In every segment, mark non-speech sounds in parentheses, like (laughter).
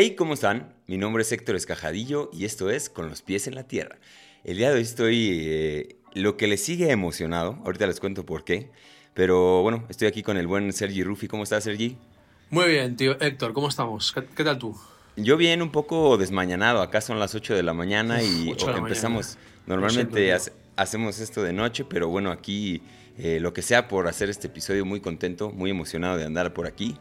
Hey, ¿cómo están? Mi nombre es Héctor Escajadillo y esto es Con los pies en la tierra. El día de hoy estoy eh, lo que le sigue emocionado, ahorita les cuento por qué, pero bueno, estoy aquí con el buen Sergi Rufi. ¿Cómo estás, Sergi? Muy bien, tío. Héctor, ¿cómo estamos? ¿Qué, tal tú? Yo bien, un poco desmañanado. Acá son las 8 de la mañana y empezamos. Normalmente hacemos esto de noche, pero bueno, aquí eh, lo que sea por hacer este episodio, muy contento, muy emocionado de andar por aquí.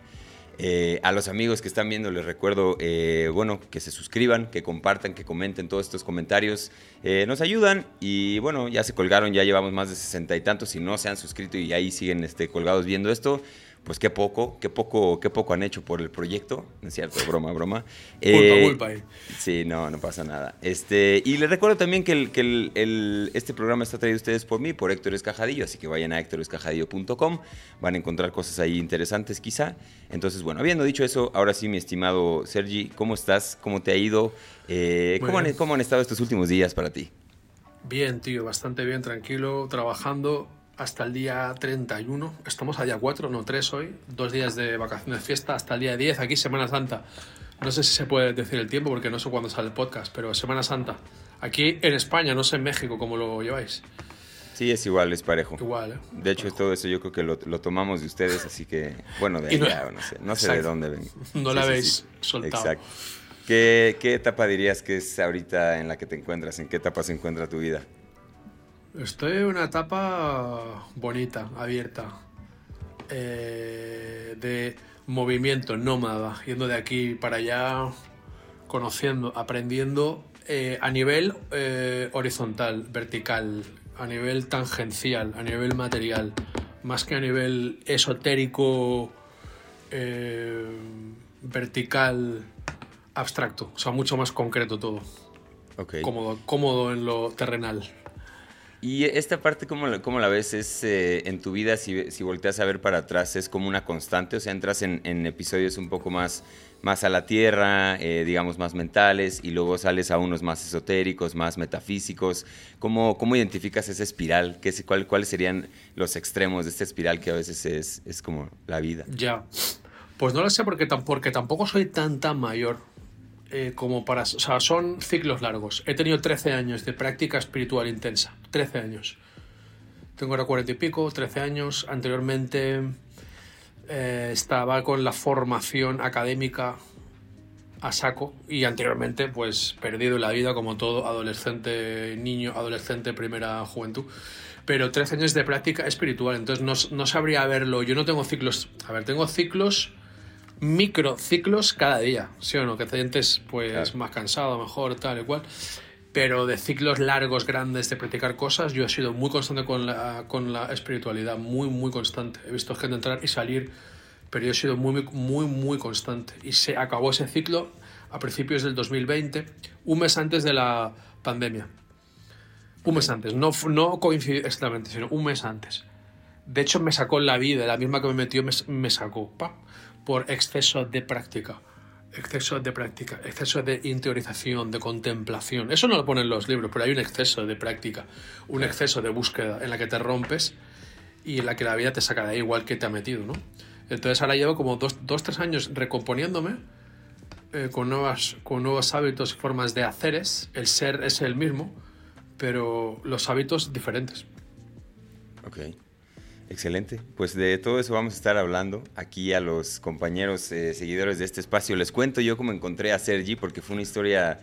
Eh, a los amigos que están viendo les recuerdo, eh, bueno, que se suscriban, que compartan, que comenten todos estos comentarios. Eh, nos ayudan y bueno, ya se colgaron, ya llevamos más de sesenta y tantos. Si no se han suscrito y ahí siguen este, colgados viendo esto, pues qué poco, qué poco, qué poco han hecho por el proyecto, ¿no es cierto? Broma, broma. (laughs) Eh, culpa, culpa. Sí, no, no pasa nada. Este, y les recuerdo también que, el, que el, este programa está traído a ustedes por mí, por Héctor Escajadillo, así que vayan a héctorescajadillo.com, van a encontrar cosas ahí interesantes quizá. Entonces, bueno, habiendo dicho eso, ahora sí, mi estimado Sergi, ¿cómo estás? ¿Cómo te ha ido? Eh, ¿cómo, han, ¿Cómo han estado estos últimos días para ti? Bien, tío, bastante bien, tranquilo, trabajando hasta el día 31. Estamos a día 4, no 3 hoy. Dos días de vacaciones de fiesta hasta el día 10. Aquí Semana Santa. No sé si se puede decir el tiempo porque no sé cuándo sale el podcast, pero Semana Santa. Aquí en España, no sé en México cómo lo lleváis. Sí, es igual, es parejo. Igual, ¿eh? De hecho, todo eso yo creo que lo, tomamos de ustedes, así que, bueno, de allá, no, sé, no sé de dónde ven. No la habéis soltado. Exacto. ¿Qué, ¿Qué etapa dirías que es ahorita en la que te encuentras? ¿En qué etapa se encuentra tu vida? Estoy en una etapa bonita, abierta, eh, de movimiento nómada, yendo de aquí para allá, conociendo, aprendiendo eh, a nivel eh, horizontal, vertical, a nivel tangencial, a nivel material, más que a nivel esotérico, vertical, abstracto, o sea, mucho más concreto todo. Cómodo, cómodo en lo terrenal. Y esta parte, ¿cómo la, ves? Es eh, en tu vida, si, si, volteas a ver para atrás, es como una constante, o sea, entras en, episodios un poco más, más a la tierra, eh, digamos, más mentales, y luego sales a unos más esotéricos, más metafísicos. ¿Cómo, identificas esa espiral? ¿Qué, cuál, ¿Cuáles serían los extremos de esta espiral que a veces es, es como la vida? Ya, pues no lo sé porque, porque tampoco soy tan, tan mayor. Eh, como para... O sea, son ciclos largos. He tenido 13 años de práctica espiritual intensa. 13 años. Tengo ahora 40 y pico, 13 años. Anteriormente eh, estaba con la formación académica a saco y anteriormente pues perdido la vida como todo adolescente, niño, adolescente, primera juventud. Pero 13 años de práctica espiritual, entonces no, no sabría verlo. Yo no tengo ciclos... A ver, tengo ciclos microciclos cada día, ¿sí o no? Que te sientes pues más cansado, mejor, tal y cual. Pero de ciclos largos, grandes, de practicar cosas, yo he sido muy constante con la, con la espiritualidad, muy, muy constante. He visto gente entrar y salir, pero yo he sido muy, muy, muy constante. Y se acabó ese ciclo a principios del 2020, un mes antes de la pandemia. Un mes antes, no, no coincidió exactamente, sino un mes antes. De hecho, me sacó la vida, la misma que me metió, me, me sacó. Pa por exceso de práctica. Exceso de práctica, exceso de interiorización, de contemplación. Eso no lo ponen los libros, pero hay un exceso de práctica, un exceso de búsqueda en la que te rompes y en la que la vida te saca de ahí igual que te ha metido, ¿no? Entonces ahora llevo como dos, dos tres años recomponiéndome eh, con, nuevas, con nuevos hábitos y formas de haceres. El ser es el mismo, pero los hábitos diferentes. Ok. Excelente. Pues de todo eso vamos a estar hablando aquí a los compañeros eh, seguidores de este espacio. Les cuento yo cómo encontré a Sergi porque fue una historia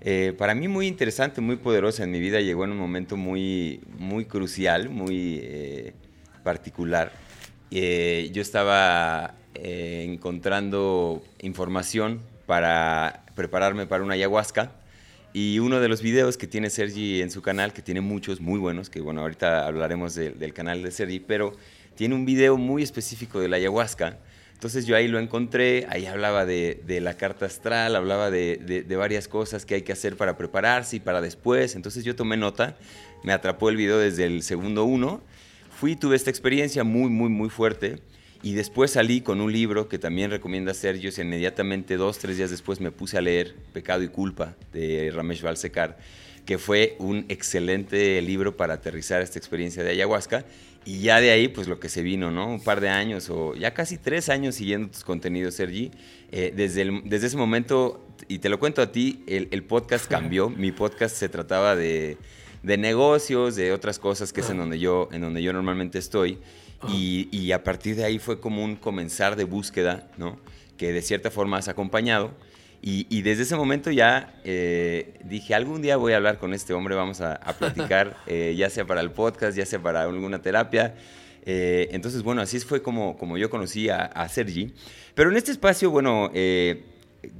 eh, para mí muy interesante, muy poderosa en mi vida. Llegó en un momento muy, muy crucial, muy eh, particular. yo estaba encontrando información para prepararme para una ayahuasca y uno de los videos que tiene Sergi en su canal, que tiene muchos muy buenos, que bueno, ahorita hablaremos del canal de Sergi, pero tiene un video muy específico de la ayahuasca. Entonces yo ahí lo encontré, ahí hablaba de, la carta astral, hablaba de, de, varias cosas que hay que hacer para prepararse y para después. Entonces yo tomé nota, me atrapó el video desde el segundo uno. Fui, tuve esta experiencia muy, muy, muy fuerte. Y después salí con un libro que también recomienda Sergio. Inmediatamente, dos, tres días después, me puse a leer Pecado y Culpa de Ramesh Valsekar. que fue un excelente libro para aterrizar esta experiencia de ayahuasca. Y ya de ahí, pues lo que se vino, ¿no? Un par de años o ya casi tres años siguiendo tus contenidos, Sergi. Eh, desde, desde ese momento, y te lo cuento a ti, el, podcast cambió. (laughs) Mi podcast se trataba de, de, negocios, de otras cosas, que es en donde yo, en donde yo normalmente estoy. Y, y, a partir de ahí fue como un comenzar de búsqueda, ¿no? Que de cierta forma has acompañado. Y, desde ese momento ya eh, dije, algún día voy a hablar con este hombre, vamos a, platicar, (laughs) eh, ya sea para el podcast, ya sea para alguna terapia. Eh, entonces, bueno, así fue como, como yo conocí a, Sergi. Pero en este espacio, bueno,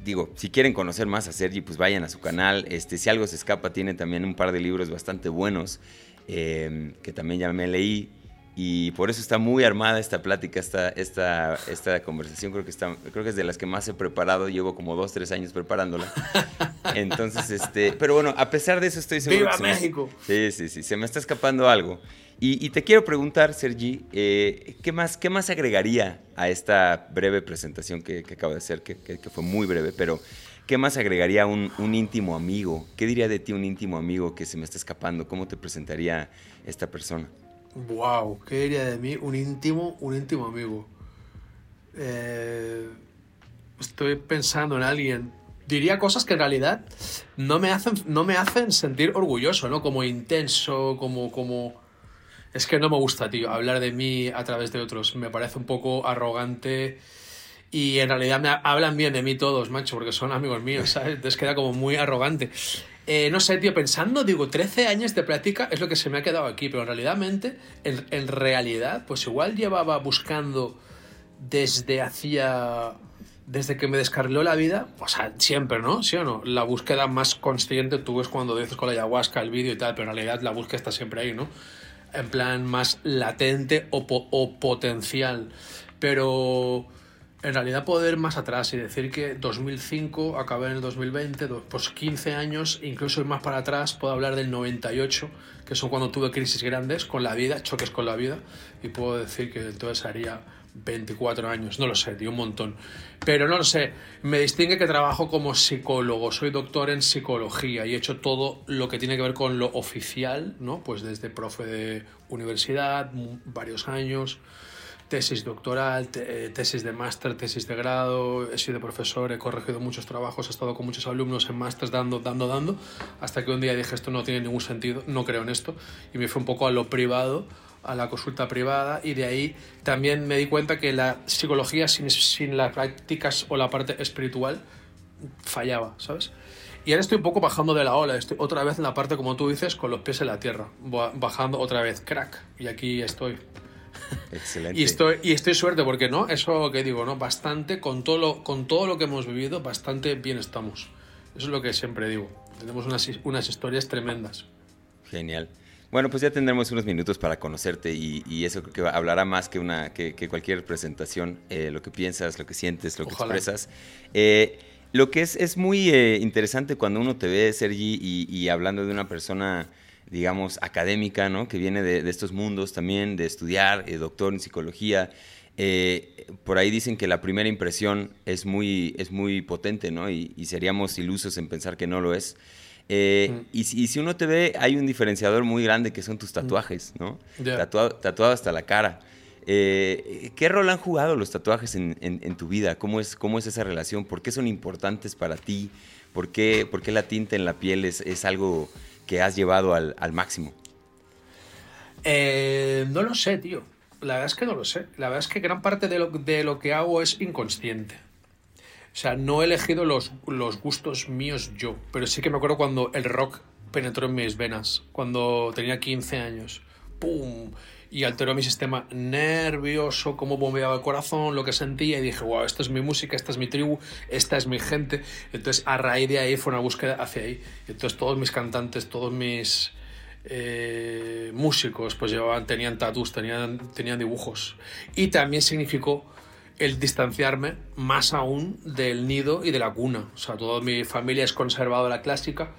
digo, si quieren conocer más a Sergi, pues vayan a su canal. Este, si algo se escapa, tiene también un par de libros bastante buenos que también ya me leí y por eso está muy armada esta plática, esta, esta, esta conversación. Creo que, está, creo que es de las que más he preparado. Llevo como dos, tres años preparándola. (laughs) Entonces, este, pero bueno, a pesar de eso estoy seguro. ¡Viva México! sí, sí, sí, se me está escapando algo. Y, te quiero preguntar, Sergi, eh, ¿qué, más, ¿qué más agregaría a esta breve presentación que, que acabo de hacer, que, que, fue muy breve, pero ¿qué más agregaría un, un íntimo amigo? ¿Qué diría de ti un íntimo amigo que se me está escapando? ¿Cómo te presentaría esta persona? Wow, ¿qué diría de mí? Un íntimo, un íntimo amigo. Eh, estoy pensando en alguien. Diría cosas que en realidad no me hacen, no me hacen sentir orgulloso, ¿no? Como intenso, como, como. Es que no me gusta, tío, hablar de mí a través de otros. Me parece un poco arrogante. Y en realidad me hablan bien de mí todos, macho, porque son amigos míos, ¿sabes? Entonces queda como muy arrogante. Eh, no sé, tío, pensando, digo, 13 años de práctica es lo que se me ha quedado aquí, pero en realidad, en, realidad, pues igual llevaba buscando desde hacía desde que me descarriló la vida, o sea, siempre, ¿no? ¿Sí o no? La búsqueda más consciente tú ves cuando dices con la ayahuasca el vídeo y tal, pero en realidad la búsqueda está siempre ahí, ¿no? En plan más latente o, o potencial. Pero en realidad puedo ir más atrás y decir que 2005 acabé en el 2020, pues 15 años, incluso ir más para atrás, puedo hablar del 98, que son cuando tuve crisis grandes con la vida, choques con la vida, y puedo decir que entonces haría 24 años, no lo sé, tío, un montón. Pero no lo sé, me distingue que trabajo como psicólogo, soy doctor en psicología y he hecho todo lo que tiene que ver con lo oficial, ¿no? Pues desde profe de universidad, varios años, tesis doctoral, eh, tesis de máster, tesis de grado, he sido profesor, he corregido muchos trabajos, he estado con muchos alumnos en máster dando, dando, dando, hasta que un día dije esto no tiene ningún sentido, no creo en esto, y me fui un poco a lo privado, a la consulta privada, y de ahí también me di cuenta que la psicología sin, sin las prácticas o la parte espiritual fallaba, ¿sabes? Y ahora estoy un poco bajando de la ola, estoy otra vez en la parte, como tú dices, con los pies en la tierra, bajando otra vez, crack, y aquí estoy. (laughs) Excelente. Y estoy, y estoy suerte porque, ¿no? Eso que digo, ¿no? Bastante, con todo, lo, con todo lo que hemos vivido, bastante bien estamos. Eso es lo que siempre digo. Tenemos unas, unas historias tremendas. Genial. Bueno, pues ya tendremos unos minutos para conocerte y, eso creo que hablará más que, una, que, cualquier presentación, eh, lo que piensas, lo que sientes, lo que expresas. Eh, lo que es, es muy eh, interesante cuando uno te ve, Sergi, y, y hablando de una persona digamos, académica, ¿no? Que viene de, estos mundos también, de estudiar, eh, doctor en psicología. Eh, por ahí dicen que la primera impresión es muy, es muy potente, ¿no? Y, seríamos ilusos en pensar que no lo es. Eh, mm. y, si, uno te ve, hay un diferenciador muy grande que son tus tatuajes, ¿no? Tatuado, hasta la cara. ¿Qué rol han jugado los tatuajes en, tu vida? ¿Cómo es, ¿Cómo es esa relación? ¿Por qué son importantes para ti? ¿Por qué, por qué la tinta en la piel es, es algo que has llevado al, máximo? Eh, no lo sé, tío. La verdad es que no lo sé. La verdad es que gran parte de lo, de lo que hago es inconsciente. O sea, no he elegido los, los gustos míos yo, pero sí que me acuerdo cuando el rock penetró en mis venas, cuando tenía 15 años. ¡Pum! Y alteró mi sistema nervioso, cómo bombeaba el corazón, lo que sentía y dije, wow, esta es mi música, esta es mi tribu, esta es mi gente. Entonces a raíz de ahí fue una búsqueda hacia ahí. Entonces todos mis cantantes, todos mis eh, músicos pues llevaban, tenían tatus, tenían, tenían dibujos. Y también significó el distanciarme más aún del nido y de la cuna. O sea, toda mi familia es conservadora clásica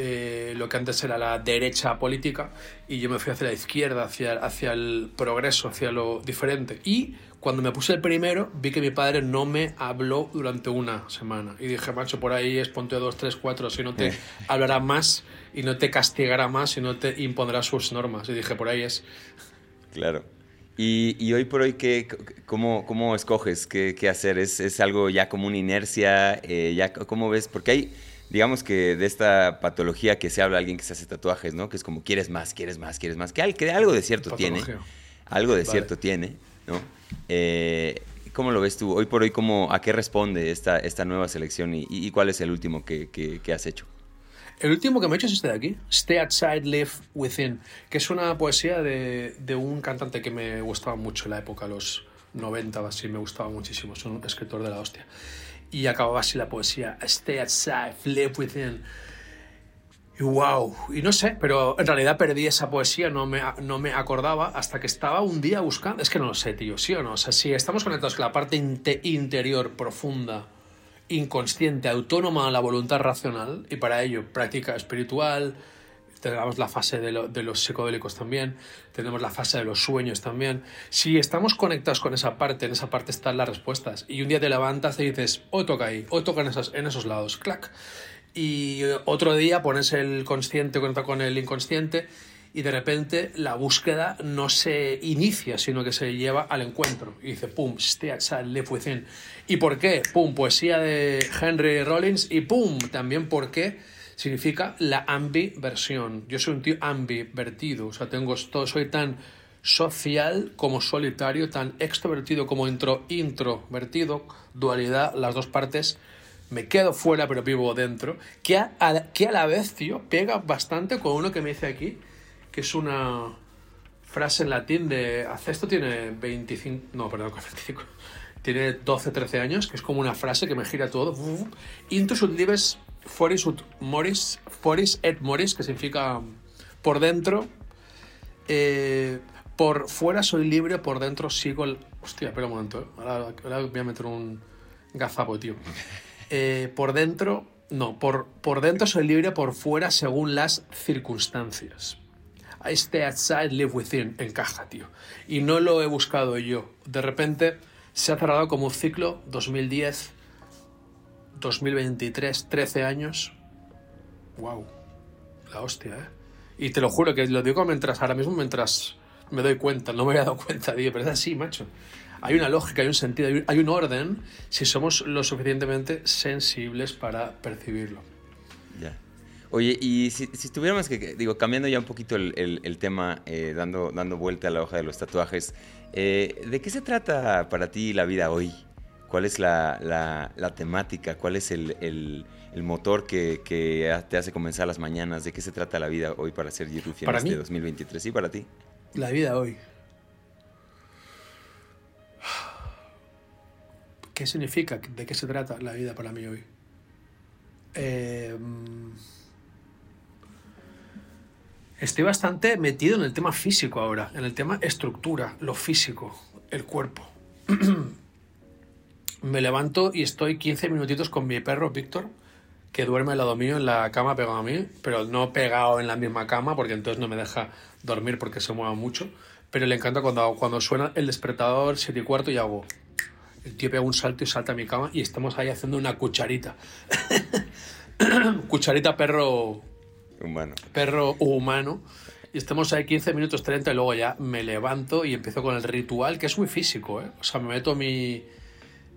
eh, lo que antes era la derecha política y yo me fui hacia la izquierda, hacia, hacia el progreso, hacia lo diferente. Y Cuando me puse el primero, vi que mi padre no me habló durante una semana. Y dije, macho, por ahí es ponte dos, tres, cuatro, si no te (laughs) hablará más y no te castigará más y no te impondrá sus normas. Y dije, por ahí es. Claro. Y, hoy por hoy, ¿qué, cómo, cómo escoges qué, qué hacer? ¿Es, ¿Es, algo ya como una inercia? Eh, ya, ¿Cómo ves? Porque hay, digamos que de esta patología que se habla alguien que se hace tatuajes, ¿no? Que es como quieres más, quieres más, quieres más. Que, algo de cierto tiene. Algo de cierto tiene, ¿no? Eh, ¿Cómo lo ves tú? Hoy por hoy, ¿cómo, ¿a qué responde esta, esta nueva selección y, cuál es el último que, que has hecho? El último que me he hecho es este de aquí, Stay Outside, Live Within, que es una poesía de, de un cantante que me gustaba mucho en la época, los 90 así, me gustaba muchísimo, es un escritor de la hostia. Y acababa así la poesía, Stay Outside, Live Within. Y wow, y no sé, pero en realidad perdí esa poesía, no me, no me acordaba hasta que estaba un día buscando, es que no lo sé, tío, sí o no, o sea, si estamos conectados con la parte interior profunda inconsciente, autónoma la voluntad racional, y para ello práctica espiritual, tenemos la fase de, los psicodélicos también, tenemos la fase de los sueños también. Si estamos conectados con esa parte, en esa parte están las respuestas. Y un día te levantas y dices, hoy toca ahí, hoy toca en, en esos lados, clac. Y otro día pones el consciente conecta con el inconsciente y de repente la búsqueda no se inicia, sino que se lleva al encuentro. Y dice, pum, live within. ¿Y por qué? Pum, poesía de Henry Rollins y pum, también porque significa la ambiversión. Yo soy un tío ambivertido, o sea, tengo soy tan social como solitario, tan extrovertido como intro, introvertido, dualidad, las dos partes. Me quedo fuera pero vivo dentro, que a, que a la vez, tío, pega bastante con uno que me dice aquí, que es una frase en latín de... Esto tiene 25... No, perdón, (laughs) 25. Tiene 12, 13 años, que es como una frase que me gira todo. Intus libes foris ut moris, foris et moris, que significa por dentro... Eh, por fuera soy libre, por dentro sigo el... Hostia, espera un momento. ¿eh? Ahora, voy a meter un gazapo, tío. (laughs) Eh, por dentro... No, por, por dentro soy libre, por fuera según las circunstancias. I stay outside, live within, encaja, tío. Y no lo he buscado yo. De repente se ha cerrado como un ciclo 2010, 2023, 13 años. ¡Wow! La hostia, ¿eh? Y te lo juro que lo digo mientras, ahora mismo mientras me doy cuenta, no me había dado cuenta, tío, pero es así, macho. Hay una lógica, hay un sentido, hay un orden si somos lo suficientemente sensibles para percibirlo. Ya. Oye, y si, si, tuviéramos que, digo, cambiando ya un poquito el, tema, eh, dando, dando vuelta a la hoja de los tatuajes, eh, ¿de qué se trata para ti la vida hoy? ¿Cuál es la, temática? ¿Cuál es el, motor que, te hace comenzar las mañanas? ¿De qué se trata la vida hoy para ser Yerufi en este 2023? ¿Sí, para ti? La vida hoy. ¿Qué significa? ¿De qué se trata la vida para mí hoy? Eh, Estoy bastante metido en el tema físico ahora, en el tema estructura, lo físico, el cuerpo. (clears throat) Me levanto y estoy 15 minutitos con mi perro Víctor, que duerme al lado mío en la cama pegado a mí, pero no pegado en la misma cama porque entonces no me deja dormir porque se mueva mucho. Pero le encanta cuando, cuando suena el despertador 7 y cuarto y hago... El tío pega un salto y salta a mi cama y estamos ahí haciendo una cucharita. (coughs) cucharita perro Humano. Perro humano. Y estamos ahí 15 minutos 30 y luego ya me levanto y empiezo con el ritual, que es muy físico, ¿eh? O sea, me meto mi...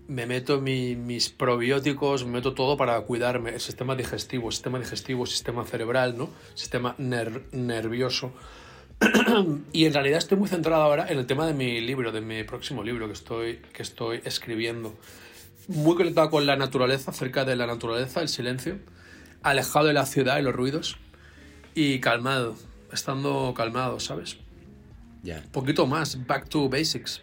Me meto mis probióticos, me meto todo para cuidarme. El sistema digestivo, sistema digestivo, sistema cerebral, ¿no? Sistema nervioso. (clears throat) y en realidad estoy muy centrado ahora en el tema de mi libro, de mi próximo libro que estoy, que estoy escribiendo. Muy conectado con la naturaleza, cerca de la naturaleza, el silencio, alejado de la ciudad y los ruidos y calmado, estando calmado, ¿sabes? Ya. Un poquito más, back to basics.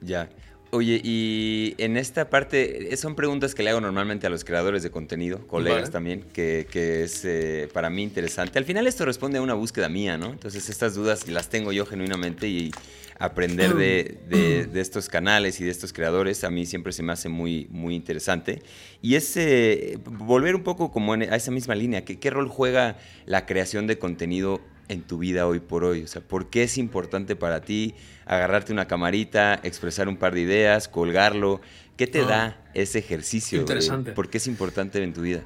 Ya. Oye, y en esta parte, son preguntas que le hago normalmente a los creadores de contenido, colegas también, que, que es eh, para mí interesante. Al final esto responde a una búsqueda mía, ¿no? Entonces estas dudas las tengo yo genuinamente y aprender de, de, (clears throat) estos canales y de estos creadores a mí siempre se me hace muy, muy interesante. Y es eh, volver un poco como a esa misma línea, ¿qué, ¿qué rol juega la creación de contenido en tu vida hoy por hoy? O sea, ¿por qué es importante para ti agarrarte una camarita, expresar un par de ideas, colgarlo? ¿Qué te ah. da ese ejercicio? Interesante. ¿Por qué es importante en tu vida?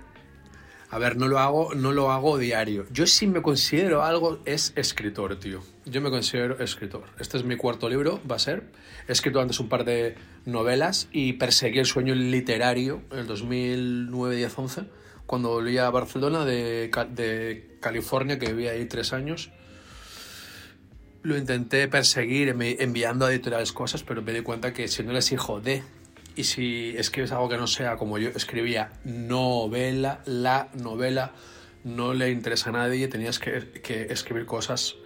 A ver, no lo hago, no lo hago diario. Yo sí me considero algo, es escritor, tío. Yo me considero escritor. Este es mi cuarto libro, va a ser. He escrito antes un par de novelas y perseguí el sueño literario en el 2009, 10, 11, cuando volví a Barcelona de, de California, que vivía ahí tres años. Lo intenté perseguir enviando a editoriales cosas, pero me di cuenta que si no eres hijo de y si escribes algo que no sea como yo escribía, novela, la novela, no le interesa a nadie, tenías que, escribir cosas,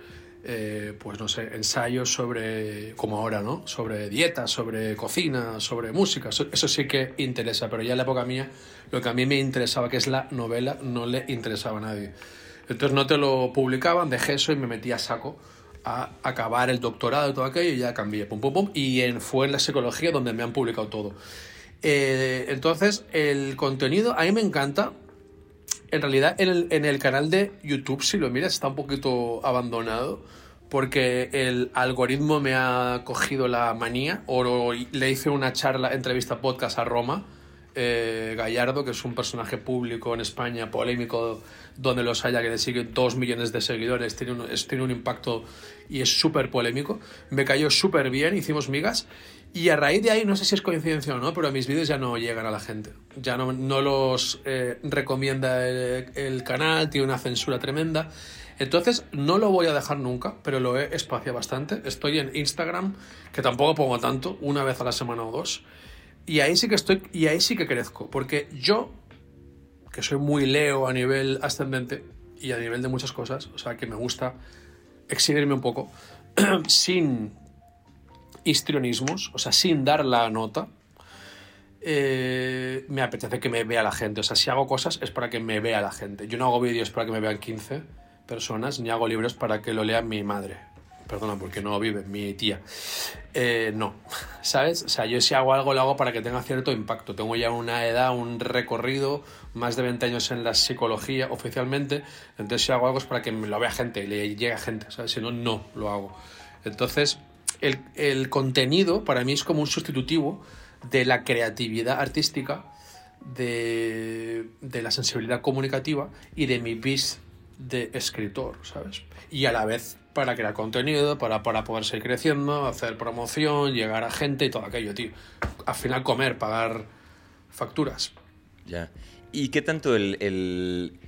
eh, pues no sé, ensayos sobre, como ahora, ¿no? Sobre dieta, sobre cocina, sobre música, eso, sí que interesa, pero ya en la época mía, lo que a mí me interesaba, que es la novela, no le interesaba a nadie. Entonces no te lo publicaban, dejé eso y me metí a saco a acabar el doctorado y todo aquello y ya cambié, pum, pum, pum, y en, fue en la psicología donde me han publicado todo. Eh, entonces, el contenido a mí me encanta. En realidad, en el, canal de YouTube, si lo miras, está un poquito abandonado porque el algoritmo me ha cogido la manía. O le hice una charla, entrevista podcast a Roma eh, Gallardo, que es un personaje público en España, polémico, donde los haya, que le siguen dos millones de seguidores, tiene un, tiene un impacto y es súper polémico. Me cayó súper bien, hicimos migas. Y a raíz de ahí, no sé si es coincidencia o no, pero mis vídeos ya no llegan a la gente. Ya no, no los eh, recomienda el, el, canal, tiene una censura tremenda. Entonces, no lo voy a dejar nunca, pero lo he espaciado bastante. Estoy en Instagram, que tampoco pongo tanto, una vez a la semana o dos. Y ahí sí que estoy, y ahí sí que crezco, porque yo, que soy muy leo a nivel ascendente y a nivel de muchas cosas, o sea, que me gusta exhibirme un poco, (clears throat) sin histrionismos, o sea, sin dar la nota, eh, me apetece que me vea la gente. O sea, si hago cosas es para que me vea la gente. Yo no hago vídeos para que me vean 15 personas, ni hago libros para que lo lea mi madre perdona, porque no vive mi tía. Eh, no, (laughs) ¿sabes? O sea, yo si hago algo lo hago para que tenga cierto impacto. Tengo ya una edad, un recorrido, más de 20 años en la psicología oficialmente, entonces si hago algo es para que me lo vea gente le llegue a gente, ¿sabes? Si no, no lo hago. Entonces, el, el contenido para mí es como un sustitutivo de la creatividad artística, de, de la sensibilidad comunicativa y de mi bis de escritor, ¿sabes? Y a la vez para crear contenido, para, para poder seguir creciendo, hacer promoción, llegar a gente y todo aquello, tío. Al final comer, pagar facturas. Ya. ¿Y qué tanto el, el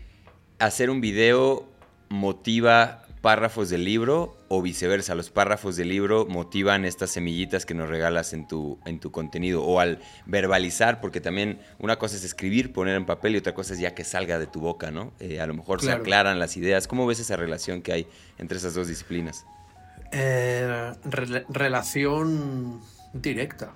hacer un video motiva párrafos del libro o viceversa, los párrafos del libro motivan estas semillitas que nos regalas en tu, en tu contenido o al verbalizar, porque también una cosa es escribir, poner en papel y otra cosa es ya que salga de tu boca, ¿no? Eh, a lo mejor se aclaran las ideas. ¿Cómo ves esa relación que hay entre esas dos disciplinas? Eh, relación directa.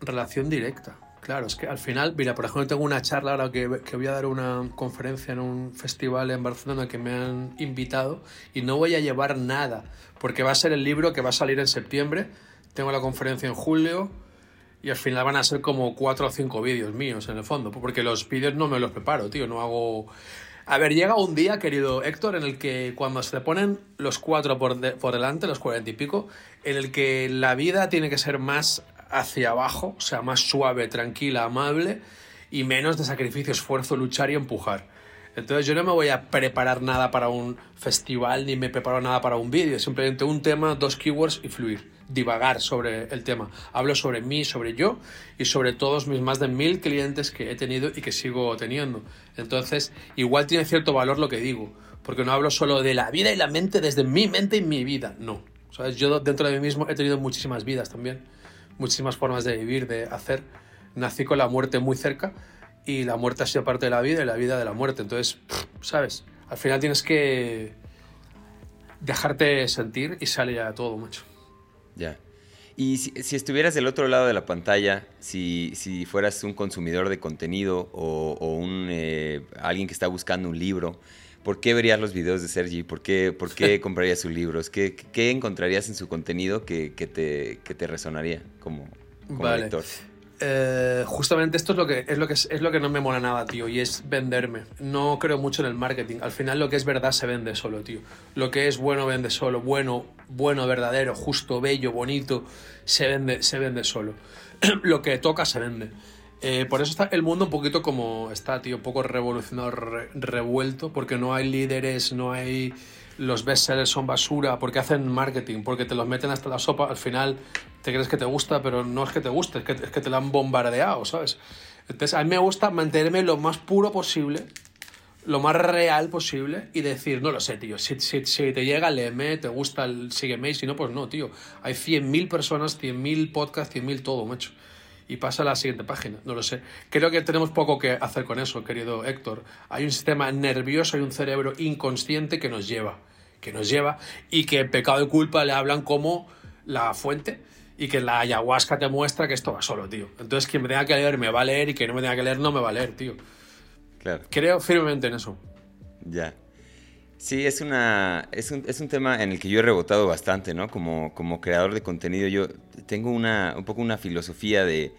Relación directa. Claro, es que al final, mira, por ejemplo, tengo una charla ahora que, voy a dar una conferencia en un festival en Barcelona que me han invitado y no voy a llevar nada, porque va a ser el libro que va a salir en septiembre, tengo la conferencia en julio y al final van a ser como cuatro o cinco vídeos míos en el fondo, porque los vídeos no me los preparo, tío, no hago... A ver, llega un día, querido Héctor, en el que cuando se te ponen los cuatro por, por delante, los cuarenta y pico, en el que la vida tiene que ser más hacia abajo, o sea, más suave, tranquila, amable y menos de sacrificio, esfuerzo, luchar y empujar. Entonces yo no me voy a preparar nada para un festival ni me preparo nada para un vídeo, simplemente un tema, dos keywords y fluir, divagar sobre el tema. Hablo sobre mí, sobre yo y sobre todos mis más de mil clientes que he tenido y que sigo teniendo. Entonces igual tiene cierto valor lo que digo, porque no hablo solo de la vida y la mente desde mi mente y mi vida, no. ¿Sabes? Yo dentro de mí mismo he tenido muchísimas vidas también muchísimas formas de vivir, de hacer. Nací con la muerte muy cerca y la muerte ha sido parte de la vida y la vida de la muerte. Entonces, ¿sabes? Al final tienes que dejarte sentir y sale ya todo, mucho. Ya. Y si, estuvieras del otro lado de la pantalla, si, si fueras un consumidor de contenido o, un, eh, alguien que está buscando un libro, ¿por qué verías los videos de Sergi? ¿Por qué, por qué (laughs) comprarías sus libros? ¿Qué, ¿Qué, encontrarías en su contenido que, que, te, que te, resonaría como, como lector? Eh, justamente esto es lo que es lo que es, lo que no me mola nada, tío, y es venderme. No creo mucho en el marketing. Al final lo que es verdad se vende solo, tío. Lo que es bueno vende solo, bueno, bueno, verdadero, justo, bello, bonito, se vende, se vende solo. (clears throat) lo que toca se vende. Eh, por eso está el mundo un poquito como está, tío, un poco revolucionado, revuelto, porque no hay líderes, no hay los bestsellers son basura porque hacen marketing, porque te los meten hasta la sopa, al final te crees que te gusta, pero no es que te guste, es que, te lo han bombardeado, ¿sabes? Entonces a mí me gusta mantenerme lo más puro posible, lo más real posible y decir, no lo sé, tío, si, si, si te llega, léeme, te gusta, sígueme, y si no, pues no, tío. Hay 100.000 personas, 100.000 podcasts, 100.000 todo, macho y pasa a la siguiente página. No lo sé. Creo que tenemos poco que hacer con eso, querido Héctor. Hay un sistema nervioso y un cerebro inconsciente que nos lleva, que nos lleva y que el pecado y culpa le hablan como la fuente y que la ayahuasca te muestra que esto va solo, tío. Entonces quien me tenga que leer me va a leer y quien no me tenga que leer no me va a leer, tío. Claro. Creo firmemente en eso. Ya. Sí, es, una, es, un, es un tema en el que yo he rebotado bastante, ¿no? Como, como creador de contenido, yo tengo una, un poco una filosofía de,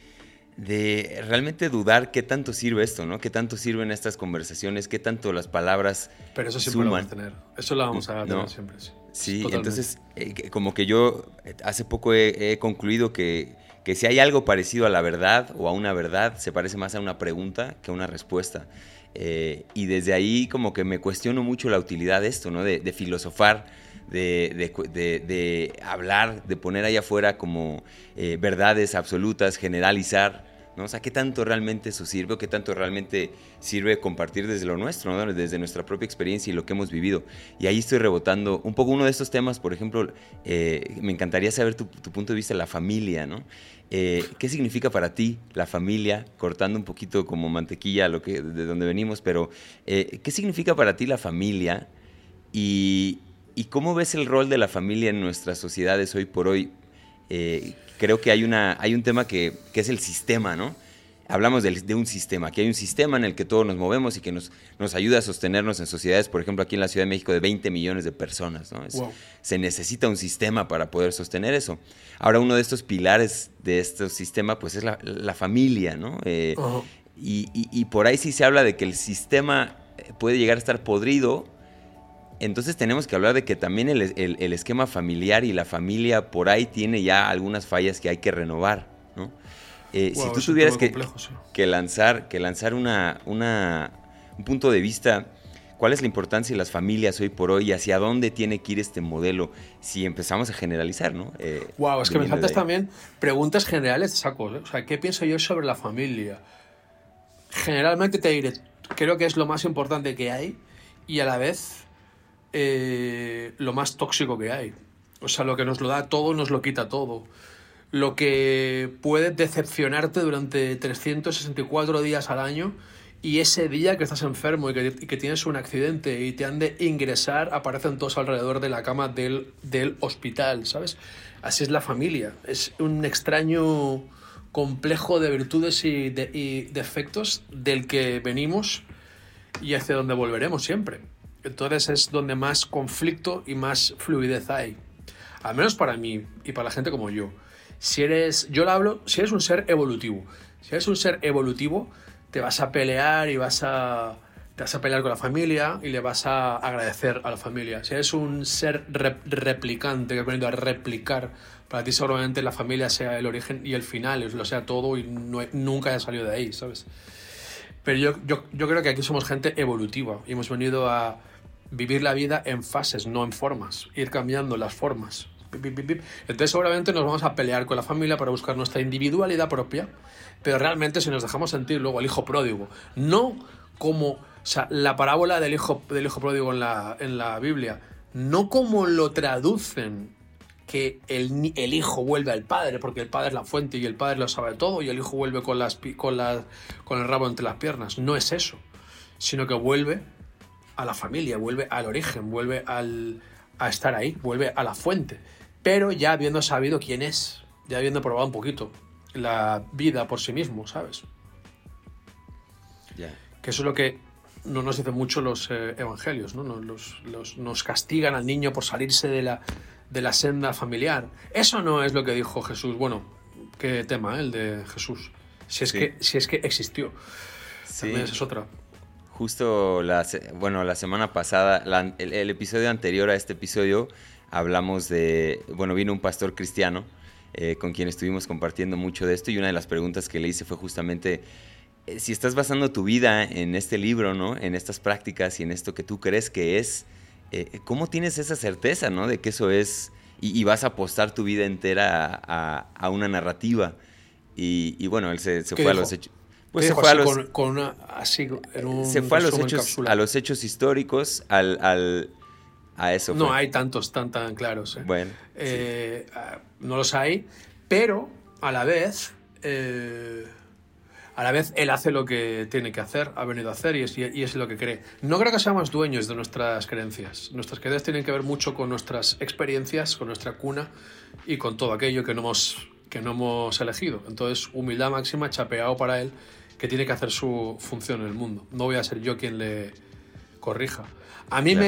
de realmente dudar qué tanto sirve esto, ¿no? Qué tanto sirven estas conversaciones, qué tanto las palabras Pero eso siempre lo vamos a tener. Eso lo vamos a tener siempre, sí. Sí, entonces, eh, como que yo eh, hace poco he, he concluido que, que, si hay algo parecido a la verdad o a una verdad, se parece más a una pregunta que a una respuesta. Eh, y desde ahí como que me cuestiono mucho la utilidad de esto, ¿no? De, filosofar, de, hablar, de poner ahí afuera como eh, verdades absolutas, generalizar, ¿no? O sea, ¿qué tanto realmente eso sirve o qué tanto realmente sirve compartir desde lo nuestro, desde nuestra propia experiencia y lo que hemos vivido? Y ahí estoy rebotando un poco uno de estos temas, por ejemplo, eh, me encantaría saber tu, tu, punto de vista la familia, ¿no? Eh, ¿Qué significa para ti la familia? Cortando un poquito como mantequilla lo que, de donde venimos, pero eh, ¿qué significa para ti la familia? Y, cómo ves el rol de la familia en nuestras sociedades hoy por hoy? Eh, creo que hay, una, hay un tema que, que es el sistema, ¿no? hablamos de, un sistema, que hay un sistema en el que todos nos movemos y que nos, nos ayuda a sostenernos en sociedades, por ejemplo, aquí en la Ciudad de México, de 20 millones de personas. ¿no? Se necesita un sistema para poder sostener eso. Ahora, uno de estos pilares de este sistema, pues es la, familia, ¿no? Eh, y, por ahí sí se habla de que el sistema puede llegar a estar podrido. Entonces tenemos que hablar de que también el, el esquema familiar y la familia por ahí tiene ya algunas fallas que hay que renovar, ¿no? Eh, si tú tuvieras que, que, lanzar, que lanzar una, una, un punto de vista, ¿cuál es la importancia de las familias hoy por hoy y hacia dónde tiene que ir este modelo si empezamos a generalizar? ¿no? wow, eh, es que me faltas también preguntas generales de saco. ¿eh? O sea, ¿qué pienso yo sobre la familia? Generalmente te diré, creo que es lo más importante que hay y a la vez lo más tóxico que hay. O sea, lo que nos lo da todo nos lo quita todo lo que puede decepcionarte durante 364 días al año y ese día que estás enfermo y que, tienes un accidente y te han de ingresar, aparecen todos alrededor de la cama del, hospital, ¿sabes? Así es la familia. Es un extraño complejo de virtudes y, de, y defectos del que venimos y hacia donde volveremos siempre. Entonces es donde más conflicto y más fluidez hay. Al menos para mí y para la gente como yo. Si eres, yo lo hablo, si eres un ser evolutivo, si eres un ser evolutivo, te vas a pelear y vas a, te vas a pelear con la familia y le vas a agradecer a la familia. Si eres un ser replicante, que ha venido a replicar, para ti seguramente la familia sea el origen y el final, lo sea todo y nunca haya salido de ahí, ¿sabes? Pero yo, yo, yo creo que aquí somos gente evolutiva y hemos venido a vivir la vida en fases, no en formas, ir cambiando las formas. Entonces seguramente nos vamos a pelear con la familia para buscar nuestra individualidad propia, pero realmente si nos dejamos sentir luego el hijo pródigo, no como, la parábola del hijo, del hijo pródigo en la, en la Biblia, no como lo traducen que el, el, hijo vuelve al padre, porque el padre es la fuente y el padre lo sabe todo, y el hijo vuelve con, las, con, con el rabo entre las piernas. No es eso, sino que vuelve a la familia, vuelve al origen, vuelve al, a estar ahí, vuelve a la fuente pero ya habiendo sabido quién es, ya habiendo probado un poquito la vida por sí mismo, ¿sabes? Que eso es lo que no nos dicen mucho los eh, evangelios, ¿no? Nos, nos, castigan al niño por salirse de la, de la senda familiar. Eso no es lo que dijo Jesús. Bueno, qué tema, ¿eh? el de Jesús. Si es, que, si es que existió. Sí. También esa es otra. Justo la, bueno, la semana pasada, la- el, el episodio anterior a este episodio, hablamos de, bueno, vino un pastor cristiano eh, con quien estuvimos compartiendo mucho de esto y una de las preguntas que le hice fue justamente, eh, si estás basando tu vida en este libro, ¿no? En estas prácticas y en esto que tú crees que es, eh, ¿cómo tienes esa certeza, ¿no? De que eso es, y, y vas a apostar tu vida entera a, a- a una narrativa. Y, y bueno, él se, se ¿Qué fue a los hechos. ¿Qué Pues se fue a los, con, con una, así, un se fue a los, hechos, a los hechos históricos, al, al- a eso. No hay tantos tan tan claros. ¿eh? Bueno, Eh, ah, No los hay, pero a la vez, eh, a la vez él hace lo que tiene que hacer, ha venido a hacer y es, y es lo que cree. No creo que seamos dueños de nuestras creencias. Nuestras creencias tienen que ver mucho con nuestras experiencias, con nuestra cuna y con todo aquello que no hemos, que no hemos elegido. Entonces, humildad máxima, chapeado para él, que tiene que hacer su función en el mundo. No voy a ser yo quien le corrija. A mí Claro.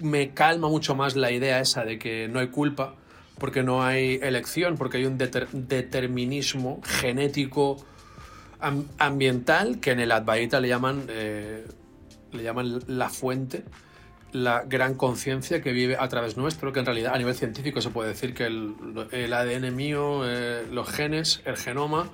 me, me calma mucho más la idea esa de que no hay culpa, porque no hay elección, porque hay un deter- determinismo genético ambiental que en el Advaita le llaman, eh, le llaman la fuente, la gran conciencia que vive a través nuestro, que en realidad a nivel científico se puede decir que el, ADN mío, eh, los genes, el genoma,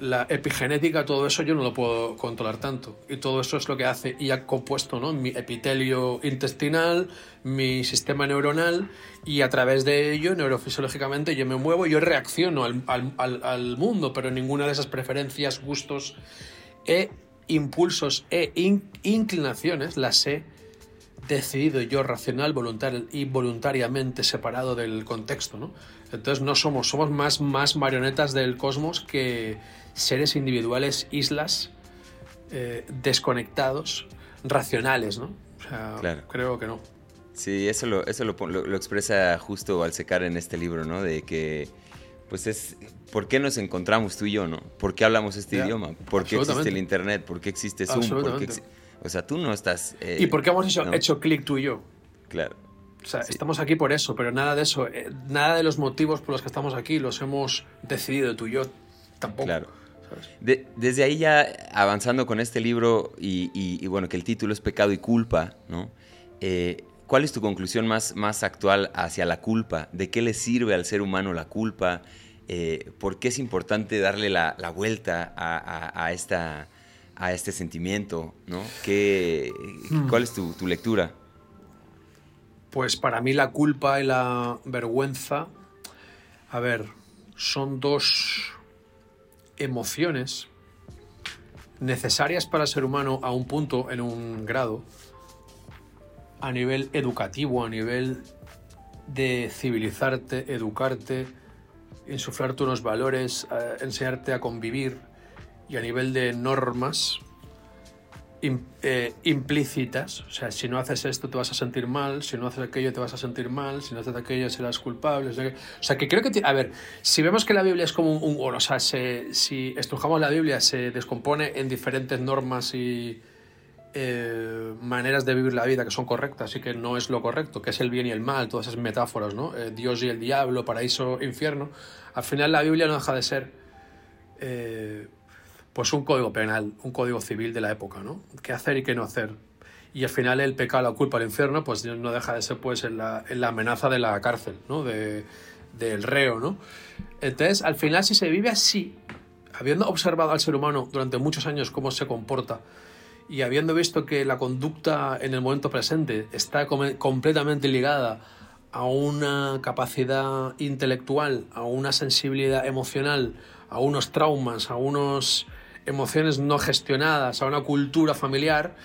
la epigenética, todo eso yo no lo puedo controlar tanto. Y todo eso es lo que hace y ha compuesto ¿no? mi epitelio intestinal, mi sistema neuronal, y a través de ello, neurofisiológicamente, yo me muevo, yo reacciono al, al- al- mundo, pero ninguna de esas preferencias, gustos e impulsos e in- inclinaciones las he decidido yo racional y voluntariamente separado del contexto, ¿no? Entonces no somos, somos más, más marionetas del cosmos que seres individuales, islas, eh, desconectados, racionales, ¿no? O sea, Claro. creo que no. Sí, eso lo, eso lo, pon- lo- lo expresa justo al secar en este libro, ¿no? De que, pues es, ¿por qué nos encontramos tú y yo, no? ¿Por qué hablamos este idioma? ¿Por qué existe el Internet? ¿Por qué existe Zoom? ¿Por qué o sea, tú no estás... eh, ¿Y por qué hemos hecho, ¿no? hecho clic tú y yo? Claro. O sea, Sí. estamos aquí por eso, pero nada de eso, eh, nada de los motivos por los que estamos aquí los hemos decidido tú y yo tampoco. Claro. Desde ahí ya avanzando con este libro y, y- y bueno, que el título es Pecado y Culpa, ¿no? Eh, ¿Cuál es tu conclusión más, más actual hacia la culpa? ¿De qué le sirve al ser humano la culpa? Eh, ¿Por qué es importante darle la, la vuelta a, a- a esta, a este sentimiento? ¿no? ¿Qué, Hmm. ¿Cuál es tu, tu lectura? Pues para mí la culpa y la vergüenza, a ver, son dos emociones necesarias para el ser humano a un punto, en un grado, a nivel educativo, a nivel de civilizarte, educarte, insuflarte unos valores, eh, enseñarte a convivir y a nivel de normas eh, implícitas. O sea, si no haces esto te vas a sentir mal, si no haces aquello te vas a sentir mal, si no haces aquello serás culpable. O sea, que, creo que... A ver, si vemos que la Biblia es como un... un- o sea, se- si estrujamos la Biblia se descompone en diferentes normas y eh, maneras de vivir la vida que son correctas y que no es lo correcto, que es el bien y el mal, todas esas metáforas, ¿no? Eh, Dios y el diablo, paraíso, infierno. Al final la Biblia no deja de ser... pues un código penal, un código civil de la época, ¿no? ¿Qué hacer y qué no hacer? Y al final el pecado, la culpa, el infierno, pues no deja de ser pues en la, la amenaza de la cárcel, ¿no? De, del reo, ¿no? Entonces, al final, si se vive así, habiendo observado al ser humano durante muchos años cómo se comporta y habiendo visto que la conducta en el momento presente está completamente ligada a una capacidad intelectual, a una sensibilidad emocional, a unos traumas, a unas emociones no gestionadas, a una cultura familiar,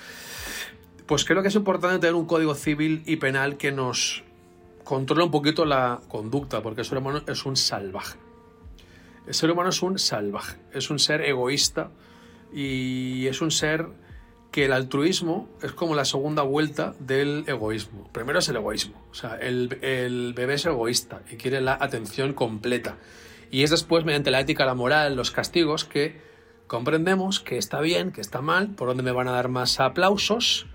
pues creo que es importante tener un código civil y penal que nos controle un poquito la conducta, porque el ser humano es un salvaje. El ser humano es un salvaje, es un ser egoísta y es un ser que el altruismo es como la segunda vuelta del egoísmo. Primero es el egoísmo, o sea, el, el bebé es egoísta y quiere la atención completa. Y es después, mediante la ética, la moral, los castigos, que comprendemos que está bien, que está mal, por dónde me van a dar más aplausos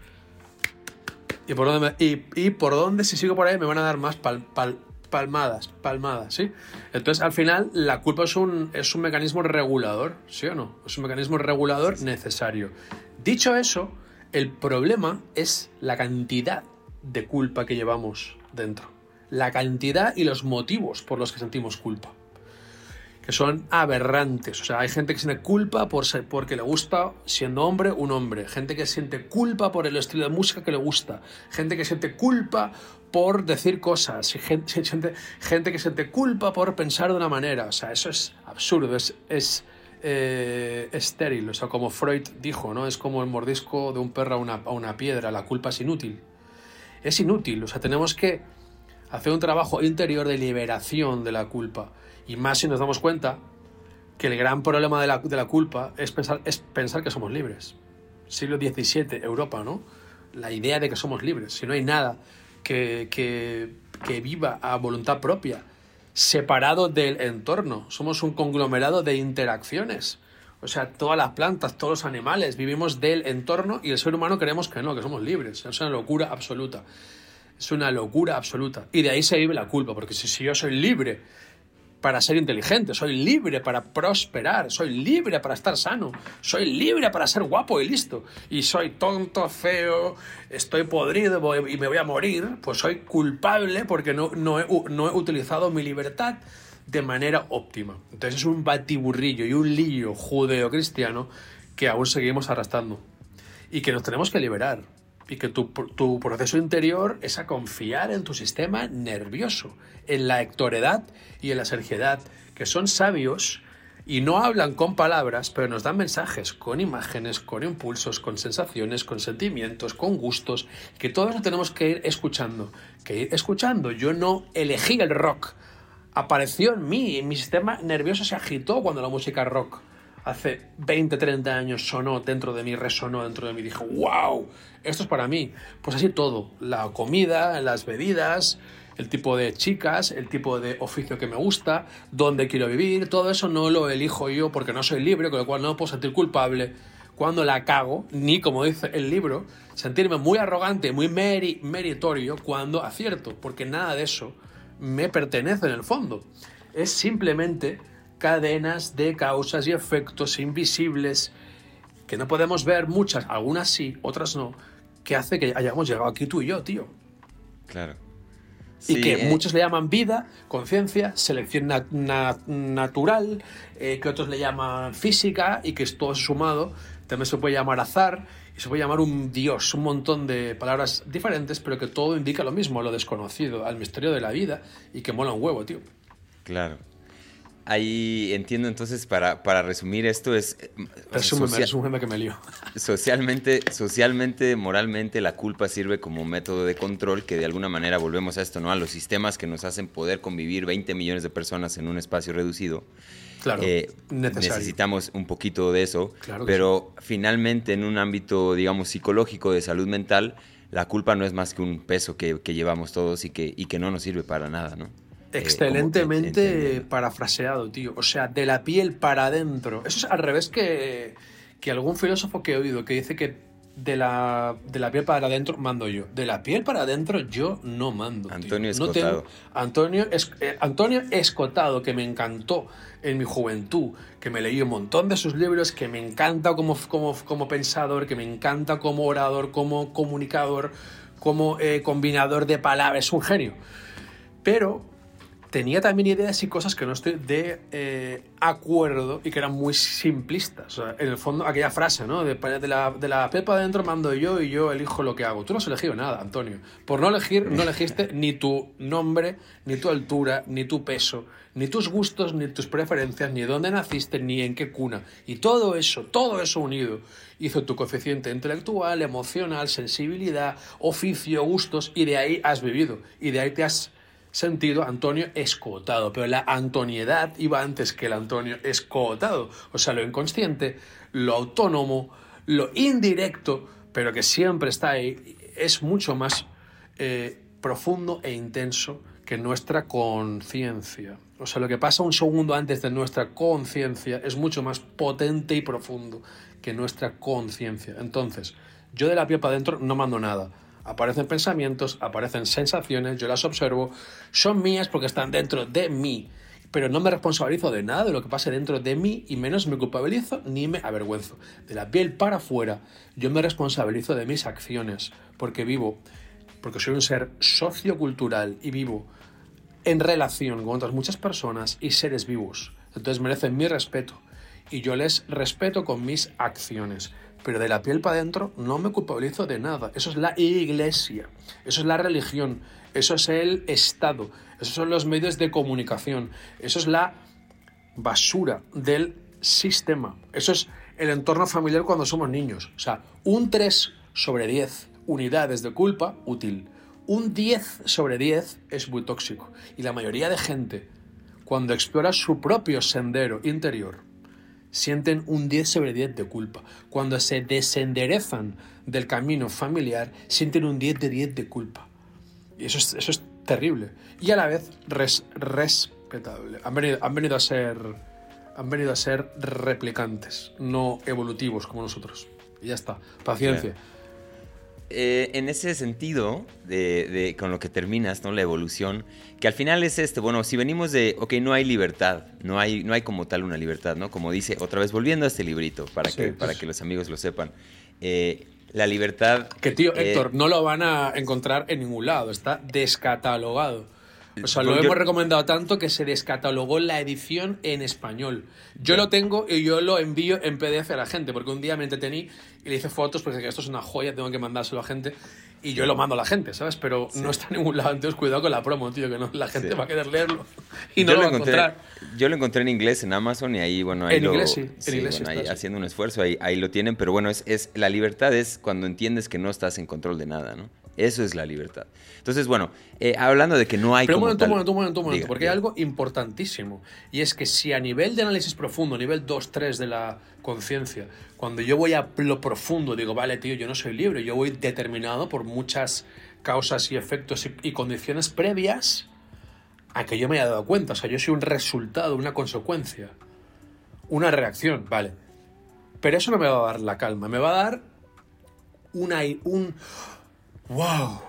y por dónde, y, por dónde si sigo por ahí, me van a dar más pal- pal- palmadas, palmadas, ¿sí? Entonces, al final, la culpa es un, es un mecanismo regulador, ¿sí o no? Es un mecanismo regulador necesario. Dicho eso, el problema es la cantidad de culpa que llevamos dentro. La cantidad y los motivos por los que sentimos culpa que son aberrantes. O sea, hay gente que siente culpa por ser, porque le gusta, siendo hombre, un hombre. Gente que siente culpa por el estilo de música que le gusta. Gente que siente culpa por decir cosas. (laughs) Gente, que siente culpa por pensar de una manera. O sea, eso es absurdo, es, es eh, estéril. O sea, como Freud dijo, ¿no? Es como el mordisco de un perro a una, a una piedra. La culpa es inútil. Es inútil. O sea, tenemos que hacer un trabajo interior de liberación de la culpa y más si nos damos cuenta que el gran problema de la, de la culpa es pensar, es pensar que somos libres. Siglo XVII, Europa, ¿no? La idea de que somos libres. Si no hay nada que, que, que viva a voluntad propia, separado del entorno. Somos un conglomerado de interacciones. O sea, todas las plantas, todos los animales, vivimos del entorno y el ser humano creemos que no, que somos libres. Es una locura absoluta. Es una locura absoluta. Y de ahí se vive la culpa, porque si, si yo soy libre para ser inteligente, soy libre para prosperar, soy libre para estar sano, soy libre para ser guapo y listo. Y soy tonto, feo, estoy podrido y me voy a morir, pues soy culpable porque no, no, he, no he utilizado mi libertad de manera óptima. Entonces es un batiburrillo y un lío judeo-cristiano que aún seguimos arrastrando y que nos tenemos que liberar y que tu, tu, proceso interior es a confiar en tu sistema nervioso, en la hectoredad y en la sergiedad, que son sabios y no hablan con palabras, pero nos dan mensajes con imágenes, con impulsos, con sensaciones, con sentimientos, con gustos, que todo eso tenemos que ir escuchando, que ir escuchando. Yo no elegí el rock, apareció en mí, mi sistema nervioso se agitó cuando la música rock hace 20, 30 años sonó dentro de mí, resonó dentro de mí, dije, wow, esto es para mí. Pues así todo, la comida, las bebidas, el tipo de chicas, el tipo de oficio que me gusta, dónde quiero vivir, todo eso no lo elijo yo porque no soy libre, con lo cual no puedo sentir culpable cuando la cago, ni como dice el libro, sentirme muy arrogante, muy meritorio cuando acierto, porque nada de eso me pertenece en el fondo. Es simplemente cadenas de causas y efectos invisibles que no podemos ver, muchas, algunas sí, otras no, que hace que hayamos llegado aquí tú y yo, tío. Claro. y que eh. muchos le llaman vida, conciencia, selección natural, eh, que otros le llaman física y que es todo sumado. También se puede llamar azar y se puede llamar un dios, un montón de palabras diferentes, pero que todo indica lo mismo, a lo desconocido, al misterio de la vida y que mola un huevo, tío. Claro. Ahí entiendo entonces, para, para resumir esto, es... Eh, Resúmeme, que me lío. (laughs) Socialmente, socialmente, moralmente, la culpa sirve como método de control que de alguna manera volvemos a esto, ¿no? A los sistemas que nos hacen poder convivir 20 millones de personas en un espacio reducido. Claro, eh, necesitamos un poquito de eso, pero finalmente en un ámbito, digamos, psicológico de salud mental, la culpa no es más que un peso que, que llevamos todos y que, y que no nos sirve para nada, ¿no? Eh, Excelentemente parafraseado, tío. O sea, de la piel para adentro. Eso es al revés que, que algún filósofo que he oído que dice que de la, de la piel para adentro mando yo. De la piel para adentro yo no mando. Antonio Escotado. Antonio, es, eh, Antonio Escotado, que me encantó en mi juventud, que me leí un montón de sus libros, que me encanta como, como, como pensador, que me encanta como orador, como comunicador, como eh, combinador de palabras. Es un genio. Pero tenía también ideas y cosas que no estoy de eh, acuerdo y que eran muy simplistas. en el fondo, aquella frase, ¿no? De, la, de la pepa adentro mando yo y yo elijo lo que hago. Tú no has elegido nada, Antonio. Por no elegir, no elegiste (laughs) ni tu nombre, ni tu altura, ni tu peso, ni tus gustos, ni tus preferencias, ni dónde naciste, ni en qué cuna. Y todo eso, todo eso unido, hizo tu coeficiente intelectual, emocional, sensibilidad, oficio, gustos, y de ahí has vivido. Y de ahí te has sentido Antonio escotado, pero la antoniedad iba antes que el Antonio escotado, o sea, lo inconsciente, lo autónomo, lo indirecto, pero que siempre está ahí, es mucho más eh, profundo e intenso que nuestra conciencia. O sea, lo que pasa un segundo antes de nuestra conciencia es mucho más potente y profundo que nuestra conciencia. Entonces, yo de la piel para adentro no mando nada Aparecen pensamientos, aparecen sensaciones, yo las observo, son mías porque están dentro de mí, pero no me responsabilizo de nada de lo que pase dentro de mí y menos me culpabilizo ni me avergüenzo. De la piel para afuera, yo me responsabilizo de mis acciones porque vivo, porque soy un ser sociocultural y vivo en relación con otras muchas personas y seres vivos. Entonces merecen mi respeto y yo les respeto con mis acciones. Pero de la piel para adentro no me culpabilizo de nada. Eso es la iglesia, eso es la religión, eso es el Estado, esos son los medios de comunicación, eso es la basura del sistema, eso es el entorno familiar cuando somos niños. O sea, un 3 sobre 10 unidades de culpa útil. Un 10 sobre 10 es muy tóxico. Y la mayoría de gente, cuando explora su propio sendero interior, sienten un 10 sobre 10 de culpa. Cuando se desenderezan del camino familiar, sienten un 10 de 10 de culpa. Y eso es, eso es terrible. Y a la vez respetable. Han venido, han venido a ser. Han venido a ser replicantes, no evolutivos como nosotros. Y ya está. Paciencia. Eh, en ese sentido, de, con lo que terminas, ¿no? La evolución, que al final es este, bueno, si venimos de, ok, no hay libertad, no hay, no hay como tal una libertad, ¿no? Como dice, otra vez volviendo a este librito, para, que, para que los amigos lo sepan. Eh, la libertad... Que tío, eh, Héctor, no lo van a encontrar en ningún lado, está descatalogado. O sea, lo hemos recomendado tanto que se descatalogó la edición en español. Yo lo tengo y yo lo envío en PDF a la gente, porque un día me entretení y le hice fotos porque esto es una joya, tengo que mandárselo a gente. Y yo lo mando a la gente, ¿sabes? Pero no está en ningún lado. Entonces, cuidado con la promo, tío, que no, la gente va a querer leerlo y no lo, va a encontrar. Yo lo encontré en inglés en Amazon y ahí, bueno, ahí en lo, inglés, sí. En inglés ahí, haciendo un esfuerzo, ahí, ahí lo tienen. Pero bueno, es, es, la libertad es cuando entiendes que no estás en control de nada, ¿no? Eso es la libertad. Entonces, bueno, eh, hablando de que no hay... Pero un momento, un momento, un momento, un momento, porque hay algo importantísimo. Y es que si a nivel de análisis profundo, nivel 2, 3 de la conciencia, cuando yo voy a lo profundo, digo, vale, tío, yo no soy libre, yo voy determinado por muchas causas y efectos y, y condiciones previas a que yo me haya dado cuenta. O sea, yo soy un resultado, una consecuencia, una reacción, vale. Pero eso no me va a dar la calma, me va a dar una, un wow,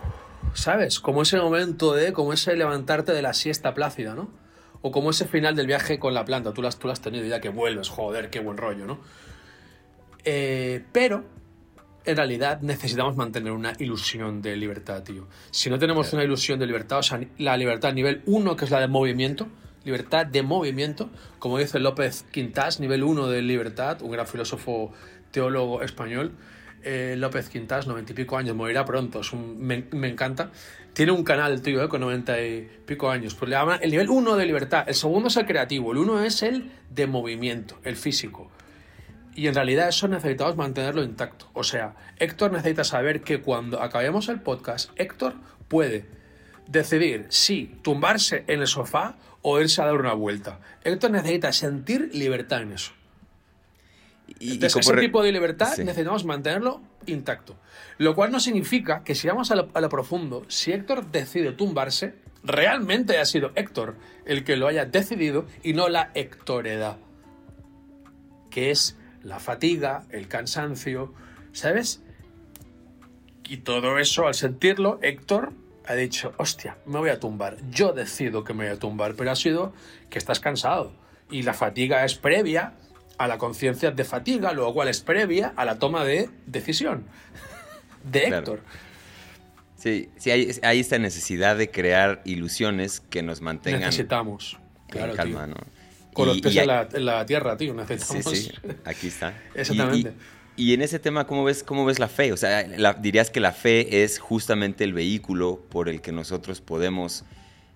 ¿sabes? Como ese momento de, como ese levantarte de la siesta plácida, ¿no? O como ese final del viaje con la planta, tú lo has, tú has tenido ya que vuelves, joder, qué buen rollo, ¿no? Eh, pero, en realidad, necesitamos mantener una ilusión de libertad, tío. Si no tenemos una ilusión de libertad, o sea, la libertad nivel 1, que es la de movimiento, libertad de movimiento, como dice López Quintas, nivel 1 de libertad, un gran filósofo teólogo español, eh, López Quintas, noventa y pico años, morirá pronto, me, encanta. Tiene un canal, tío, eh, con noventa y pico años. Pues le llama el nivel 1 de libertad. El segundo es el creativo, el uno es el de movimiento, el físico. Y en realidad eso necesitamos mantenerlo intacto. O sea, Héctor necesita saber que cuando acabemos el podcast, Héctor puede decidir si tumbarse en el sofá o irse a dar una vuelta. Héctor necesita sentir libertad en eso. Y, ese tipo de libertad necesitamos mantenerlo intacto. Lo cual no significa que si vamos a lo, profundo, si Héctor decide tumbarse, realmente ha sido Héctor el que lo haya decidido y no la Héctoredad. Que es la fatiga, el cansancio, ¿sabes? Y todo eso, al sentirlo, Héctor ha dicho, hostia, me voy a tumbar. Yo decido que me voy a tumbar, pero ha sido que estás cansado. Y la fatiga es previa a la conciencia de fatiga, lo cual es previa a la toma de decisión de Héctor. Sí, sí hay, hay, esta necesidad de crear ilusiones que nos mantengan. Necesitamos. Claro, en calma, ¿no? Con los pies en, la, tierra, tío, necesitamos. Sí, sí, aquí está. (laughs) Exactamente. Y, en ese tema, ¿cómo ves, cómo ves la fe? O sea, dirías que la fe es justamente el vehículo por el que nosotros podemos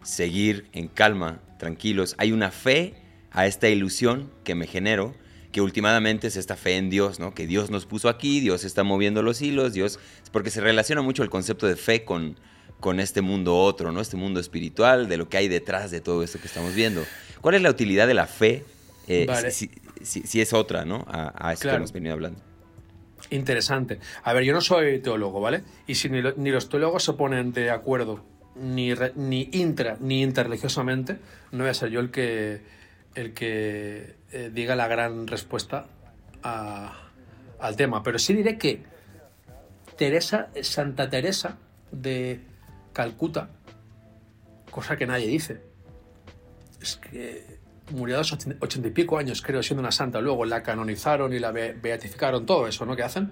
seguir en calma, tranquilos. Hay una fe a esta ilusión que me genero que últimamente es esta fe en Dios, ¿no? Que Dios nos puso aquí, Dios está moviendo los hilos, Dios, porque se relaciona mucho el concepto de fe con, con este mundo otro, ¿no? Este mundo espiritual, de lo que hay detrás de todo esto que estamos viendo. ¿Cuál es la utilidad de la fe eh, si, es otra, ¿no? A, esto que hemos venido hablando. Interesante. A ver, yo no soy teólogo, ¿vale? Y si ni, los teólogos se ponen de acuerdo, ni, ni intra ni interreligiosamente, no voy a ser yo el que el que eh, diga la gran respuesta al tema. Pero sí diré que Teresa, Santa Teresa, de Calcuta, cosa que nadie dice, es que murió a los ochenta y pico años, creo, siendo una santa. Luego la canonizaron y la beatificaron, todo eso, ¿no? Que hacen.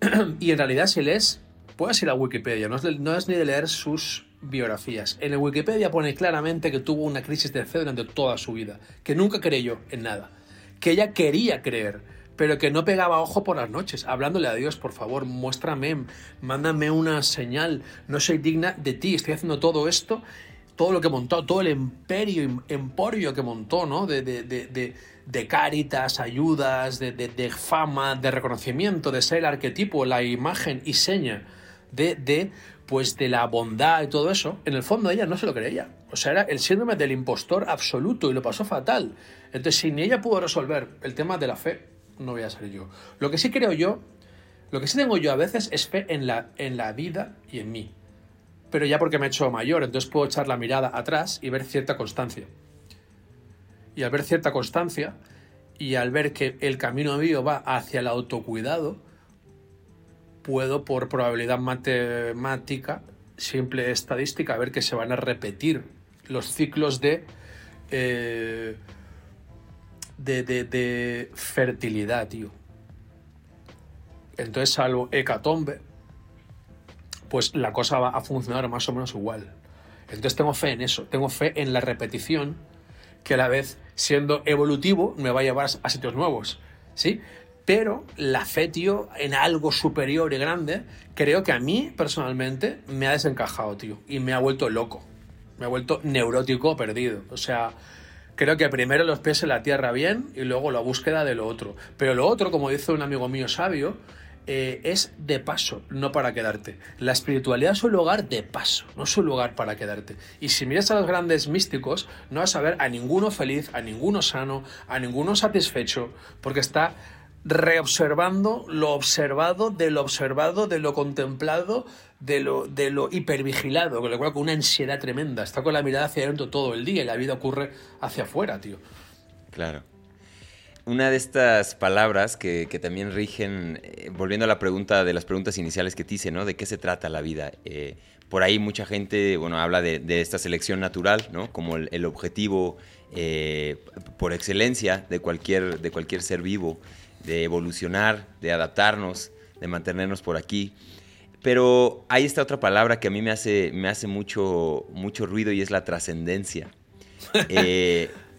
(clears throat) y en realidad, si lees, puedes ir a Wikipedia, no es, no es ni de leer sus biografías. En el Wikipedia pone claramente que tuvo una crisis de fe durante toda su vida, que nunca creyó en nada, que ella quería creer, pero que no pegaba ojo por las noches, hablándole a Dios, por favor, muéstrame, mándame una señal, no soy digna de ti, estoy haciendo todo esto todo lo que montó, todo el imperio, emporio que montó, ¿no? De, de, de, de cáritas, ayudas, de, fama, de reconocimiento, de ser el arquetipo, la imagen y seña de, pues, de la bondad y todo eso, en el fondo ella no se lo creía. O sea, era el síndrome del impostor absoluto y lo pasó fatal. Entonces, si ni ella pudo resolver el tema de la fe, no voy a ser yo. Lo que sí creo yo, lo que sí tengo yo a veces es fe en la, en la vida y en mí pero ya porque me he hecho mayor, entonces puedo echar la mirada atrás y ver cierta constancia. Y al ver cierta constancia y al ver que el camino mío va hacia el autocuidado, puedo por probabilidad matemática, simple estadística, ver que se van a repetir los ciclos de, eh, de, de, de fertilidad, tío. Entonces, salvo hecatombe, pues la cosa va a funcionar más o menos igual. Entonces tengo fe en eso, tengo fe en la repetición, que a la vez, siendo evolutivo, me va a llevar a sitios nuevos, ¿sí? Pero la fe, tío, en algo superior y grande, creo que a mí, personalmente, me ha desencajado, tío, y me ha vuelto loco, me ha vuelto neurótico perdido. O sea, creo que primero los pies en la tierra bien y luego la búsqueda de lo otro. Pero lo otro, como dice un amigo mío sabio, eh, es de paso, no para quedarte. La espiritualidad es un lugar de paso, no es un lugar para quedarte. Y si miras a los grandes místicos, no vas a ver a ninguno feliz, a ninguno sano, a ninguno satisfecho, porque está reobservando lo observado de lo observado, de lo contemplado, de lo, de lo hipervigilado, con lo cual con una ansiedad tremenda. Está con la mirada hacia adentro todo el día y la vida ocurre hacia afuera, tío. Claro una de estas palabras que, también rigen, eh, volviendo a la pregunta de las preguntas iniciales que te hice, ¿no? ¿De qué se trata la vida? Eh, por ahí mucha gente, bueno, habla de, esta selección natural, ¿no? Como el, objetivo eh, por excelencia de cualquier, de cualquier ser vivo, de evolucionar, de adaptarnos, de mantenernos por aquí. Pero hay esta otra palabra que a mí me hace, me hace mucho, mucho ruido y es la trascendencia. (laughs)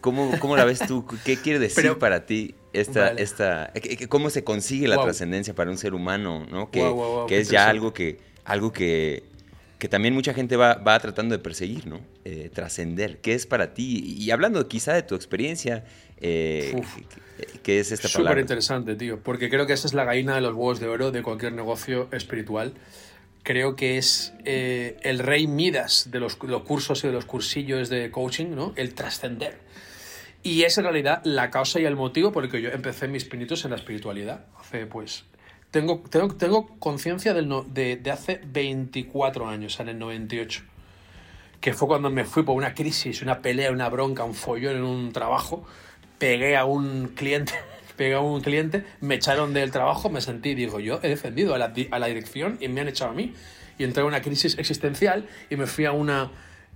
¿Cómo, ¿Cómo, la ves tú? ¿Qué quiere decir para ti esta, esta, cómo se consigue la trascendencia para un ser humano, ¿no? Que, que es ya algo que, algo que, que también mucha gente va, va tratando de perseguir, ¿no? Eh, trascender. ¿Qué es para ti? Y hablando quizá de tu experiencia, eh, ¿qué es esta palabra? Súper interesante, tío, porque creo que esa es la gallina de los huevos de oro de cualquier negocio espiritual. Creo que es eh, el rey Midas de los, los cursos y de los cursillos de coaching, ¿no? El trascender y es en realidad la causa y el motivo por el que yo empecé mis pinitos en la espiritualidad. Hace pues. Tengo, tengo, tengo conciencia de, de hace 24 años, en el 98. Que fue cuando me fui por una crisis, una pelea, una bronca, un follón en un trabajo. Pegué a un cliente, (laughs) pegué a un cliente, me echaron del trabajo, me sentí, digo, yo he defendido a la, a la dirección y me han echado a mí. Y entré en una crisis existencial y me fui a una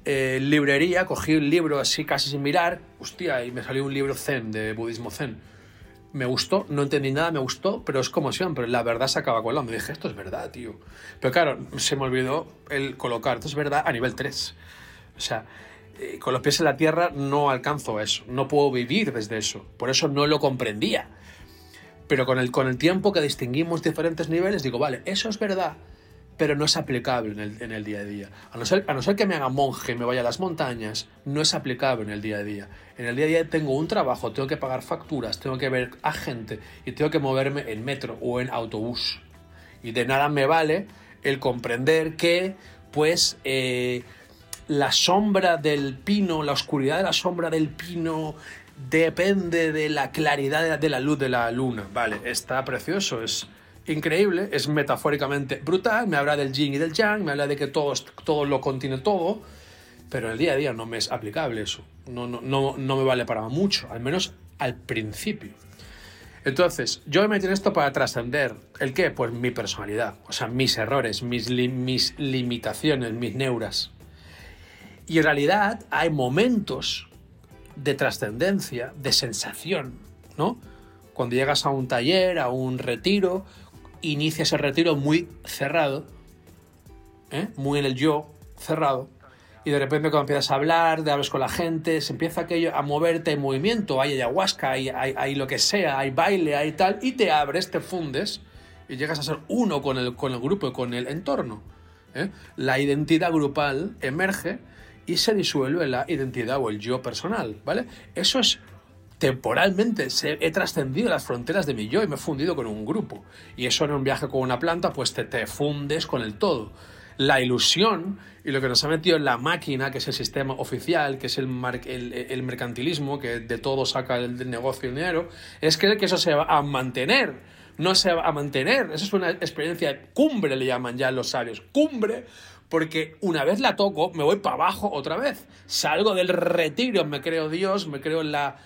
eh, librería, cogí un libro así casi sin mirar, hostia, y me salió un libro zen, de budismo zen. Me gustó, no entendí nada, me gustó, pero es como siempre, la verdad se acaba colando. Me dije, esto es verdad, tío. Pero claro, se me olvidó el colocar, esto es verdad a nivel 3. O sea, eh, con los pies en la tierra no alcanzo eso, no puedo vivir desde eso, por eso no lo comprendía. Pero con el, con el tiempo que distinguimos diferentes niveles, digo, vale, eso es verdad, pero no es aplicable en el, día a día. A no, ser, a no ser que me haga monje me vaya a las montañas, no es aplicable en el día a día. En el día a día tengo un trabajo, tengo que pagar facturas, tengo que ver a gente y tengo que moverme en metro o en autobús. Y de nada me vale el comprender que, pues, eh, la sombra del pino, la oscuridad de la sombra del pino depende de la claridad de la luz de la luna. Vale, está precioso, es increíble, es metafóricamente brutal, me habla del yin y del yang, me habla de que todo, lo contiene todo, pero en el día a día no me es aplicable eso, no, no, no, no me vale para mucho, al menos al principio. Entonces, yo me metí en esto para trascender. ¿El qué? Pues mi personalidad. O sea, mis errores, mis, mis limitaciones, mis neuras. Y en realidad hay momentos de trascendencia, de sensación, ¿no? Cuando llegas a un taller, a un retiro, inicias el retiro muy cerrado, ¿eh? muy en el yo, cerrado, y de repente cuando empiezas a hablar, de hablas con la gente, se empieza aquello a moverte en movimiento, hay ayahuasca, hay, hay, lo que sea, hay baile, hay tal, y te abres, te fundes y llegas a ser uno con el, con el grupo y con el entorno. ¿eh? La identidad grupal emerge y se disuelve la identidad o el yo personal, ¿vale? Eso es temporalmente, he trascendido las fronteras de mi yo y me he fundido con un grupo. Y eso en un viaje con una planta, pues te, te fundes con el todo la ilusión y lo que nos ha metido en la máquina, que es el sistema oficial, que es el, el, mercantilismo, que de todo saca el, negocio el dinero, es creer que eso se va a mantener. No se va a mantener. Eso es una experiencia cumbre, le llaman ya los sabios. Cumbre, porque una vez la toco, me voy para abajo otra vez. Salgo del retiro, me creo Dios, me creo en la,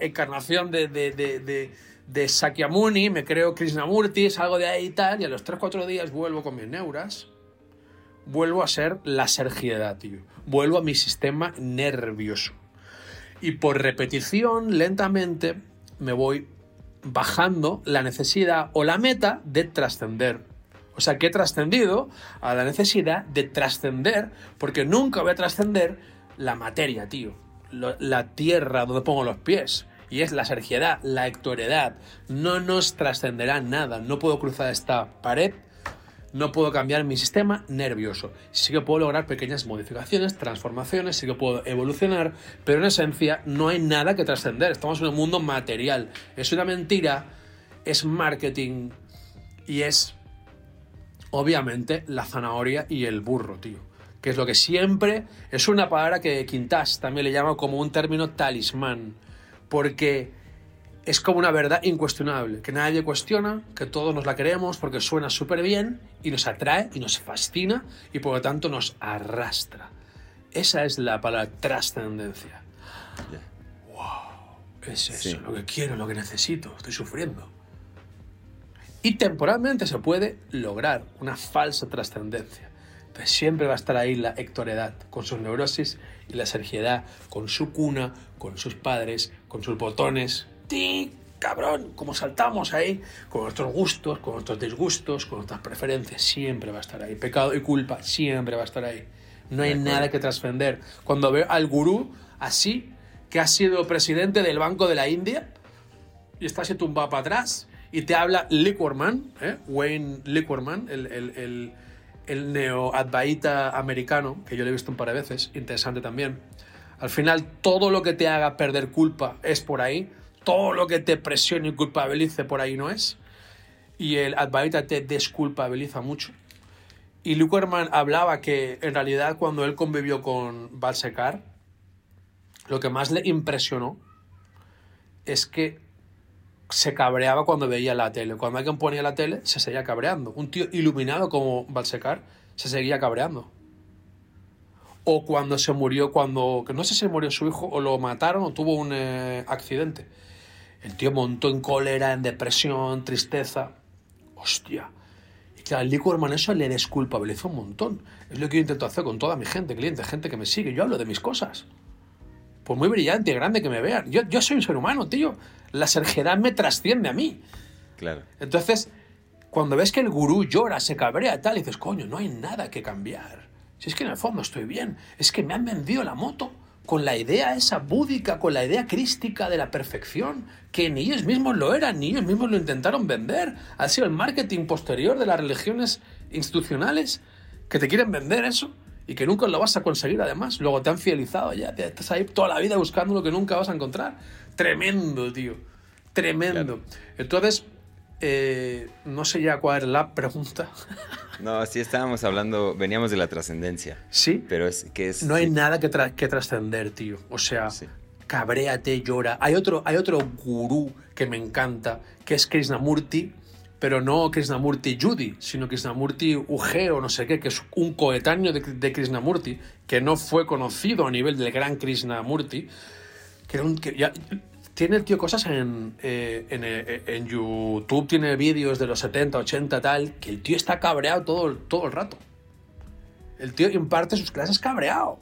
encarnación de, de, de, de, Sakyamuni, me creo Krishnamurti, salgo de ahí y tal, y a los 3-4 días vuelvo con mis neuras vuelvo a ser la sergiedad, tío. Vuelvo a mi sistema nervioso. Y por repetición, lentamente, me voy bajando la necesidad o la meta de trascender. O sea, que he trascendido a la necesidad de trascender, porque nunca voy a trascender la materia, tío. La tierra donde pongo los pies. Y es la sergiedad, la hectoredad. No nos trascenderá nada. No puedo cruzar esta pared no puedo cambiar mi sistema nervioso. Sí que puedo lograr pequeñas modificaciones, transformaciones, sí que puedo evolucionar, pero en esencia no hay nada que trascender. Estamos en un mundo material. Es una mentira, es marketing y es obviamente la zanahoria y el burro, tío. Que es lo que siempre es una palabra que Quintas también le llama como un término talismán. Porque es como una verdad incuestionable, que nadie cuestiona, que todos nos la queremos porque suena súper bien y nos atrae y nos fascina y por lo tanto nos arrastra. Esa es la palabra trascendencia. ¡Wow! Es eso, lo que quiero, lo que necesito, estoy sufriendo. Y temporalmente se puede lograr una falsa trascendencia. Pero siempre va a estar ahí la hectoredad, con sus neurosis y la sergiedad, con su cuna, con sus padres, con sus botones, ti, cabrón, como saltamos ahí, con nuestros gustos, con nuestros disgustos, con nuestras preferencias, siempre va a estar ahí. Pecado y culpa siempre va a estar ahí. No hay nada que trascender. Cuando veo al gurú así, que ha sido presidente del Banco de la India, y está así tumbado para atrás, y te habla Liquorman, ¿eh? Wayne Liquorman, el, el, el, el neo-advaita americano, que yo le he visto un par de veces, interesante también. Al final, todo lo que te haga perder culpa es por ahí todo lo que te presione y culpabilice por ahí no es. Y el Advaita te desculpabiliza mucho. Y Luke Herman hablaba que en realidad cuando él convivió con Balsekar, lo que más le impresionó es que se cabreaba cuando veía la tele. Cuando alguien ponía la tele, se seguía cabreando. Un tío iluminado como Balsekar se seguía cabreando. O cuando se murió, cuando, no sé si murió su hijo o lo mataron o tuvo un eh, accidente el tío montó en cólera, en depresión, tristeza. Hostia. Y claro, el Liquorman eso le desculpabiliza un montón. Es lo que yo intento hacer con toda mi gente, cliente, gente que me sigue. Yo hablo de mis cosas. Pues muy brillante y grande que me vean. Yo, yo soy un ser humano, tío. La serjedad me trasciende a mí. Claro. Entonces, cuando ves que el gurú llora, se cabrea y tal, dices, coño, no hay nada que cambiar. Si es que en el fondo estoy bien, es que me han vendido la moto con la idea esa búdica, con la idea crística de la perfección, que ni ellos mismos lo eran, ni ellos mismos lo intentaron vender. Ha sido el marketing posterior de las religiones institucionales que te quieren vender eso y que nunca lo vas a conseguir además. Luego te han fidelizado ya, te estás ahí toda la vida buscando lo que nunca vas a encontrar. Tremendo, tío. Tremendo. Entonces, eh, no sé ya cuál es la pregunta. (laughs) No, sí estábamos hablando, veníamos de la trascendencia. Sí. Pero es que es... No hay nada que, que trascender, tío. O sea, cabréate, llora. Hay otro, hay otro gurú que me encanta, que es Krishnamurti, pero no Krishnamurti Judy, sino Krishnamurti UG o no sé qué, que es un coetáneo de, de Krishnamurti, que no fue conocido a nivel del gran Krishnamurti, que, un, que ya, tiene el tío cosas en, eh, en, eh, en YouTube, tiene vídeos de los 70, 80, tal, que el tío está cabreado todo, todo el rato. El tío imparte sus clases cabreado.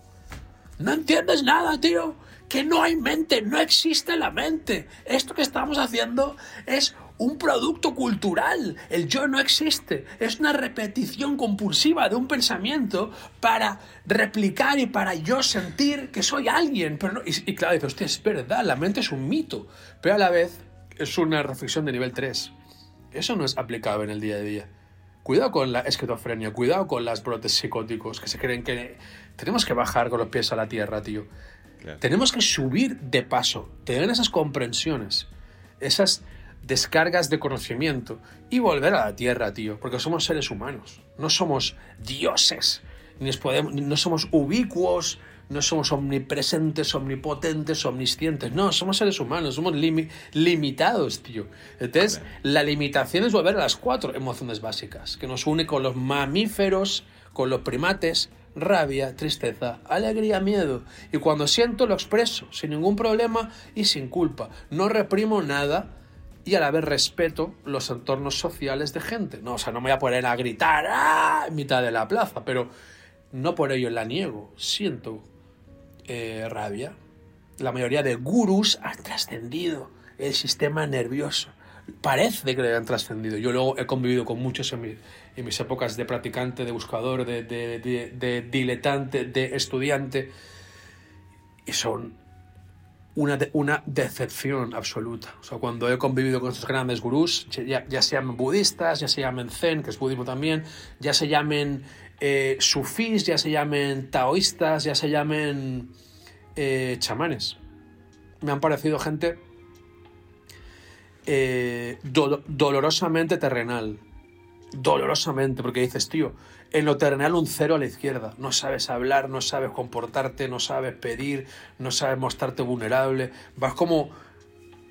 No entiendes nada, tío. Que no hay mente, no existe la mente. Esto que estamos haciendo es un producto cultural. El yo no existe. Es una repetición compulsiva de un pensamiento para replicar y para yo sentir que soy alguien. Pero y, claro, dice, hostia, es verdad, la mente es un mito. Pero a la vez es una reflexión de nivel 3. Eso no es aplicable en el día a día. Cuidado con la esquizofrenia, cuidado con las brotes psicóticos que se creen que tenemos que bajar con los pies a la tierra, tío. Tenemos que subir de paso, tener esas comprensiones, esas descargas de conocimiento y volver a la tierra, tío, porque somos seres humanos, no somos dioses, ni podemos, no somos ubicuos, no somos omnipresentes, omnipotentes, omniscientes, no, somos seres humanos, somos limitados, tío. Entonces, la limitación es volver a las cuatro emociones básicas, que nos une con los mamíferos, con los primates, rabia, tristeza, alegría, miedo. Y cuando siento lo expreso, sin ningún problema y sin culpa. No reprimo nada y a la vez respeto los entornos sociales de gente. No, o sea, no me voy a poner a gritar ¡ah! en mitad de la plaza, pero no por ello la niego. Siento eh, rabia. La mayoría de gurús han trascendido el sistema nervioso. Parece que le han trascendido. Yo luego he convivido con muchos en, mis épocas de practicante, de buscador, de, de, de diletante, de estudiante. Y son una, una decepción absoluta. O sea, cuando he convivido con estos grandes gurús, ya, ya se llamen budistas, ya se llamen zen, que es budismo también, ya se llamen eh, sufís, ya se llamen taoístas, ya se llamen eh, chamanes. Me han parecido gente eh, dolorosamente terrenal. Dolorosamente, porque dices, tío, en lo terrenal un cero a la izquierda. No sabes hablar, no sabes comportarte, no sabes pedir, no sabes mostrarte vulnerable. Vas como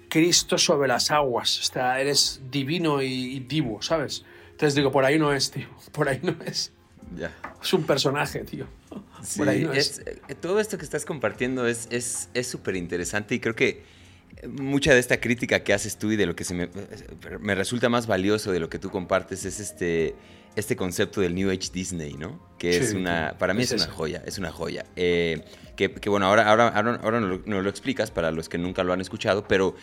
Cristo sobre las aguas. O sea, eres divino y, divo, ¿sabes? Entonces digo, por ahí no es, tío. (laughs) Por ahí no es. Ya. Es un personaje, tío. (laughs) por ahí no es. Eh, todo esto que estás compartiendo es súper es, interesante y creo que mucha de esta crítica que haces tú y de lo que se me, me resulta más valioso de lo que tú compartes es este este concepto del New Age Disney, ¿no? Que es una, para mí es, una joya, es una joya. Eh, que, bueno, ahora, ahora, ahora, ahora no, lo, explicas para los que nunca lo han escuchado, pero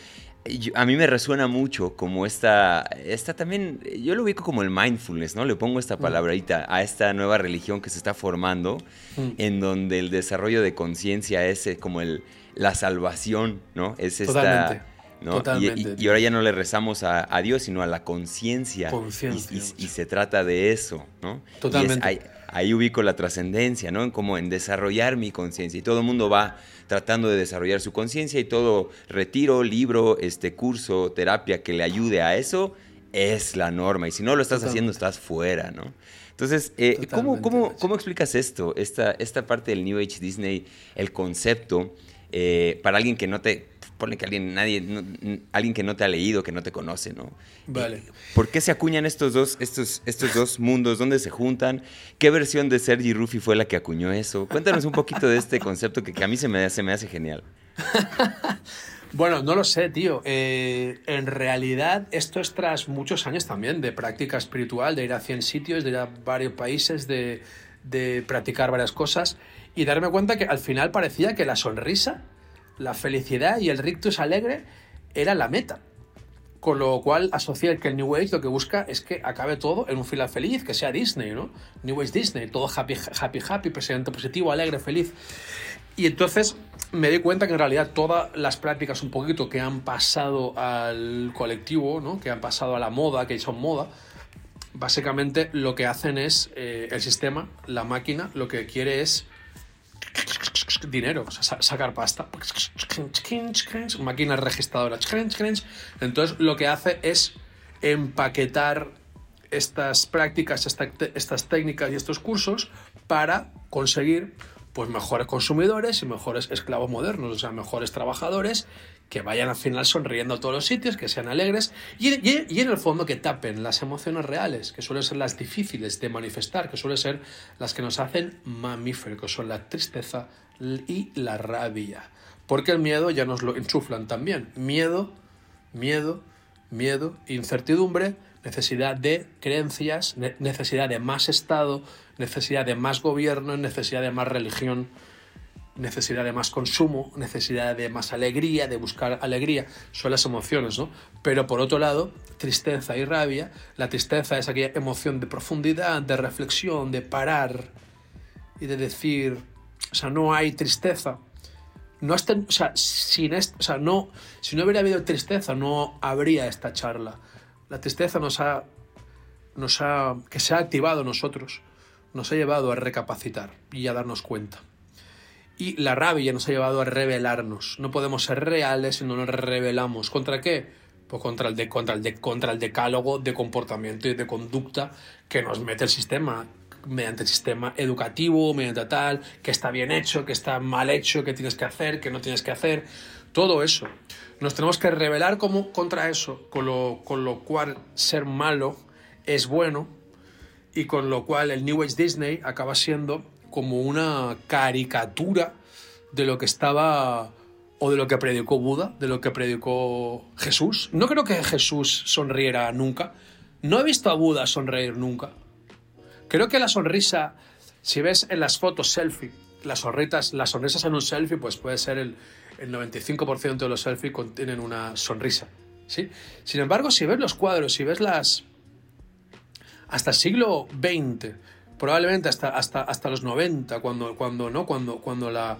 a mí me resuena mucho como esta, esta también, yo lo ubico como el mindfulness, ¿no? Le pongo esta mm. palabrita a esta nueva religión que se está formando, mm. en donde el desarrollo de conciencia es eh, como el, la salvación, ¿no? Es esta... Y, ahora ya no le rezamos a, Dios, sino a la conciencia. Y, se trata de eso, ¿no? Totalmente. ahí, ubico la trascendencia, ¿no? Como en desarrollar mi conciencia. Y todo el mundo va tratando de desarrollar su conciencia y todo retiro, libro, este curso, terapia que le ayude a eso es la norma. Y si no lo estás haciendo, estás fuera, ¿no? Entonces, eh, ¿cómo, cómo, cómo, explicas esto? Esta, esta parte del New Age Disney, el concepto, eh, para alguien que no te ponle que alguien, nadie, alguien que no te ha leído, que no te conoce, ¿no? Vale. ¿Por qué se acuñan estos dos, estos, estos dos mundos? ¿Dónde se juntan? ¿Qué versión de Sergi Ruffi fue la que acuñó eso? Cuéntanos un poquito de este concepto que, a mí se me, se me hace genial. (laughs) Bueno, no lo sé, tío. Eh, en realidad, esto es tras muchos años también de práctica espiritual, de ir a 100 sitios, de ir a varios países, de, de practicar varias cosas y darme cuenta que al final parecía que la sonrisa la felicidad y el rictus alegre era la meta. Con lo cual asocié que el New Age lo que busca es que acabe todo en un final feliz, que sea Disney, ¿no? New Age Disney, todo happy, happy, happy, presidente positivo, alegre, feliz. Y entonces me di cuenta que en realidad todas las prácticas un poquito que han pasado al colectivo, ¿no? que han pasado a la moda, que son moda, básicamente lo que hacen es eh, el sistema, la máquina, lo que quiere es dinero, sacar pasta. Máquinas registradoras. Entonces lo que hace es empaquetar estas prácticas, estas técnicas y estos cursos para conseguir pues mejores consumidores y mejores esclavos modernos, o sea, mejores trabajadores que vayan al final sonriendo a todos los sitios, que sean alegres y, y, en el fondo que tapen las emociones reales, que suelen ser las difíciles de manifestar, que suelen ser las que nos hacen mamíferos, que son la tristeza y la rabia. Porque el miedo ya nos lo enchuflan también. Miedo, miedo, miedo, incertidumbre, necesidad de creencias, necesidad de más Estado, necesidad de más gobierno, necesidad de más religión, necesidad de más consumo, necesidad de más alegría, de buscar alegría, son las emociones, ¿no? Pero por otro lado, tristeza y rabia, la tristeza es aquella emoción de profundidad, de reflexión, de parar y de decir, o sea, no hay tristeza. No o sea, sin o sea, no, si no hubiera habido tristeza, no habría esta charla. La tristeza nos ha, nos ha, que se ha activado nosotros, nos ha llevado a recapacitar y a darnos cuenta. Y la rabia nos ha llevado a rebelarnos. No podemos ser reales si no nos rebelamos. ¿Contra qué? Pues contra el, de, contra, el de, contra el decálogo de comportamiento y de conducta que nos mete el sistema, mediante el sistema educativo, mediante tal, que está bien hecho, que está mal hecho, que tienes que hacer, que no tienes que hacer, todo eso. Nos tenemos que rebelar como contra eso, con lo, con lo cual ser malo es bueno y con lo cual el New Age Disney acaba siendo como una caricatura de lo que estaba o de lo que predicó Buda, de lo que predicó Jesús. No creo que Jesús sonriera nunca. No he visto a Buda sonreír nunca. Creo que la sonrisa, si ves en las fotos selfie, las sonrisas, las sonrisas en un selfie, pues puede ser el, el 95% de los selfies contienen una sonrisa. ¿sí? Sin embargo, si ves los cuadros, si ves las... Hasta el siglo XX, probablemente hasta, hasta, hasta los 90, cuando, cuando, ¿no? cuando, cuando, la,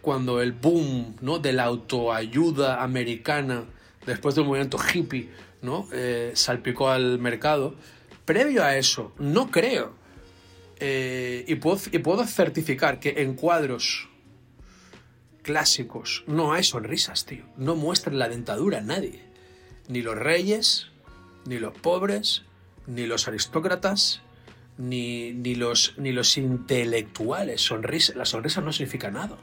cuando el boom ¿no? de la autoayuda americana, después del movimiento hippie, ¿no? Eh, salpicó al mercado, previo a eso, no creo, eh, y, puedo, y puedo certificar que en cuadros clásicos no hay sonrisas, tío. No muestran la dentadura a nadie. Ni los reyes, ni los pobres, ni los aristócratas, ni, ni, los, ni los intelectuales. Sonrisa, la sonrisa no significa nada.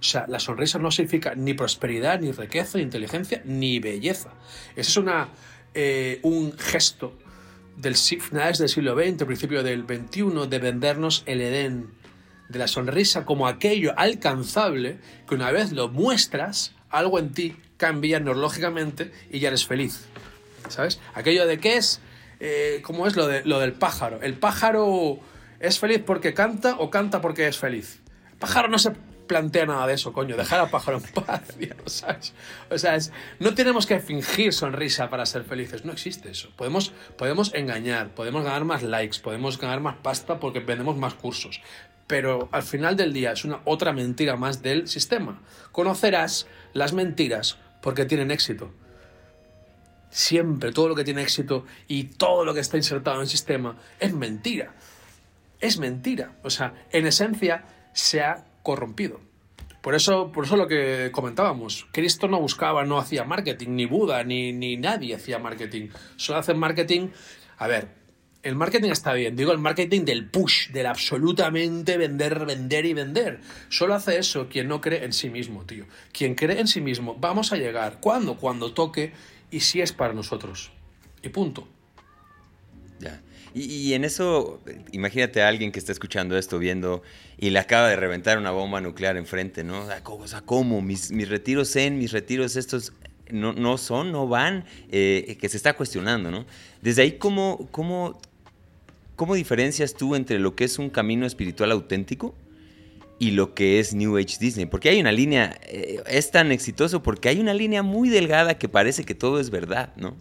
O sea, la sonrisa no significa ni prosperidad, ni riqueza, ni inteligencia, ni belleza. Ese es una, eh, un gesto del finales del siglo XX, principio del XXI, de vendernos el Edén, de la sonrisa como aquello alcanzable que una vez lo muestras, algo en ti cambia neurológicamente y ya eres feliz. ¿Sabes? Aquello de qué es eh, ¿cómo es lo, de, lo del pájaro? ¿El pájaro es feliz porque canta o canta porque es feliz? El pájaro no se plantea nada de eso, coño. Dejar al pájaro en paz. (laughs) O sea, no tenemos que fingir sonrisa para ser felices. No existe eso. Podemos, podemos engañar, podemos ganar más likes, podemos ganar más pasta porque vendemos más cursos. Pero al final del día es una otra mentira más del sistema. Conocerás las mentiras porque tienen éxito siempre todo lo que tiene éxito y todo lo que está insertado en el sistema es mentira. Es mentira. O sea, en esencia se ha corrompido. Por eso, por eso lo que comentábamos, Cristo no buscaba, no hacía marketing, ni Buda, ni, ni nadie hacía marketing. Solo hacen marketing. A ver, el marketing está bien, digo el marketing del push, del absolutamente vender, vender y vender. Solo hace eso quien no cree en sí mismo, tío. Quien cree en sí mismo, vamos a llegar. ¿Cuándo? Cuando toque y si es para nosotros. Y punto. Ya. Y, en eso, imagínate a alguien que está escuchando esto, viendo, y le acaba de reventar una bomba nuclear enfrente, ¿no? O sea, ¿cómo? Mis, mis retiros Zen, mis retiros estos, no, no son, no van, eh, que se está cuestionando, ¿no? Desde ahí, ¿cómo, cómo, ¿cómo diferencias tú entre lo que es un camino espiritual auténtico y lo que es New Age Disney. Porque hay una línea, eh, es tan exitoso porque hay una línea muy delgada que parece que todo es verdad, ¿no?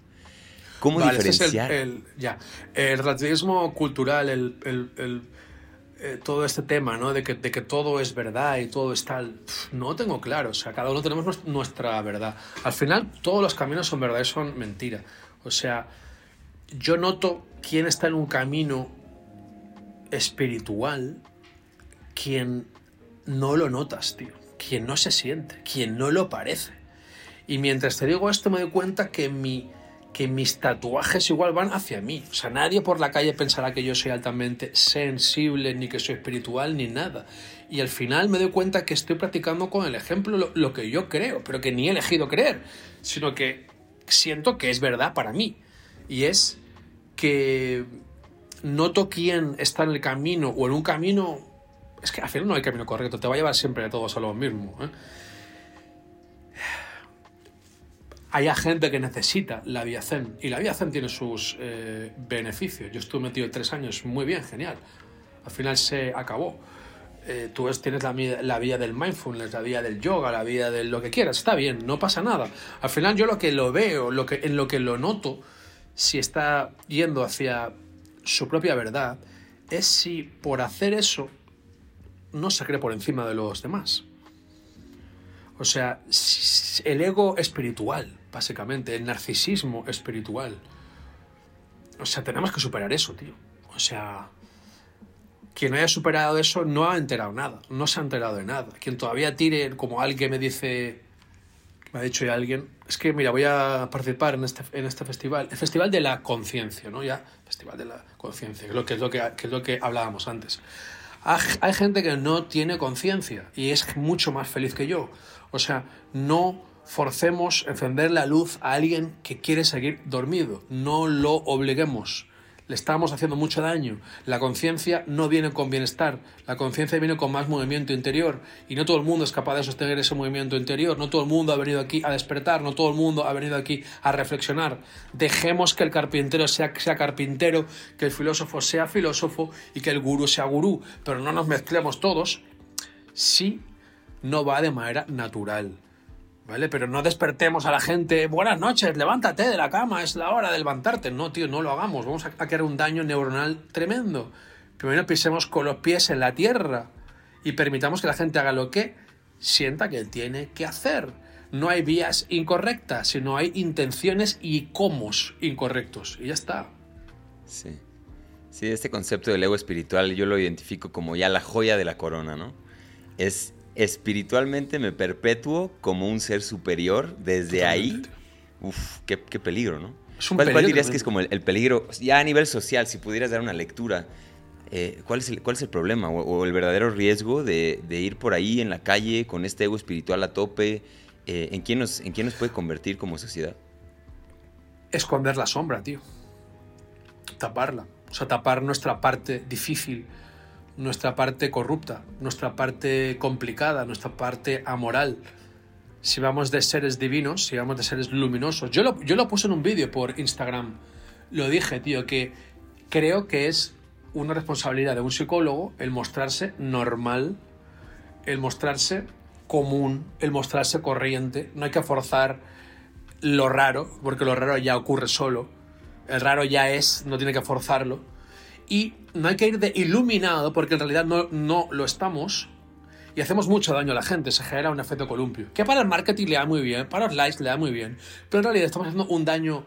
¿Cómo diferenciar? el, ya. el relativismo cultural, el, eh, todo este tema, ¿no? De que, de que, todo es verdad y todo es tal. no tengo claro. O sea, cada uno tenemos nuestra verdad. Al final, todos los caminos son verdad y son mentira. O sea, yo noto quién está en un camino espiritual, quien no lo notas, tío. Quien no se siente, quien no lo parece. Y mientras te digo esto me doy cuenta que, mi, que mis tatuajes igual van hacia mí. O sea, nadie por la calle pensará que yo soy altamente sensible, ni que soy espiritual, ni nada. Y al final me doy cuenta que estoy practicando con el ejemplo lo, lo que yo creo, pero que ni he elegido creer, sino que siento que es verdad para mí. Y es que noto quién está en el camino o en un camino es que al final no hay camino correcto, te va a llevar siempre todos a lo mismo. ¿eh? haya gente que necesita la vía Zen. Y la vía Zen tiene sus eh, beneficios. Yo estuve metido tres años, muy bien, genial. Al final se acabó. Eh, tú tienes la, la, vía del mindfulness, la vía del yoga, la vía de lo que quieras. Está bien, no pasa nada. Al final yo lo que lo veo, lo que, en lo que lo noto, si está yendo hacia su propia verdad, es si por hacer eso no se cree por encima de los demás. O sea, el ego espiritual, básicamente, el narcisismo espiritual. O sea, tenemos que superar eso, tío. O sea, quien no haya superado eso no ha enterado nada, no se ha enterado de nada. Quien todavía tire, como alguien me dice, me ha dicho ya alguien, es que mira, voy a participar en este, en este festival, el Festival de la Conciencia, ¿no? Ya, Festival de la Conciencia, que es lo que, es lo que, que, es lo que hablábamos antes. Hay gente que no tiene conciencia y es mucho más feliz que yo. O sea, no forcemos encender la luz a alguien que quiere seguir dormido. No lo obliguemos le estamos haciendo mucho daño. La conciencia no viene con bienestar, la conciencia viene con más movimiento interior y no todo el mundo es capaz de sostener ese movimiento interior, no todo el mundo ha venido aquí a despertar, no todo el mundo ha venido aquí a reflexionar. Dejemos que el carpintero sea, carpintero, que el filósofo sea filósofo y que el gurú sea gurú, pero no nos mezclemos todos si no va de manera natural. ¿Vale? Pero no despertemos a la gente, buenas noches, levántate de la cama, es la hora de levantarte. No, tío, no lo hagamos, vamos a, crear un daño neuronal tremendo. Primero pisemos con los pies en la tierra y permitamos que la gente haga lo que sienta que tiene que hacer. No hay vías incorrectas, sino hay intenciones y cómo incorrectos. Y ya está. Sí. Sí, este concepto del ego espiritual yo lo identifico como ya la joya de la corona, ¿no? Es espiritualmente me perpetuo como un ser superior. Desde ahí, uff, qué, peligro, ¿no? ¿Cuál, dirías que es como el, peligro, ya a nivel social, si pudieras dar una lectura, eh, ¿cuál, es el, ¿cuál es el problema o, el verdadero riesgo de, ir por ahí en la calle con este ego espiritual a tope? Eh, ¿en, quién nos, ¿En quién nos puede convertir como sociedad? Esconder la sombra, tío. Taparla. O sea, tapar nuestra parte difícil, nuestra parte corrupta, nuestra parte complicada, nuestra parte amoral. Si vamos de seres divinos, si vamos de seres luminosos. Yo lo, yo lo puse en un vídeo por Instagram. Lo dije, tío, que creo que es una responsabilidad de un psicólogo el mostrarse normal, el mostrarse común, el mostrarse corriente. No hay que forzar lo raro, porque lo raro ya ocurre solo. El raro ya es, no tiene que forzarlo y no hay que ir de iluminado porque en realidad no, no lo estamos y hacemos mucho daño a la gente, se genera un efecto columpio, que para el marketing le da muy bien, para los likes le da muy bien, pero en realidad estamos haciendo un daño,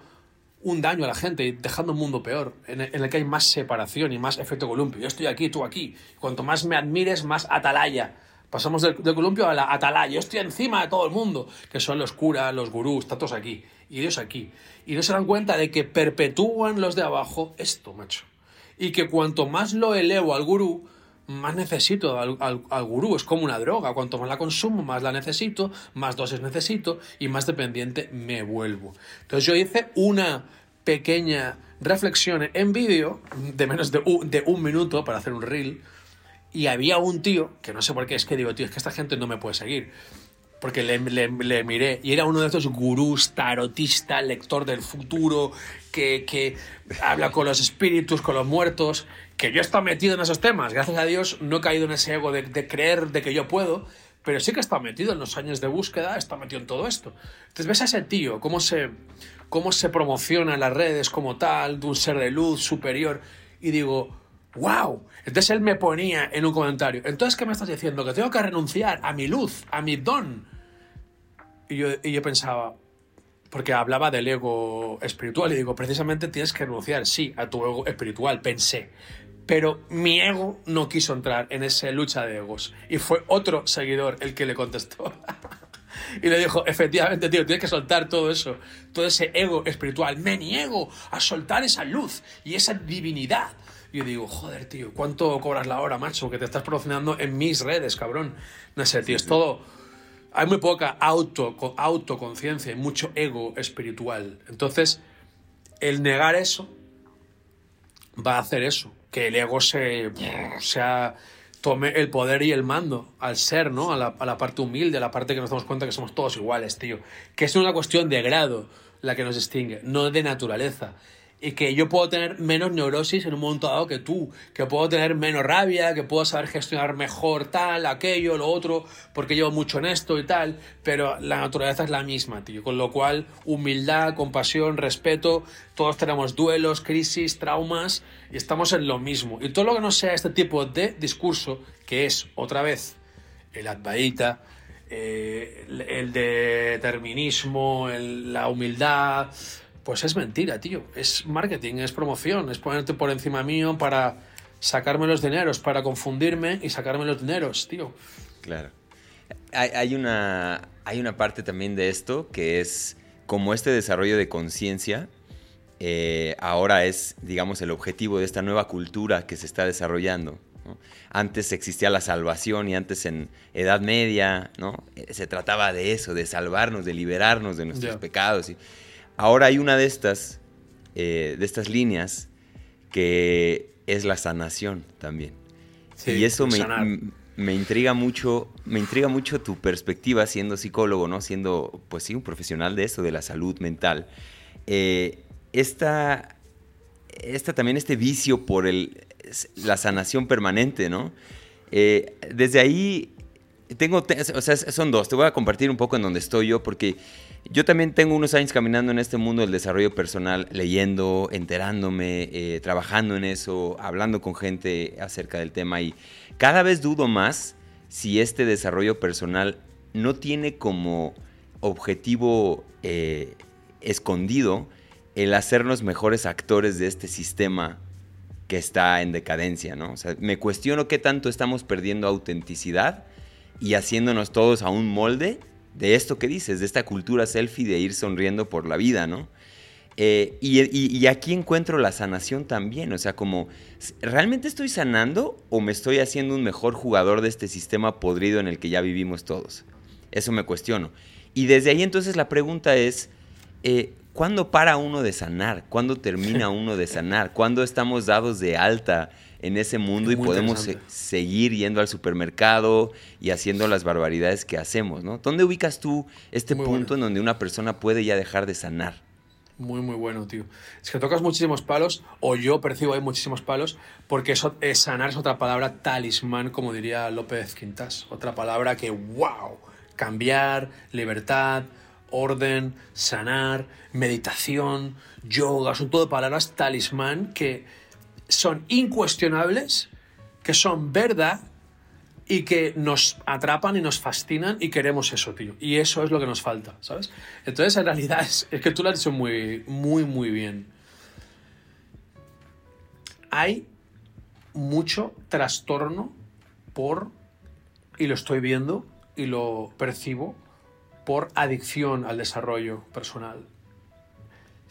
un daño a la gente, dejando un mundo peor, en el, que hay más separación y más efecto columpio. Yo estoy aquí, tú aquí. Cuanto más me admires, más atalaya. Pasamos del, columpio a la atalaya. Yo estoy encima de todo el mundo, que son los curas, los gurús, todos aquí, y ellos aquí. Y no se dan cuenta de que perpetúan los de abajo esto, macho y que cuanto más lo elevo al gurú, más necesito al, al, gurú. Es como una droga. Cuanto más la consumo, más la necesito, más dosis necesito y más dependiente me vuelvo. Entonces yo hice una pequeña reflexión en vídeo de menos de un, de un minuto para hacer un reel y había un tío, que no sé por qué, es que digo, tío, es que esta gente no me puede seguir porque le, le, miré y era uno de estos gurús, tarotista, lector del futuro, que, habla con los espíritus, con los muertos, que yo he metido en esos temas. Gracias a Dios no he caído en ese ego de, creer de que yo puedo, pero sí que estado metido en los años de búsqueda, estado metido en todo esto. Entonces ves a ese tío, cómo se, cómo se promociona en las redes como tal, de un ser de luz superior, y digo, wow. Entonces él me ponía en un comentario, entonces ¿qué me estás diciendo? Que tengo que renunciar a mi luz, a mi don y yo, y yo pensaba, porque hablaba del ego espiritual, y digo, precisamente tienes que renunciar, sí, a tu ego espiritual, pensé. Pero mi ego no quiso entrar en esa lucha de egos. Y fue otro seguidor el que le contestó. (laughs) y le dijo, efectivamente, tío, tienes que soltar todo eso, todo ese ego espiritual. Me niego a soltar esa luz y esa divinidad. Y yo digo, joder, tío, ¿cuánto cobras la hora, macho? Que te estás promocionando en mis redes, cabrón. No sé, tío, es todo hay muy poca auto, autoconciencia y mucho ego espiritual. Entonces, el negar eso va a hacer eso, que el ego se, tome el poder y el mando al ser, ¿no? A la, a la parte humilde, a la parte que nos damos cuenta que somos todos iguales, tío. Que es una cuestión de grado la que nos distingue, no de naturaleza y que yo puedo tener menos neurosis en un momento dado que tú, que puedo tener menos rabia, que puedo saber gestionar mejor tal, aquello, lo otro, porque llevo mucho en esto y tal, pero la naturaleza es la misma, tío, con lo cual humildad, compasión, respeto, todos tenemos duelos, crisis, traumas y estamos en lo mismo. Y todo lo que no sea este tipo de discurso, que es otra vez el advaita, eh, el determinismo, la humildad, pues es mentira, tío. Es marketing, es promoción, es ponerte por encima mío para sacarme los dineros, para confundirme y sacarme los dineros, tío. Claro. Hay, una, hay una parte también de esto que es como este desarrollo de conciencia. Eh, ahora es, digamos, el objetivo de esta nueva cultura que se está desarrollando. Antes existía la salvación y antes en Edad Media, ¿no? Eh, se trataba de eso, de salvarnos, de liberarnos de nuestros pecados. Y, Ahora hay una de estas, eh, de estas líneas que es la sanación también. y eso me, intriga mucho, me intriga mucho tu perspectiva siendo psicólogo, ¿no? Siendo, pues sí, un profesional de eso, de la salud mental. Eh, esta, también este vicio por el, la sanación permanente, ¿no? Eh, desde ahí tengo, o sea, son dos. Te voy a compartir un poco en donde estoy yo, porque yo también tengo unos años caminando en este mundo del desarrollo personal, leyendo, enterándome, eh, trabajando en eso, hablando con gente acerca del tema y cada vez dudo más si este desarrollo personal no tiene como objetivo eh, escondido el hacernos mejores actores de este sistema que está en decadencia, ¿no? O sea, me cuestiono qué tanto estamos perdiendo autenticidad y haciéndonos todos a un molde de esto que dices, de esta cultura selfie de ir sonriendo por la vida, ¿no? Eh, y, aquí encuentro la sanación también, o sea, como, ¿realmente estoy sanando o me estoy haciendo un mejor jugador de este sistema podrido en el que ya vivimos todos? Eso me cuestiono. Y desde ahí entonces la pregunta es, eh, ¿cuándo para uno de sanar? ¿Cuándo termina uno de sanar? ¿Cuándo estamos dados de alta en ese mundo y podemos seguir yendo al supermercado y haciendo las barbaridades que hacemos, ¿no? ¿Dónde ubicas tú este punto en donde una persona puede ya dejar de sanar? Muy, muy bueno, tío. Es que tocas muchísimos palos, o yo percibo ahí muchísimos palos, porque eso, es sanar es otra palabra talismán, como diría López Quintas. Otra palabra que, wow, cambiar, libertad, orden, sanar, meditación, yoga, son todo palabras talismán que son incuestionables, que son verdad y que nos atrapan y nos fascinan y queremos eso, tío. Y eso es lo que nos falta, ¿sabes? Entonces, en realidad, es, que tú lo has dicho muy, muy, muy bien. Hay mucho trastorno por, y lo estoy viendo y lo percibo, por adicción al desarrollo personal.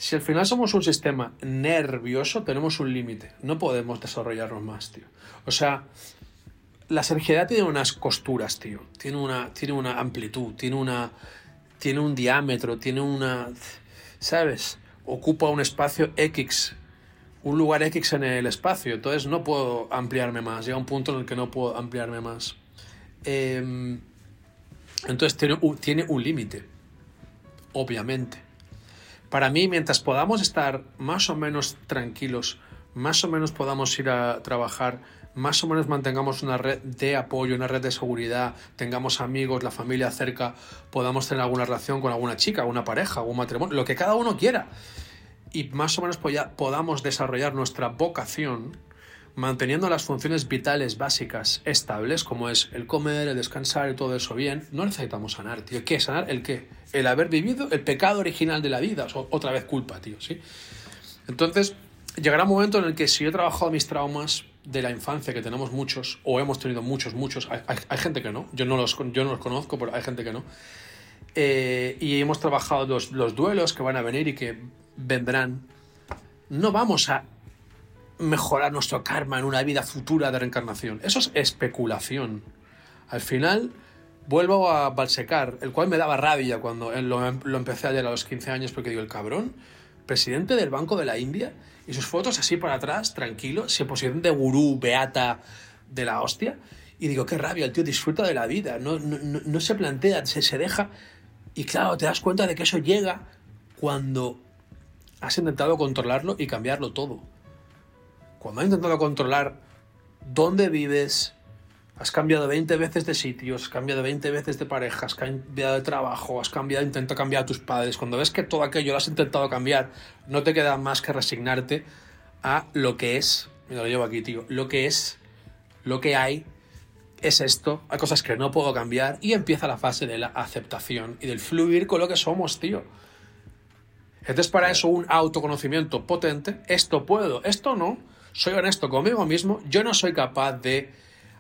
Si al final somos un sistema nervioso, tenemos un límite. No podemos desarrollarnos más, tío. O sea, la sergidad tiene unas costuras, tío. Tiene una, tiene una amplitud, tiene, una, tiene un diámetro, tiene una... ¿Sabes? Ocupa un espacio X, un lugar X en el espacio. Entonces no puedo ampliarme más. Llega un punto en el que no puedo ampliarme más. Em, entonces tiene un límite, obviamente. Para mí, mientras podamos estar más o menos tranquilos, más o menos podamos ir a trabajar, más o menos mantengamos una red de apoyo, una red de seguridad, tengamos amigos, la familia cerca, podamos tener alguna relación con alguna chica, alguna pareja, algún matrimonio, lo que cada uno quiera. Y más o menos podamos desarrollar nuestra vocación, manteniendo las funciones vitales básicas estables, como es el comer, el descansar y todo eso bien, no necesitamos sanar, tío. ¿Qué? ¿Sanar el qué? El haber vivido el pecado original de la vida. otra vez culpa, tío, ¿sí? Entonces, llegará un momento en el que si he trabajado mis traumas de la infancia, que tenemos muchos, o hemos tenido muchos, muchos, hay, gente que no, yo no, los, yo no los conozco, pero hay gente que no, eh, y hemos trabajado los, los duelos que van a venir y que vendrán, no vamos a mejorar nuestro karma en una vida futura de reencarnación. Eso es especulación. Al final, vuelvo a Balsecar, el cual me daba rabia cuando lo, lo empecé ayer a los 15 años, porque digo, el cabrón, presidente del Banco de la India, y sus fotos así para atrás, tranquilo, se posición de gurú, beata de la hostia, Y digo, qué rabia, el tío disfruta de la vida, no, no, no se plantea, se, se deja. Y claro, te das cuenta de que eso llega cuando has intentado controlarlo y cambiarlo todo. Cuando has intentado controlar dónde vives, has cambiado 20 veces de sitios, has cambiado 20 veces de pareja, has cambiado de trabajo, has cambiado, intentado cambiar a tus padres. Cuando ves que todo aquello lo has intentado cambiar, no te queda más que resignarte a lo que es. Mira, lo llevo aquí, tío. Lo que es, lo que hay, es esto. Hay cosas que no puedo cambiar y empieza la fase de la aceptación y del fluir con lo que somos, tío. Entonces, para eso, un autoconocimiento potente. Esto puedo, esto no. Soy honesto conmigo mismo. Yo no soy capaz de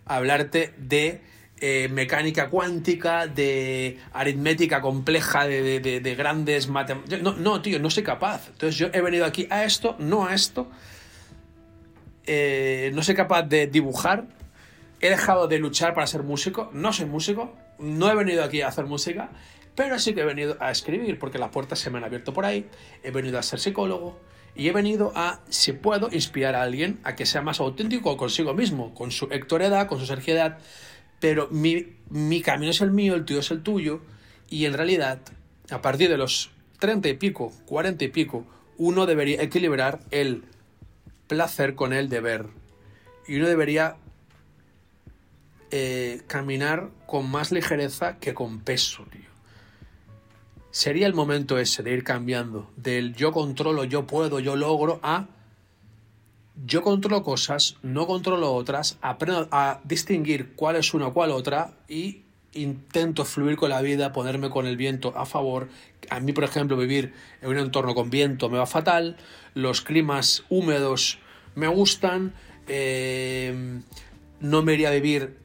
hablarte de eh, mecánica cuántica, de aritmética compleja, de, grandes matemáticas. No, no, tío, no soy capaz. Entonces, yo he venido aquí a esto, no a esto. Eh, no soy capaz de dibujar. He dejado de luchar para ser músico. No soy músico. No he venido aquí a hacer música. Pero sí que he venido a escribir porque las puertas se me han abierto por ahí. He venido a ser psicólogo y he venido a, si puedo, inspirar a alguien a que sea más auténtico consigo mismo, con su hectoredad, con su sergiedad. Pero mi, mi camino es el mío, el tuyo es el tuyo. Y en realidad, a partir de los 30 y pico, 40 y pico, uno debería equilibrar el placer con el deber. Y uno debería eh, caminar con más ligereza que con peso, tío sería el momento ese de ir cambiando del yo controlo, yo puedo, yo logro a yo controlo cosas, no controlo otras, aprendo a distinguir cuál es una, cuál otra y intento fluir con la vida, ponerme con el viento a favor. A mí, por ejemplo, vivir en un entorno con viento me va fatal, los climas húmedos me gustan, eh, no me iría a vivir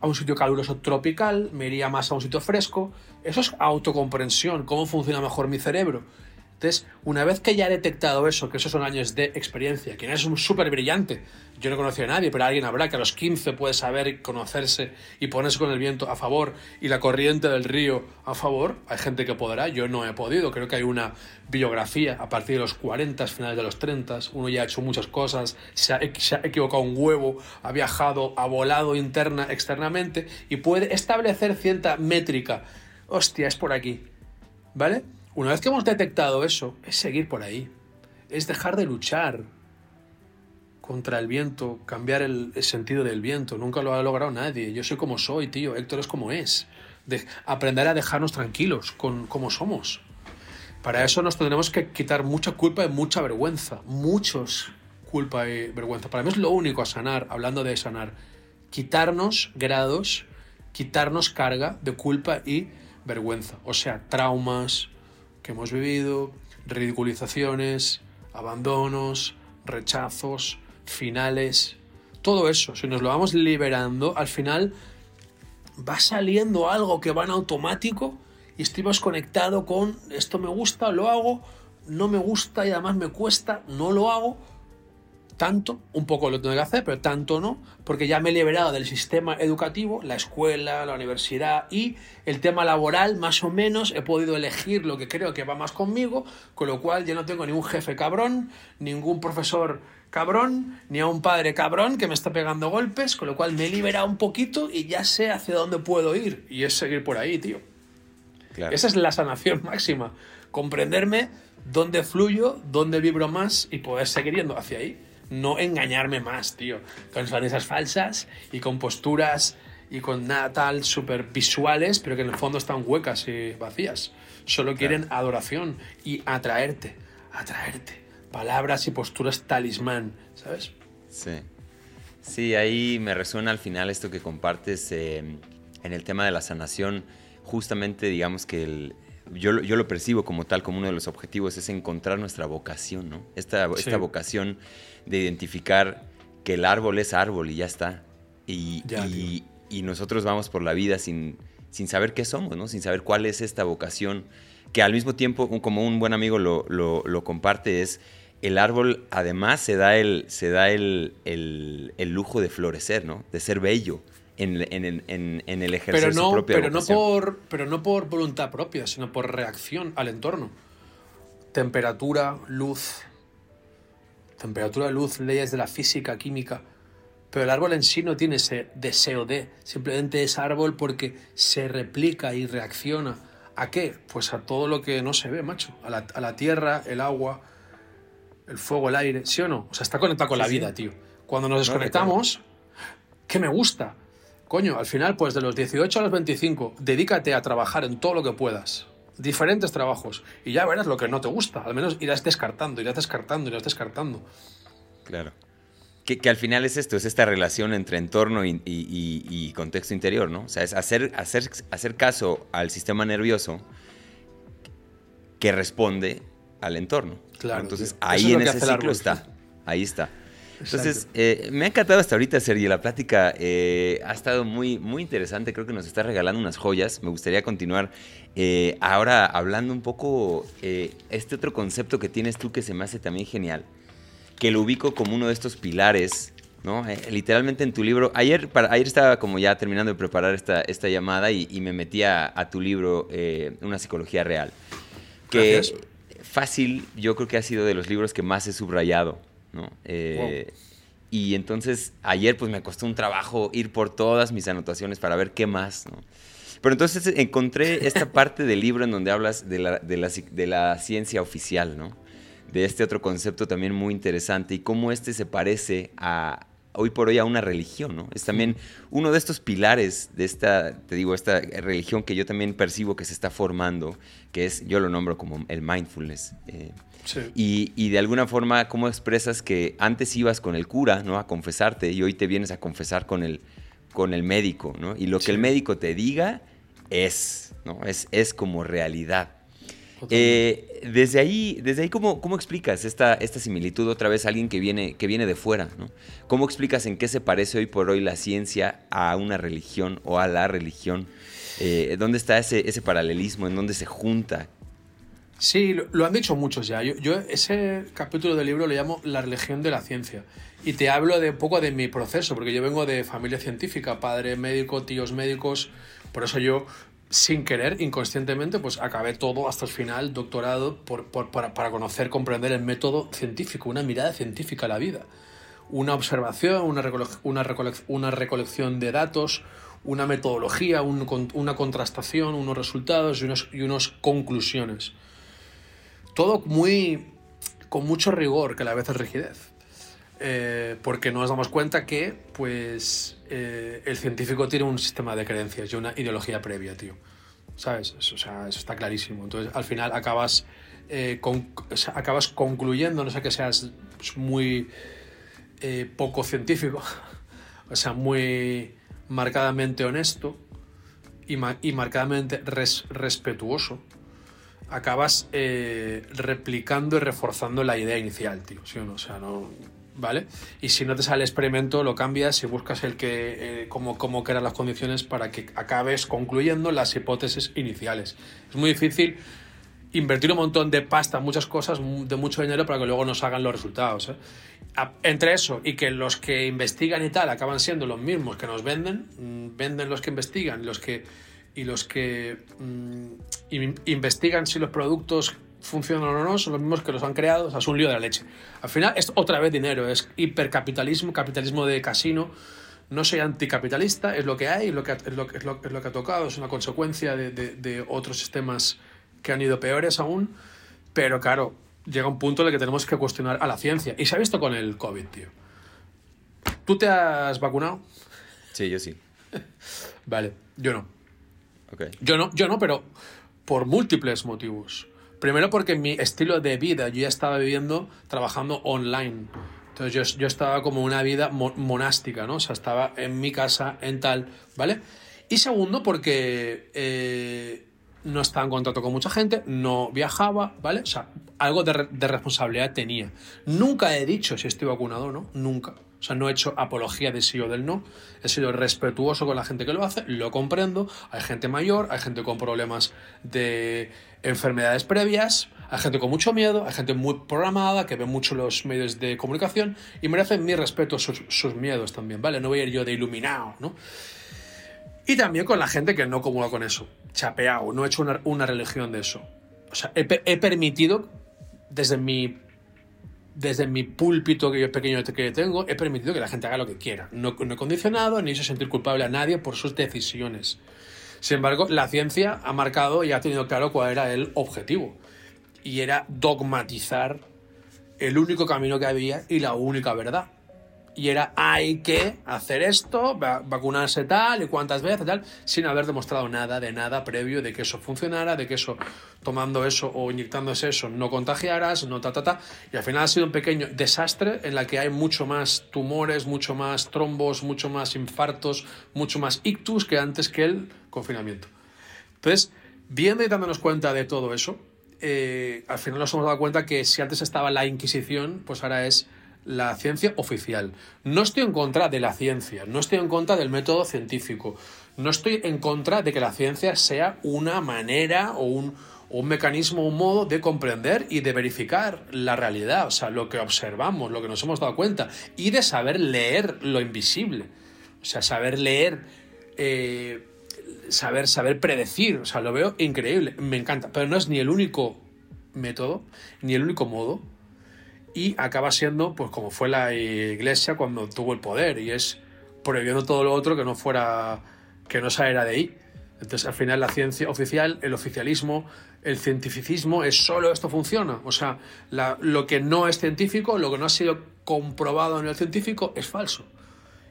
a un sitio caluroso tropical, me iría más a un sitio fresco. Eso es autocomprensión, cómo funciona mejor mi cerebro. Entonces, una vez que ya he detectado eso, que esos son años de experiencia, quien es un súper brillante, yo no conocía a nadie, pero alguien habrá que a los 15 puede saber conocerse y ponerse con el viento a favor y la corriente del río a favor, hay gente que podrá, yo no he podido, creo que hay una biografía a partir de los 40, finales de los 30, uno ya ha hecho muchas cosas, se ha, se ha equivocado un huevo, ha viajado, ha volado interna, externamente y puede establecer cierta métrica. Hostia, es por aquí. ¿Vale? Una vez que hemos detectado eso, es seguir por ahí. Es dejar de luchar contra el viento, cambiar el, sentido del viento. Nunca lo ha logrado nadie. Yo soy como soy, tío. Héctor es como es. De, aprender a dejarnos tranquilos con como somos. Para eso nos tendremos que quitar mucha culpa y mucha vergüenza. Muchos culpa y vergüenza. Para mí es lo único a sanar, hablando de sanar. Quitarnos grados, quitarnos carga de culpa y vergüenza. O sea, traumas, que hemos vivido, ridiculizaciones, abandonos, rechazos, finales, todo eso, si nos lo vamos liberando, al final va saliendo algo que va en automático y estoy más conectado con esto me gusta, lo hago, no me gusta y además me cuesta, no lo hago, tanto, un poco lo tengo que hacer, pero tanto no, porque ya me he liberado del sistema educativo, la escuela, la universidad y el tema laboral, más o menos, he podido elegir lo que creo que va más conmigo, con lo cual ya no tengo ningún jefe cabrón, ningún profesor cabrón, ni a un padre cabrón que me está pegando golpes, con lo cual me he liberado un poquito y ya sé hacia dónde puedo ir, y es seguir por ahí, tío. Esa es la sanación máxima, comprenderme dónde fluyo, dónde vibro más y poder seguir yendo hacia ahí no engañarme más, tío. Con sonrisas falsas y con posturas y con nada tal súper visuales, pero que en el fondo están huecas y vacías. Solo quieren adoración y atraerte, atraerte. Palabras y posturas talismán, ¿sabes? Sí. Sí, ahí me resuena al final esto que compartes eh, en el tema de la sanación. Justamente, digamos que el, yo, lo percibo como tal, como uno de los objetivos, es encontrar nuestra vocación, ¿no? Esta, esta vocación de identificar que el árbol es árbol y ya está. Y, y, nosotros vamos por la vida sin, sin saber qué somos, ¿no? Sin saber cuál es esta vocación, que al mismo tiempo, como un buen amigo lo, lo, comparte, es el árbol además se da el, se da el, el, el lujo de florecer, ¿no? De ser bello en, el ejercicio pero no, propia pero no por Pero no por voluntad propia, sino por reacción al entorno. Temperatura, luz, temperatura, luz, leyes de la física, química, pero el árbol en sí no tiene ese deseo de, simplemente es árbol porque se replica y reacciona. ¿A qué? Pues a todo lo que no se ve, macho. A la, a la tierra, el agua, el fuego, el aire, ¿sí o no? O sea, está conectado con Sí, la sí. vida, tío. Cuando nos No, desconectamos, ¿qué me gusta? Coño, al final, pues de los 18 a los 25, dedícate a trabajar en todo lo que puedas. Diferentes trabajos. Y ya verás lo que no te gusta. Al menos irás descartando, irás descartando, irás descartando. Claro. Que, que al final es esto, es esta relación entre entorno y, y- y- y contexto interior, ¿no? O sea, es hacer, hacer, hacer caso al sistema nervioso que responde al entorno. Claro, Entonces, tío. Ahí es en ese ciclo árbol. está. Ahí está. Entonces, eh, me ha encantado hasta ahorita, Sergi. La plática eh, ha estado muy, muy interesante. Creo que nos está regalando unas joyas. Me gustaría continuar eh, ahora hablando un poco eh, este otro concepto que tienes tú que se me hace también genial, que lo ubico como uno de estos pilares. ¿no? Eh, literalmente en tu libro, ayer, para, ayer estaba como ya terminando de preparar esta, esta llamada y, y me metí a, a tu libro, eh, Una psicología real, que Gracias. fácil, yo creo que ha sido de los libros que más he subrayado, ¿no? Eh, Y entonces ayer pues me costó un trabajo ir por todas mis anotaciones para ver qué más, ¿no? Pero entonces encontré esta (laughs) parte del libro en donde hablas de la, de la, de la ciencia oficial, ¿no? De este otro concepto también muy interesante y cómo este se parece a hoy por hoy a una religión, ¿no? Es también uno de estos pilares de esta, te digo, esta religión que yo también percibo que se está formando, que es, yo lo nombro como el mindfulness. eh, Sí. y, y de alguna forma, ¿cómo expresas que antes ibas con el cura, ¿no? A confesarte y hoy te vienes a confesar con el, con el médico, ¿no? Y lo que el médico te diga es, ¿no? Es, es como realidad. Eh, desde ahí, desde ahí ¿cómo, cómo explicas esta, esta similitud otra vez a alguien que viene, que viene de fuera? ¿no? ¿Cómo explicas en qué se parece hoy por hoy la ciencia a una religión o a la religión? Eh, ¿Dónde está ese, ese paralelismo? ¿En dónde se junta? Sí, lo, han dicho muchos ya. Yo, ese capítulo del libro lo llamo La religión de la ciencia. Y te hablo de un poco de mi proceso, porque yo vengo de familia científica, padre médico, tíos médicos. Por eso yo, sin querer, inconscientemente, pues acabé todo hasta el final, doctorado, por, para, para conocer, comprender el método científico, una mirada científica a la vida. Una observación, una, una, recolec- una recolección de datos, una metodología, un una contrastación, unos resultados y, unos, y unas conclusiones todo muy con mucho rigor que a la vez es rigidez. Eh, porque nos damos cuenta que pues eh, el científico tiene un sistema de creencias y una ideología previa tío. Sabes eso, o sea, eso está clarísimo. Entonces al final acabas eh, con- acabas concluyendo no sé que seas pues, muy eh, poco científico (laughs) o sea muy marcadamente honesto y, y marcadamente res- respetuoso acabas eh, replicando y reforzando la idea inicial, tío. ¿sí o no? O sea, no. ¿Vale? Y si no te sale el experimento, lo cambias y buscas el que. Eh, cómo, cómo crear las condiciones para que acabes concluyendo las hipótesis iniciales. Es muy difícil invertir un montón de pasta muchas cosas, de mucho dinero, para que luego nos hagan los resultados. ¿eh? Entre eso y que los que investigan y tal acaban siendo los mismos que nos venden, mm, venden los que investigan los que, y los que mm, in- investigan si los productos funcionan o no, son los mismos que los han creado, o sea, es un lío de la leche. Al final es otra vez dinero, es hipercapitalismo, capitalismo de casino. No soy anticapitalista, es lo que hay, es lo que, ha- es lo, que- es lo, es lo que ha tocado, es una consecuencia de, de- de otros sistemas que han ido peores aún, pero claro, llega un punto en el que tenemos que cuestionar a la ciencia. Y se ha visto con el COVID, tío. ¿Tú te has vacunado? Sí, yo sí. (laughs) Vale, yo no. Yo no, yo no, pero por múltiples motivos. Primero porque mi estilo de vida, yo ya estaba viviendo, trabajando online. Entonces yo, yo estaba como una vida mo- monástica, ¿no? O sea, estaba en mi casa, en tal, ¿vale? Y segundo porque eh, no estaba en contacto con mucha gente, no viajaba, ¿vale? O sea, algo de, de responsabilidad tenía. Nunca he dicho si estoy vacunado o no, nunca. O sea, no he hecho apología de sí o del no. He sido respetuoso con la gente que lo hace, lo comprendo. Hay gente mayor, hay gente con problemas de enfermedades previas, hay gente con mucho miedo, hay gente muy programada que ve mucho los medios de comunicación y merecen mi respeto sus, miedos también, ¿vale? No voy a ir yo de iluminado, ¿no? Y también con la gente que no comulga con eso, chapeado, no he hecho una, religión de eso. O sea, he permitido, desde mi desde mi púlpito que yo pequeño que tengo, he permitido que la gente haga lo que quiera. No, no he condicionado ni he hecho sentir culpable a nadie por sus decisiones. Sin embargo, la ciencia ha marcado y ha tenido claro cuál era el objetivo. Y era dogmatizar el único camino que había y la única verdad y era hay que hacer esto, vacunarse tal y cuántas veces tal, sin haber demostrado nada de nada previo de que eso funcionara, de que eso tomando eso o inyectándose eso no contagiaras, no ta ta ta, y al final ha sido un pequeño desastre en la que hay mucho más tumores, mucho más trombos, mucho más infartos, mucho más ictus que antes que el confinamiento. Entonces, viendo y dándonos cuenta de todo eso, eh, al final nos hemos dado cuenta que si antes estaba la Inquisición, pues ahora es la ciencia oficial. No estoy en contra de la ciencia, no estoy en contra del método científico, no estoy en contra de que la ciencia sea una manera o un, un mecanismo, un modo de comprender y de verificar la realidad, o sea, lo que observamos, lo que nos hemos dado cuenta, y de saber leer lo invisible, o sea, saber leer, eh, saber, saber predecir, o sea, lo veo increíble, me encanta, pero no es ni el único método, ni el único modo, y acaba siendo pues como fue la iglesia cuando tuvo el poder y es prohibiendo todo lo otro que no fuera que no saliera de ahí. Entonces al final la ciencia oficial el oficialismo el cientificismo es solo esto funciona o sea lo que no es científico lo que no ha sido comprobado en el científico es falso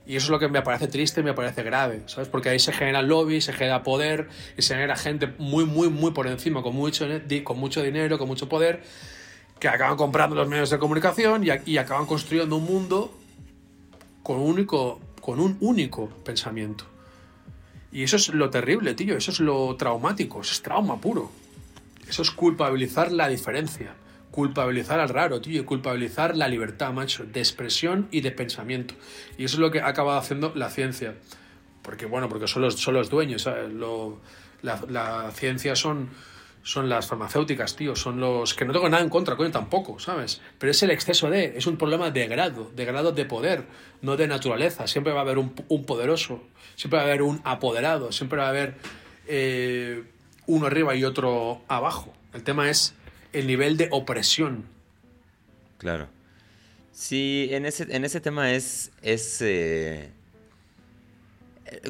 y eso es lo que me parece triste y me parece grave, ¿sabes? Porque ahí se genera lobby, se genera poder y se genera gente muy, muy, muy por encima, con mucho, con mucho dinero, con mucho poder, que acaban comprando los medios de comunicación y, acaban construyendo un mundo con único, con un único pensamiento. Y eso es lo terrible, tío, eso es lo traumático, eso es trauma puro. Eso es culpabilizar la diferencia, culpabilizar al raro, tío, y culpabilizar la libertad, macho, de expresión y de pensamiento. Y eso es lo que ha acabado haciendo la ciencia. Porque, bueno, porque son los, son los dueños, la, la ciencia son son las farmacéuticas, tío, son los que no tengo nada en contra, coño, tampoco, ¿sabes? Pero es el exceso de, es un problema de grado, de grado de poder, no de naturaleza. Siempre va a haber un, poderoso, siempre va a haber un apoderado, siempre va a haber eh, uno arriba y otro abajo. El tema es el nivel de opresión. Claro. Sí, en ese, en ese tema es, es eh,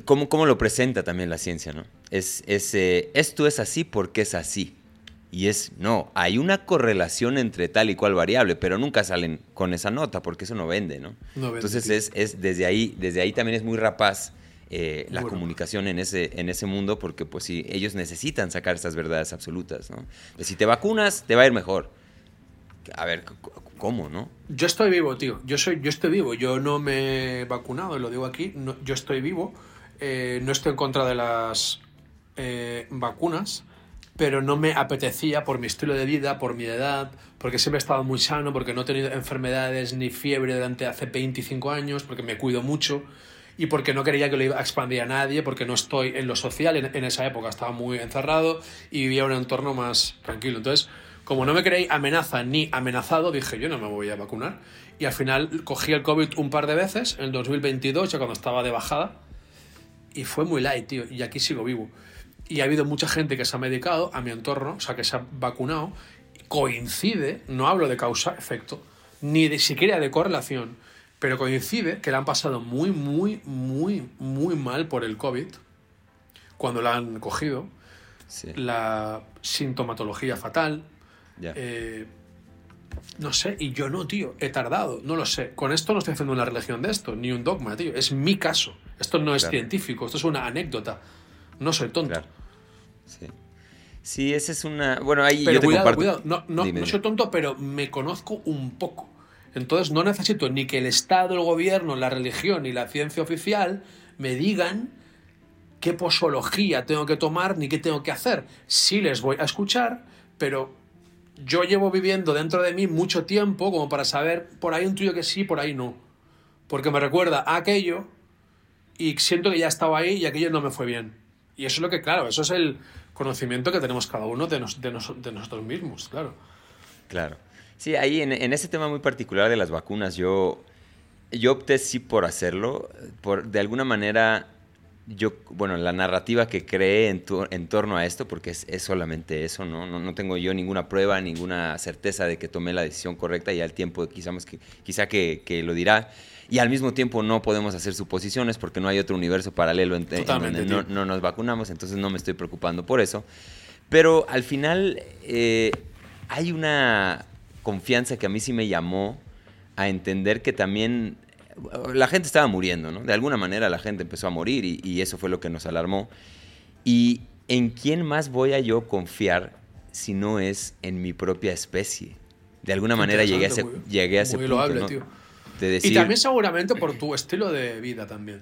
cómo, lo presenta también la ciencia, ¿no? Es, eh, esto es así porque es así. Y es, no, hay una correlación entre tal y cual variable, pero nunca salen con esa nota porque eso no vende, ¿no? Entonces es, es, desde, ahí, desde ahí también es muy rapaz eh, la comunicación en ese, en ese mundo porque pues sí, ellos necesitan sacar estas verdades absolutas, ¿no? si te vacunas, te va a ir mejor. A ver, ¿cómo, no? Yo estoy vivo, tío. Yo, soy, yo estoy vivo. Yo no me he vacunado, lo digo aquí. yo estoy vivo. Eh, no estoy en contra de las eh, vacunas, pero no me apetecía por mi estilo de vida, por mi edad, porque siempre he estado muy sano, porque no he tenido enfermedades ni fiebre durante hace 25 años, porque me cuido mucho y porque no quería que lo iba a expandir a nadie, porque no estoy en lo social en, esa época, estaba muy encerrado y vivía un entorno más tranquilo. Entonces, como no me creí amenaza ni amenazado, dije yo no me voy a vacunar. Y al final cogí el COVID un par de veces, en 2022, ya cuando estaba de bajada, y fue muy light, tío, y aquí sigo vivo. Y ha habido mucha gente que se ha medicado a mi entorno, o sea, que se ha vacunado, coincide, no hablo de causa-efecto, ni de siquiera de correlación, pero coincide que le han pasado muy, muy, muy, muy mal por el COVID cuando la han cogido. La sintomatología fatal. Eh, no sé, y yo no, tío, he tardado, no lo sé. Con esto no estoy haciendo una religión de esto, ni un dogma, tío. Es mi caso. Esto no es científico, esto es una anécdota. No soy tonto. Sí. Sí, esa es una. Bueno, ahí pero yo cuidado, cuidado. No, no, no soy tonto, pero me conozco un poco. Entonces no necesito ni que el Estado, el gobierno, la religión y la ciencia oficial me digan qué posología tengo que tomar ni qué tengo que hacer. Sí les voy a escuchar, pero yo llevo viviendo dentro de mí mucho tiempo como para saber por ahí un tuyo que sí, por ahí no. Porque me recuerda aquello y siento que ya estaba ahí y aquello no me fue bien. Y eso es lo que, claro, eso es el conocimiento que tenemos cada uno de, de, nosotros mismos, claro. Claro. Sí, ahí en, en, ese tema muy particular de las vacunas, yo, yo opté sí por hacerlo. Por, de alguna manera, yo, bueno, la narrativa que creé en, en torno a esto, porque es, solamente eso, ¿no? ¿no? tengo yo ninguna prueba, ninguna certeza de que tomé la decisión correcta y al tiempo quizás que, quizá que, que lo dirá. Y al mismo tiempo no podemos hacer suposiciones porque no hay otro universo paralelo en, donde no, no, nos vacunamos, entonces no me estoy preocupando por eso. Pero al final eh, hay una confianza que a mí sí me llamó a entender que también la gente estaba muriendo, ¿no? De alguna manera la gente empezó a morir y, eso fue lo que nos alarmó. ¿Y en quién más voy a yo confiar si no es en mi propia especie? De alguna manera llegué a ese, llegué a ese punto, tío. y también seguramente por tu estilo de vida también.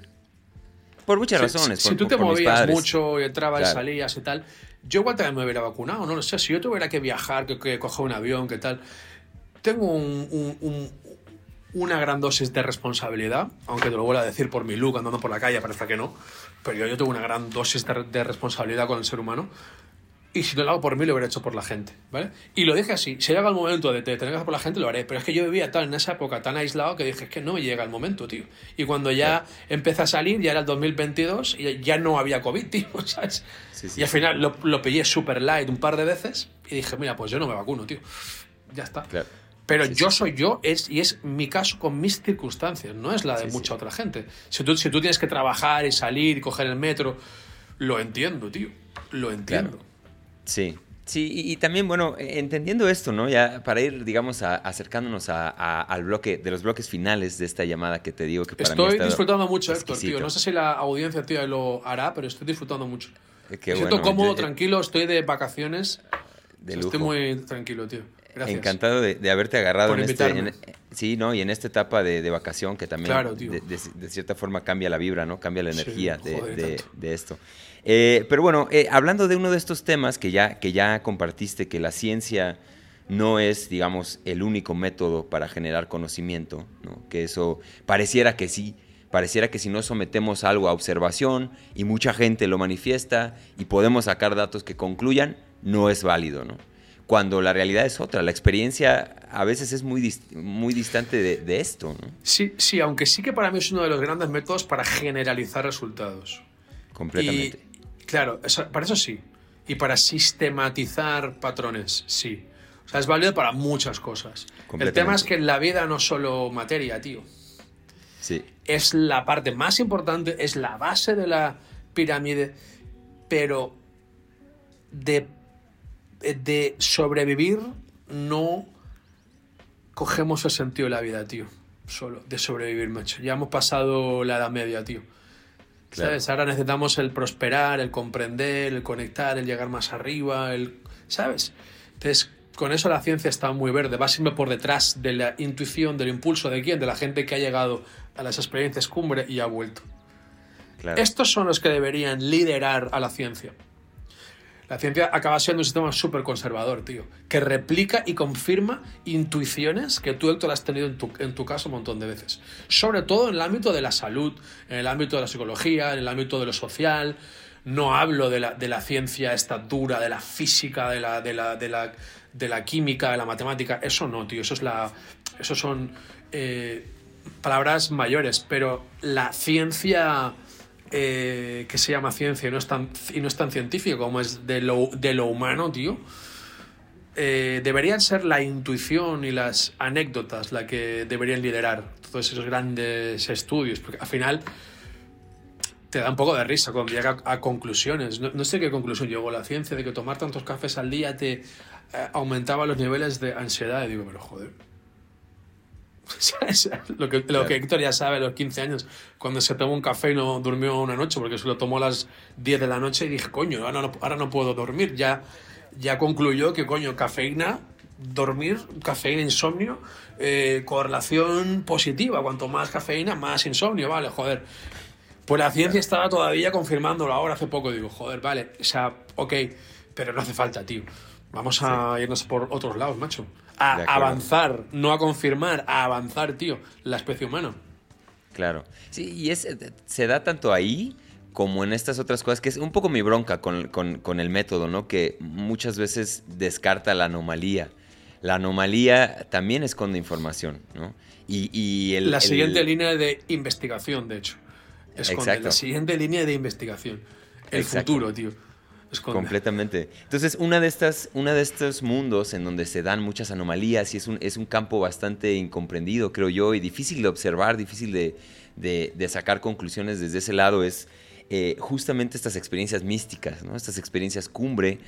Por muchas razones. Si, tú te movías mucho y entrabas y salías y tal, yo igual también me hubiera vacunado, no lo sé. Si yo tuviera que viajar, que, que coger un avión, que tal, tengo un, una gran dosis de responsabilidad, aunque te lo vuelvo a decir por mi look andando por la calle, parece que no, pero yo, yo tengo una gran dosis de, responsabilidad con el ser humano. Y si no lo hago por mí, lo hubiera hecho por la gente, ¿vale? Y lo dije así, si llega el momento de, tener que hacer por la gente, lo haré. Pero es que yo vivía tal en esa época tan aislado que dije, es que no me llega el momento, tío. Y cuando ya empecé a salir, ya era el 2022, y ya no había COVID, (laughs) tío, ¿sabes? Y al final lo, lo pillé super light un par de veces y dije, mira, pues yo no me vacuno, tío. Ya está. Claro. Pero yo soy yo es, y es mi caso con mis circunstancias, no es la de mucha otra gente. Si tú, si tú tienes que trabajar y salir y coger el metro, lo entiendo, tío. Lo entiendo. Sí. Sí, y, también, bueno, entendiendo esto, ¿no? Ya para ir, digamos, acercándonos a, al bloque, de los bloques finales de esta llamada que te digo que para Estoy disfrutando mucho, Héctor, tío. No sé si la audiencia, tío, lo hará, pero estoy disfrutando mucho. Me siento cómodo, tranquilo, estoy de vacaciones. De Estoy muy tranquilo, tío. Encantado de, haberte agarrado en este. sí, ¿no? Y en esta etapa de, vacación que también de, cierta forma cambia la vibra, ¿no? Cambia la energía de, esto. Eh, pero bueno, eh, hablando de uno de estos temas que ya, que ya compartiste, que la ciencia no es, digamos, el único método para generar conocimiento, ¿no? Que eso pareciera que sí. Pareciera que si no sometemos algo a observación y mucha gente lo manifiesta y podemos sacar datos que concluyan, no es válido, ¿no? Cuando la realidad es otra. La experiencia a veces es muy, muy distante de, esto. ¿no? Sí, sí, aunque sí que para mí es uno de los grandes métodos para generalizar resultados. Completamente. claro, para eso sí. Y para sistematizar patrones, sí. O sea, es válido para muchas cosas. El tema es que en la vida no es solo materia, tío. Sí. Es la parte más importante, es la base de la pirámide, pero de de sobrevivir no cogemos el sentido de la vida, tío. Solo, de sobrevivir, macho. Ya hemos pasado la edad media, tío. ¿Sabes? Ahora necesitamos el prosperar, el comprender, el conectar, el llegar más arriba, el... ¿Sabes? Entonces, con eso la ciencia está muy verde. Va siempre por detrás de la intuición, del impulso de quién, de la gente que ha llegado a las experiencias cumbre y ha vuelto. Estos son los que deberían liderar a la ciencia. La ciencia acaba siendo un sistema súper conservador, tío, que replica y confirma intuiciones que tú, Héctor, has tenido en tu, en tu caso un montón de veces. Sobre todo en el ámbito de la salud, en el ámbito de la psicología, en el ámbito de lo social. No hablo de la, de la ciencia esta dura, de la física, de la, de la, de la, de la química, de la matemática. Eso no, tío, eso, es la, eso son eh, palabras mayores, pero la ciencia eh, que se llama ciencia y no es tan, y no es tan científico como es de lo, de lo humano, tío, eh, deberían ser la intuición y las anécdotas la que deberían liderar todos esos grandes estudios, porque al final te da un poco de risa cuando llega a, conclusiones. No, sé qué conclusión llegó la ciencia de que tomar tantos cafés al día te eh, aumentaba los niveles de ansiedad. Y digo, pero joder (laughs) lo que, lo que Héctor ya sabe a los 15 años, cuando se tomó un café y no durmió una noche, porque se lo tomó a las 10 de la noche y dije, coño, ahora no, ahora no puedo dormir. Ya, ya concluyó que, coño, cafeína, dormir, cafeína, insomnio, eh, correlación positiva. Cuanto más cafeína, más insomnio, vale, joder. Pues la ciencia estaba todavía confirmándolo ahora hace poco. Digo, joder, vale, o sea, ok, pero no hace falta, tío. Vamos a irnos por otros lados, macho a avanzar, no a confirmar, a avanzar, tío, la especie humana. Claro. Sí, y es, se da tanto ahí como en estas otras cosas, que es un poco mi bronca con, el método, ¿no? Que muchas veces descarta la anomalía. La anomalía también esconde información, ¿no? Y, la siguiente línea de investigación, de hecho. Esconde la siguiente línea de investigación. El futuro, tío. Completamente. Entonces, una de estas, una de estos mundos en donde se dan muchas anomalías y es un, es un campo bastante incomprendido, creo yo, y difícil de observar, difícil de, de, sacar conclusiones desde ese lado, es eh, justamente estas experiencias místicas, ¿no? estas experiencias cumbre,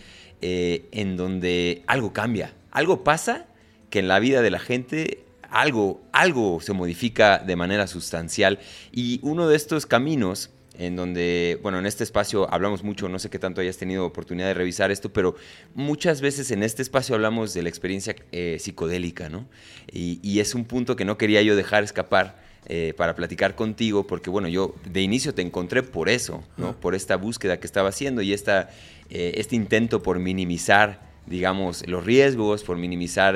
eh, en donde algo cambia, algo pasa que en la vida de la gente algo, algo se modifica de manera sustancial. Y uno de estos caminos en donde, bueno, en este espacio hablamos mucho, no sé qué tanto hayas tenido oportunidad de revisar esto, pero muchas veces en este espacio hablamos de la experiencia eh, psicodélica, ¿no? Y, es un punto que no quería yo dejar escapar. Eh, para platicar contigo, porque bueno, yo de inicio te encontré por eso, ¿no? Por esta búsqueda que estaba haciendo y esta, eh, este intento por minimizar, digamos, los riesgos, por minimizar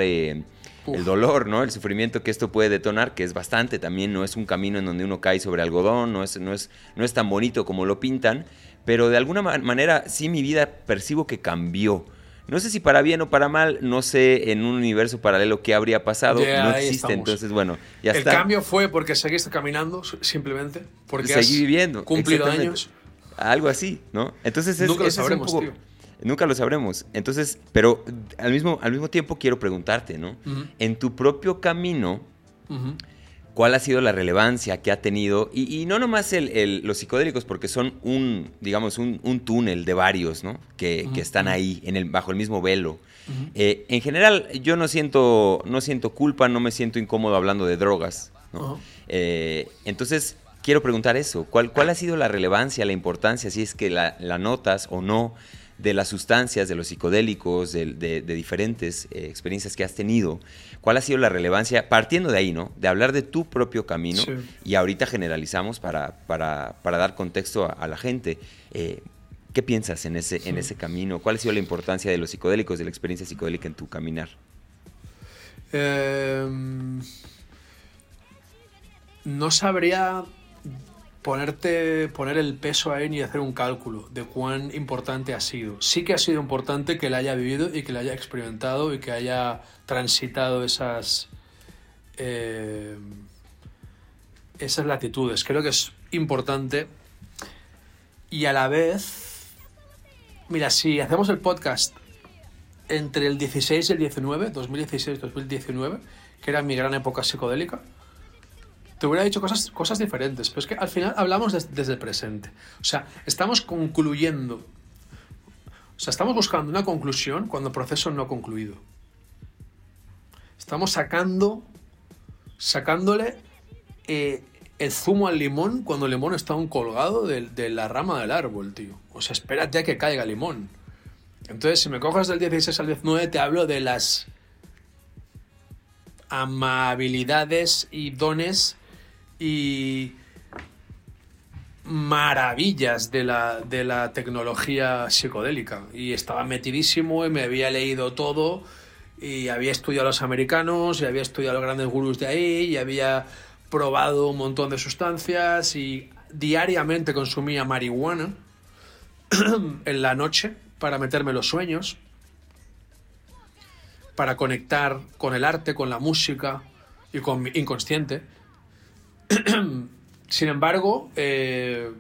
el dolor, ¿no? El sufrimiento que esto puede detonar, que es bastante también, no es un camino en donde uno cae sobre algodón, no es, no es, no es tan bonito como lo pintan, pero de alguna manera sí mi vida percibo que cambió. No sé si para bien o para mal, no sé en un universo paralelo qué habría pasado, no existe, entonces bueno, ya está. El cambio fue porque seguiste caminando, simplemente, porque seguí viviendo, cumplido años. Algo así, ¿no? Entonces es, Nunca lo sabremos, tío. Nunca lo sabremos. Entonces, pero al mismo, al mismo tiempo quiero preguntarte, ¿no? En tu propio camino, ¿cuál ha sido la relevancia que ha tenido? Y, no nomás el, los psicodélicos, porque son un, digamos, un, túnel de varios, ¿no? Que, están ahí, en el, bajo el mismo velo. Eh, en general, yo no siento, no siento culpa, no me siento incómodo hablando de drogas, ¿no? Eh, entonces, quiero preguntar eso. ¿Cuál, ¿Cuál ha sido la relevancia, la importancia, si es que la, la notas o no? De las sustancias, de los psicodélicos, de, diferentes eh, experiencias que has tenido, ¿cuál ha sido la relevancia, partiendo de ahí, ¿no? De hablar de tu propio camino y ahorita generalizamos para, para, dar contexto a, la gente. Eh, ¿Qué piensas en ese, en ese camino? ¿Cuál ha sido la importancia de los psicodélicos, de la experiencia psicodélica en tu caminar? Em, no sabría ponerte, poner el peso ahí ni hacer un cálculo de cuán importante ha sido. Sí que ha sido importante que la haya vivido y que la haya experimentado y que haya transitado esas, eh, esas latitudes. Creo que es importante y a la vez, mira, si hacemos el podcast entre el 16 y el 19, 2016-2019, que era mi gran época psicodélica, te hubiera dicho cosas, cosas diferentes, pero es que al final hablamos desde el presente. O sea, estamos concluyendo. O sea, estamos buscando una conclusión cuando el proceso no ha concluido. Estamos sacando, sacándole eh, el zumo al limón cuando el limón está aún colgado de, la rama del árbol, tío. O sea, espérate a que caiga el limón. Entonces, si me cojas del 16 al 19, te hablo de las amabilidades y dones y maravillas de la, de la tecnología psicodélica. Y estaba metidísimo y me había leído todo y había estudiado a los americanos y había estudiado a los grandes gurús de ahí y había probado un montón de sustancias y diariamente consumía marihuana (clears throat) en la noche para meterme los sueños, para conectar con el arte, con la música y con mi inconsciente. (clears throat) Sin embargo, eh,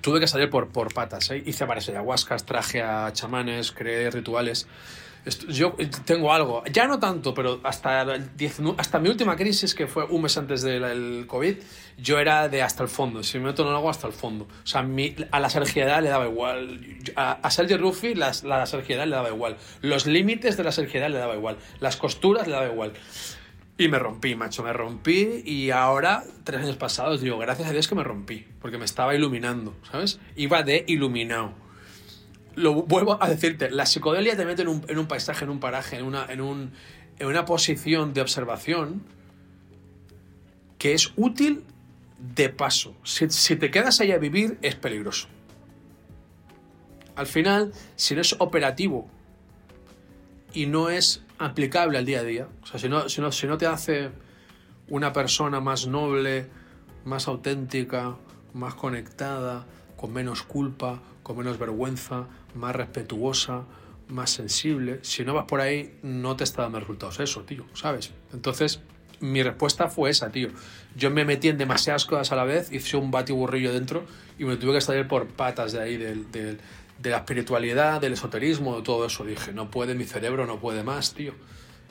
tuve que salir por, por patas. ¿eh? Hice varias ayahuascas, traje a chamanes, creé rituales. Yo tengo algo, ya no tanto, pero hasta, hasta mi última crisis, que fue un mes antes del COVID, yo era de hasta el fondo. Si me meto en agua, hasta el fondo. O sea, a la sergiedad le daba igual. A, a Sergio la, la sergiedad le daba igual. Los límites de la sergiedad le daba igual. Las costuras le daba igual. Y me rompí, macho, me rompí y ahora, tres años pasados, digo, gracias a Dios que me rompí, porque me estaba iluminando, ¿sabes? Iba de iluminado. Lo vuelvo a decirte, la psicodelia te mete en un, en un paisaje, en un paraje, en una, en, un, en una posición de observación que es útil de paso. Si, si te quedas ahí a vivir, es peligroso. Al final, si no es operativo y no es aplicable al día a día. O sea, si no, si no, si no te hace una persona más noble, más auténtica, más conectada, con menos culpa, con menos vergüenza, más respetuosa, más sensible. Si no vas por ahí, no te está dando resultados eso, tío, ¿sabes? Entonces, mi respuesta fue esa, tío. Yo me metí en demasiadas cosas a la vez, hice un batiburrillo dentro y me tuve que salir por patas de ahí, del, del, de la espiritualidad, del esoterismo, de todo eso. Dije, no puede, mi cerebro no puede más, tío.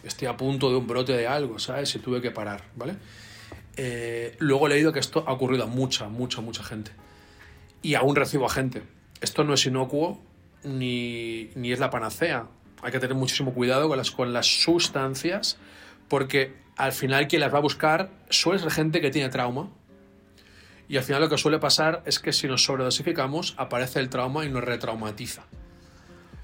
Estoy a punto de un brote de algo, ¿sabes? Y tuve que parar, ¿vale? Eh, luego he leído que esto ha ocurrido a mucha, mucha, mucha gente. Y aún recibo a gente. Esto no es inocuo ni, ni es la panacea. Hay que tener muchísimo cuidado con las, con las sustancias porque al final quien las va a buscar suele ser gente que tiene trauma. Y al final lo que suele pasar es que si nos sobredosificamos aparece el trauma y nos retraumatiza.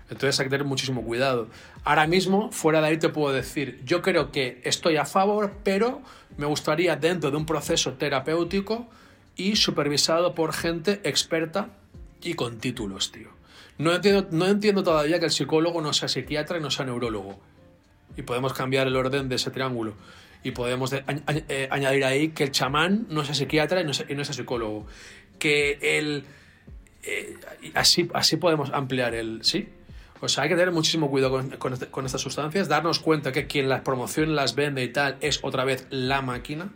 Entonces hay que tener muchísimo cuidado. Ahora mismo, fuera de ahí te puedo decir, yo creo que estoy a favor, pero me gustaría dentro de un proceso terapéutico y supervisado por gente experta y con títulos, tío. No entiendo, no entiendo todavía que el psicólogo no sea psiquiatra y no sea neurólogo. Y podemos cambiar el orden de ese triángulo. Y podemos eh, añadir ahí que el chamán no sea psiquiatra y no sea, y no sea psicólogo. Que el... Eh, así, así podemos ampliar el... ¿Sí? O sea, hay que tener muchísimo cuidado con, con, con, estas sustancias, darnos cuenta que quien las promociona, las vende y tal, es otra vez la máquina,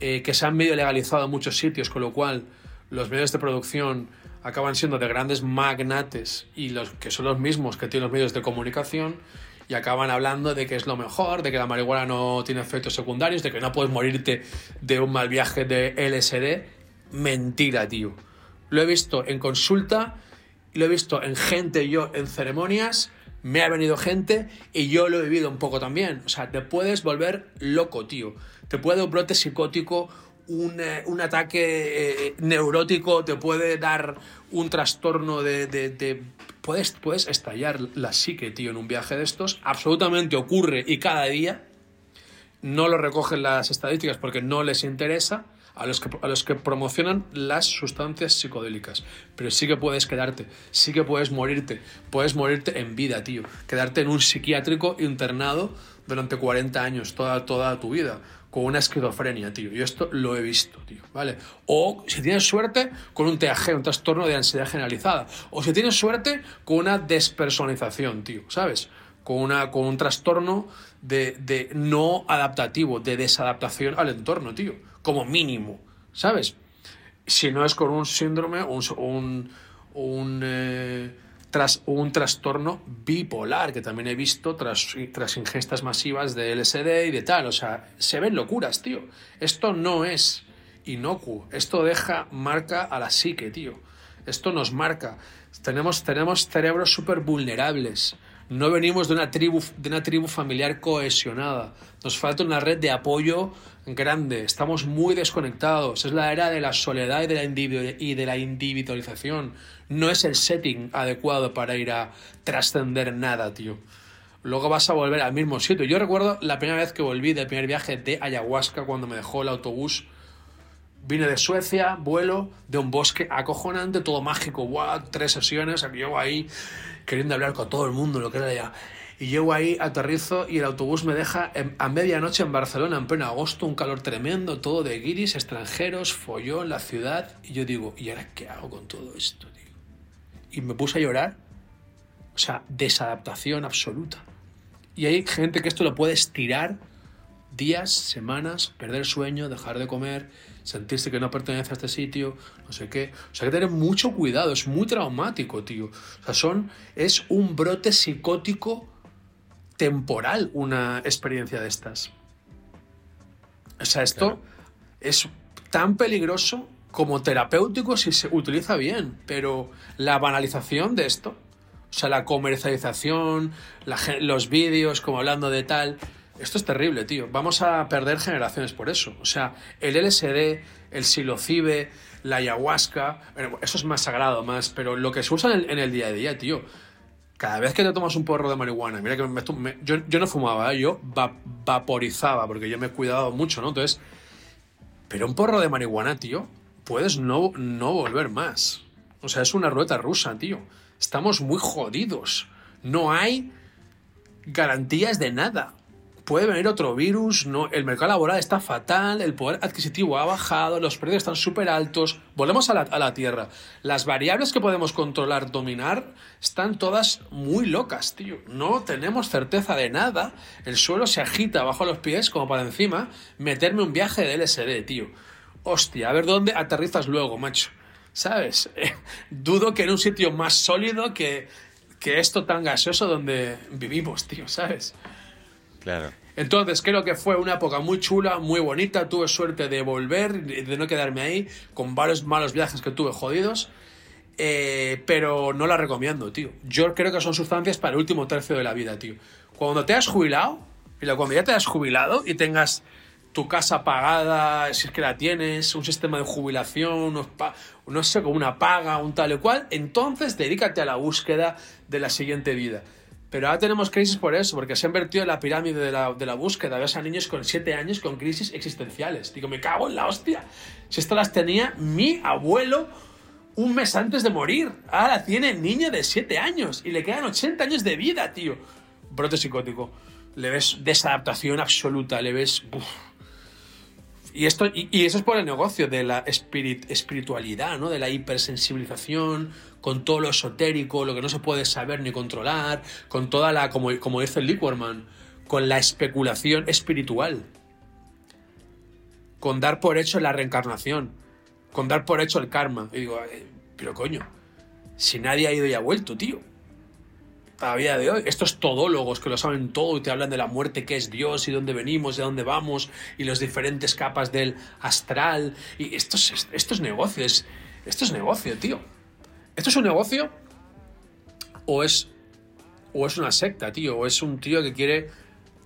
eh, que se han medio legalizado en muchos sitios, con lo cual los medios de producción acaban siendo de grandes magnates y los que son los mismos que tienen los medios de comunicación y acaban hablando de que es lo mejor, de que la marihuana no tiene efectos secundarios, de que no puedes morirte de un mal viaje de LSD. Mentira, tío. Lo he visto en consulta lo he visto en gente, yo en ceremonias, me ha venido gente y yo lo he vivido un poco también. O sea, te puedes volver loco, tío. Te puede un brote psicótico, un, eh, un ataque eh, neurótico, te puede dar un trastorno de... Puedes, puedes estallar la psique, tío, en un viaje de estos. Absolutamente ocurre y cada día. No lo recogen las estadísticas porque no les interesa a los, que, a los que promocionan las sustancias psicodélicas. Pero sí que puedes quedarte, sí que puedes morirte, puedes morirte en vida, tío. Quedarte en un psiquiátrico internado durante 40 años, toda, toda tu vida, con una esquizofrenia, tío. Y esto lo he visto, tío, ¿vale? O si tienes suerte, con un TAG, un trastorno de ansiedad generalizada. O si tienes suerte, con una despersonalización, tío, ¿sabes? Con, una, con un trastorno de, de no adaptativo, de desadaptación al entorno, tío como mínimo, ¿sabes? Si no es con un síndrome, un, un, un, eh, tras, un trastorno bipolar, que también he visto tras, tras ingestas masivas de LSD y de tal. O sea, se ven locuras, tío. Esto no es inocuo. Esto deja marca a la psique, tío. Esto nos marca. Tenemos, tenemos cerebros súper vulnerables. No venimos de una, tribu, de una tribu familiar cohesionada. Nos falta una red de apoyo grande, estamos muy desconectados, es la era de la soledad y de la, y de la individualización, no es el setting adecuado para ir a trascender nada, tío. Luego vas a volver al mismo sitio. Yo recuerdo la primera vez que volví del primer viaje de ayahuasca cuando me dejó el autobús. Vine de Suecia, vuelo de un bosque acojonante, todo mágico, wow, tres sesiones, yo ahí queriendo hablar con todo el mundo, lo que era ya y llego ahí, aterrizo y el autobús me deja a medianoche en Barcelona, en pleno agosto, un calor tremendo, todo de guiris, extranjeros, follón, la ciudad. Y yo digo, ¿y ahora qué hago con todo esto, tío? Y me puse a llorar. O sea, desadaptación absoluta. Y hay gente que esto lo puede estirar días, semanas, perder sueño, dejar de comer, sentirse que no pertenece a este sitio, no sé qué. O sea, hay que tener mucho cuidado, es muy traumático, tío. O sea, son, es un brote psicótico temporal una experiencia de estas. O sea, esto claro. es tan peligroso como terapéutico si se utiliza bien, pero la banalización de esto, o sea, la comercialización, la, los vídeos como hablando de tal, esto es terrible, tío. Vamos a perder generaciones por eso. O sea, el LSD, el psilocibe, la ayahuasca, eso es más sagrado, más, pero lo que se usa en el, en el día a día, tío cada vez que te tomas un porro de marihuana, mira que yo, no fumaba, ¿eh? yo va, vaporizaba, porque yo me he cuidado mucho, ¿no? Entonces, pero un porro de marihuana, tío, puedes no, no volver más. O sea, es una rueda rusa, tío. Estamos muy jodidos. No hay garantías de nada. Puede venir otro virus, no, el mercado laboral está fatal, el poder adquisitivo ha bajado, los precios están súper altos. Volvemos a la, a la Tierra. Las variables que podemos controlar, dominar, están todas muy locas, tío. No tenemos certeza de nada. El suelo se agita bajo los pies como para encima meterme un viaje de LSD, tío. Hostia, a ver dónde aterrizas luego, macho. ¿Sabes? (laughs) dudo que en un sitio más sólido que, que esto tan gaseoso donde vivimos, tío, ¿sabes? Claro. Entonces creo que fue una época muy chula, muy bonita. Tuve suerte de volver, de no quedarme ahí, con varios malos viajes que tuve jodidos. Eh, pero no la recomiendo, tío. Yo creo que son sustancias para el último tercio de la vida, tío. Cuando te has jubilado, y cuando ya te has jubilado y tengas tu casa pagada, si es que la tienes, un sistema de jubilación, no sé, como una paga, un tal y cual, entonces dedícate a la búsqueda de la siguiente vida. Pero ahora tenemos crisis por eso, porque se ha invertido en la pirámide de la, de la búsqueda. Ves a niños con 7 años con crisis existenciales. Digo, me cago en la hostia. Si esto las tenía mi abuelo un mes antes de morir. Ahora tiene niña de 7 años y le quedan 80 años de vida, tío. Brote psicótico. Le ves desadaptación absoluta, le ves... Y, esto, y, eso es por el negocio de la espiritualidad, ¿no? de la hipersensibilización, con todo lo esotérico, lo que no se puede saber ni controlar, con toda la, como, como dice el Liquorman, con la especulación espiritual, con dar por hecho la reencarnación, con dar por hecho el karma. Y digo, pero coño, si nadie ha ido y ha vuelto, tío a día de hoy. Estos todólogos que lo saben todo y te hablan de la muerte que es Dios y dónde venimos, de dónde vamos y las diferentes capas del astral. Y esto es, esto es negocio, esto es negocio, tío. ¿Esto es un negocio? ¿O es, o es una secta, tío? ¿O es un tío que quiere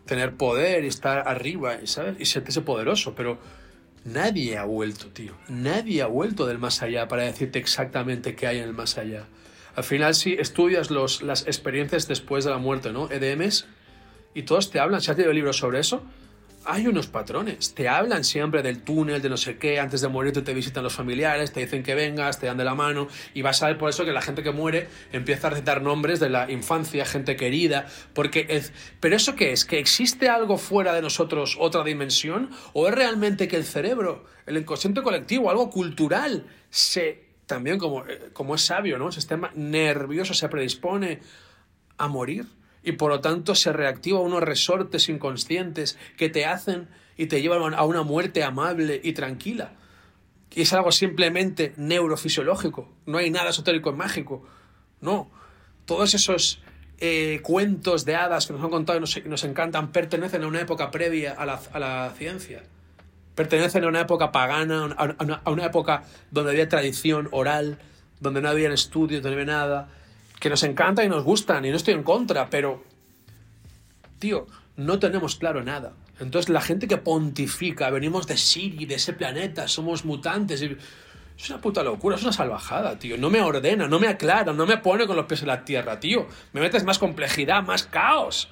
tener poder y estar arriba, ¿sabes? Y sentirse poderoso, pero nadie ha vuelto, tío. Nadie ha vuelto del más allá para decirte exactamente qué hay en el más allá. Al final, si estudias los, las experiencias después de la muerte, ¿no? EDMs, y todos te hablan, si has leído libros sobre eso, hay unos patrones. Te hablan siempre del túnel, de no sé qué, antes de morir te visitan los familiares, te dicen que vengas, te dan de la mano, y vas a ver por eso que la gente que muere empieza a recitar nombres de la infancia, gente querida, porque... ¿Pero eso qué es? ¿Que existe algo fuera de nosotros, otra dimensión? ¿O es realmente que el cerebro, el inconsciente colectivo, algo cultural, se también como, eh, como es sabio, ¿no? El sistema nervioso se predispone a morir y por lo tanto se reactiva unos resortes inconscientes que te hacen y te llevan a una muerte amable y tranquila. Y es algo simplemente neurofisiológico, no hay nada esotérico y mágico. No, todos esos eh, cuentos de hadas que nos han contado y nos, nos encantan pertenecen a una época previa a la, a la ciencia pertenecen a una época pagana, a una, época donde había tradición oral, donde no había estudios, donde no había nada, que nos encanta y nos gustan, y no estoy en contra, pero, tío, no tenemos claro nada. Entonces la gente que pontifica, venimos de Siri, de ese planeta, somos mutantes, es una puta locura, es una salvajada, tío. No me ordena, no me aclara, no me pone con los pies en la tierra, tío. Me metes más complejidad, más caos.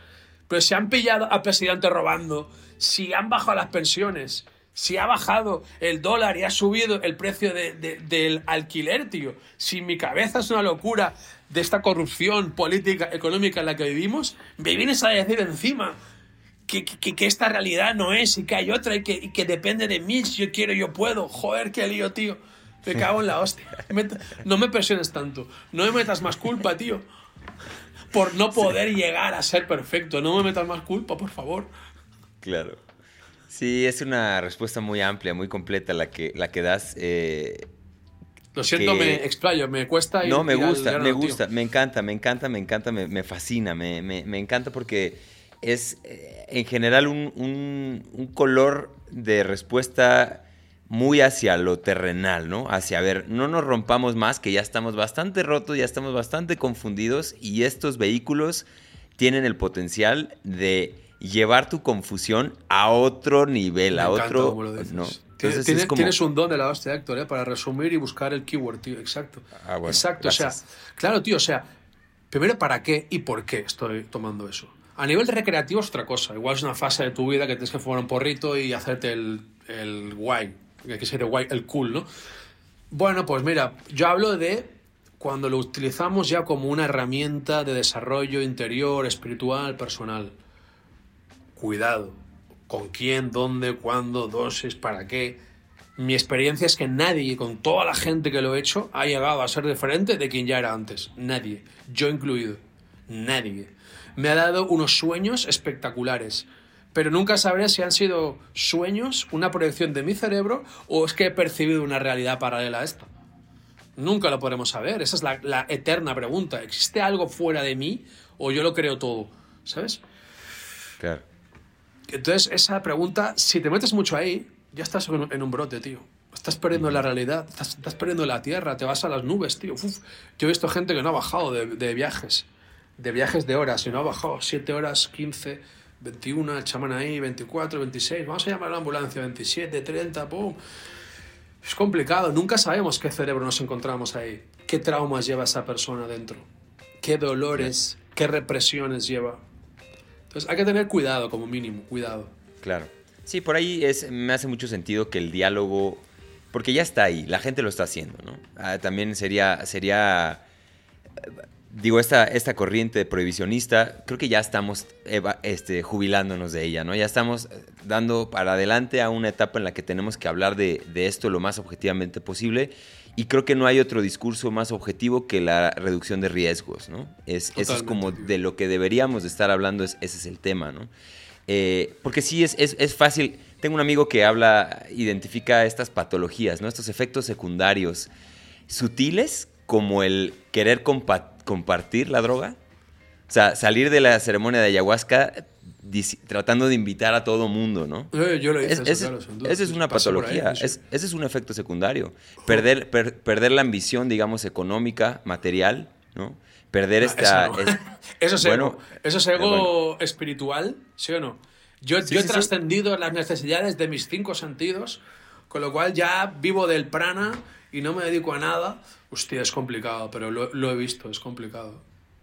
Pero si han pillado al presidente robando, si han bajado las pensiones, si ha bajado el dólar y ha subido el precio del alquiler, tío. Si mi cabeza es una locura de esta corrupción política, económica en la que vivimos, me vienes a decir encima que, que, esta realidad no es y que hay otra y que, que, depende de mí. Si yo quiero, yo puedo. Joder, qué lío, tío. Me cago en la hostia. No me presiones tanto. No me metas más culpa, tío. Por no poder llegar a ser perfecto. No me metas más culpa, por favor. Claro. Sí, es una respuesta muy amplia, muy completa la que, la que das. Eh, Lo siento, me explayo, me cuesta. No, me gusta, me gusta, me encanta, me encanta, me encanta, me, fascina, me, encanta porque es eh, en general un, color de respuesta muy hacia lo terrenal, ¿no? Hacia, ver, no nos rompamos más, que ya estamos bastante rotos, ya estamos bastante confundidos y estos vehículos tienen el potencial de llevar tu confusión a otro nivel, a otro... no. tienes, tienes, un don de la hostia, Héctor, ¿eh? para resumir y buscar el keyword, tío. Exacto. Ah, bueno, Exacto. O sea, claro, tío, o sea, primero para qué y por qué estoy tomando eso. A nivel de recreativo es otra cosa. Igual es una fase de tu vida que tienes que fumar un porrito y hacerte el, el guay, que ser guay, el cool, ¿no? Bueno, pues mira, yo hablo de cuando lo utilizamos ya como una herramienta de desarrollo interior, espiritual, personal cuidado. ¿Con quién, dónde, cuándo, dosis, para qué? Mi experiencia es que nadie, con toda la gente que lo he hecho, ha llegado a ser diferente de quien ya era antes. Nadie. Yo incluido. Nadie. Me ha dado unos sueños espectaculares. Pero nunca sabré si han sido sueños, una proyección de mi cerebro, o es que he percibido una realidad paralela a esta. Nunca lo podremos saber. Esa es la, la eterna pregunta. ¿Existe algo fuera de mí o yo lo creo todo? ¿Sabes? Claro. Entonces, esa pregunta, si te metes mucho ahí, ya estás en un brote, tío. Estás perdiendo la realidad, estás, estás, perdiendo la tierra, te vas a las nubes, tío. Uf, yo he visto gente que no ha bajado de, de, viajes, de viajes de horas, y no ha bajado 7 horas, 15, 21, el chamán ahí, 24, 26, vamos a llamar a la ambulancia, 27, 30, pum. Es complicado, nunca sabemos qué cerebro nos encontramos ahí, qué traumas lleva esa persona dentro, qué dolores, qué represiones lleva. Entonces hay que tener cuidado como mínimo, cuidado. Claro. Sí, por ahí es, me hace mucho sentido que el diálogo, porque ya está ahí, la gente lo está haciendo, ¿no? Ah, también sería, sería, digo, esta, esta corriente prohibicionista, creo que ya estamos este, jubilándonos de ella, ¿no? Ya estamos dando para adelante a una etapa en la que tenemos que hablar de, de esto lo más objetivamente posible. Y creo que no hay otro discurso más objetivo que la reducción de riesgos, ¿no? Es, eso es como de lo que deberíamos de estar hablando, es, ese es el tema, ¿no? Eh, porque sí es, es, es, fácil. Tengo un amigo que habla, identifica estas patologías, ¿no? Estos efectos secundarios sutiles, como el querer compa compartir la droga. O sea, salir de la ceremonia de ayahuasca tratando de invitar a todo mundo, ¿no? Yo, yo lo hice, es, eso, es, claro, Esa es una patología, ahí, es, ese es un efecto secundario. Perder, per, perder la ambición, digamos, económica, material, ¿no? Perder no, esta... Eso, no. es, (laughs) eso es bueno, ego. Eso es ego bueno. espiritual, ¿sí o no? Yo, sí, yo he sí, trascendido las necesidades de mis cinco sentidos, con lo cual ya vivo del prana y no me dedico a nada. Hostia, es complicado, pero lo, lo he visto, es complicado.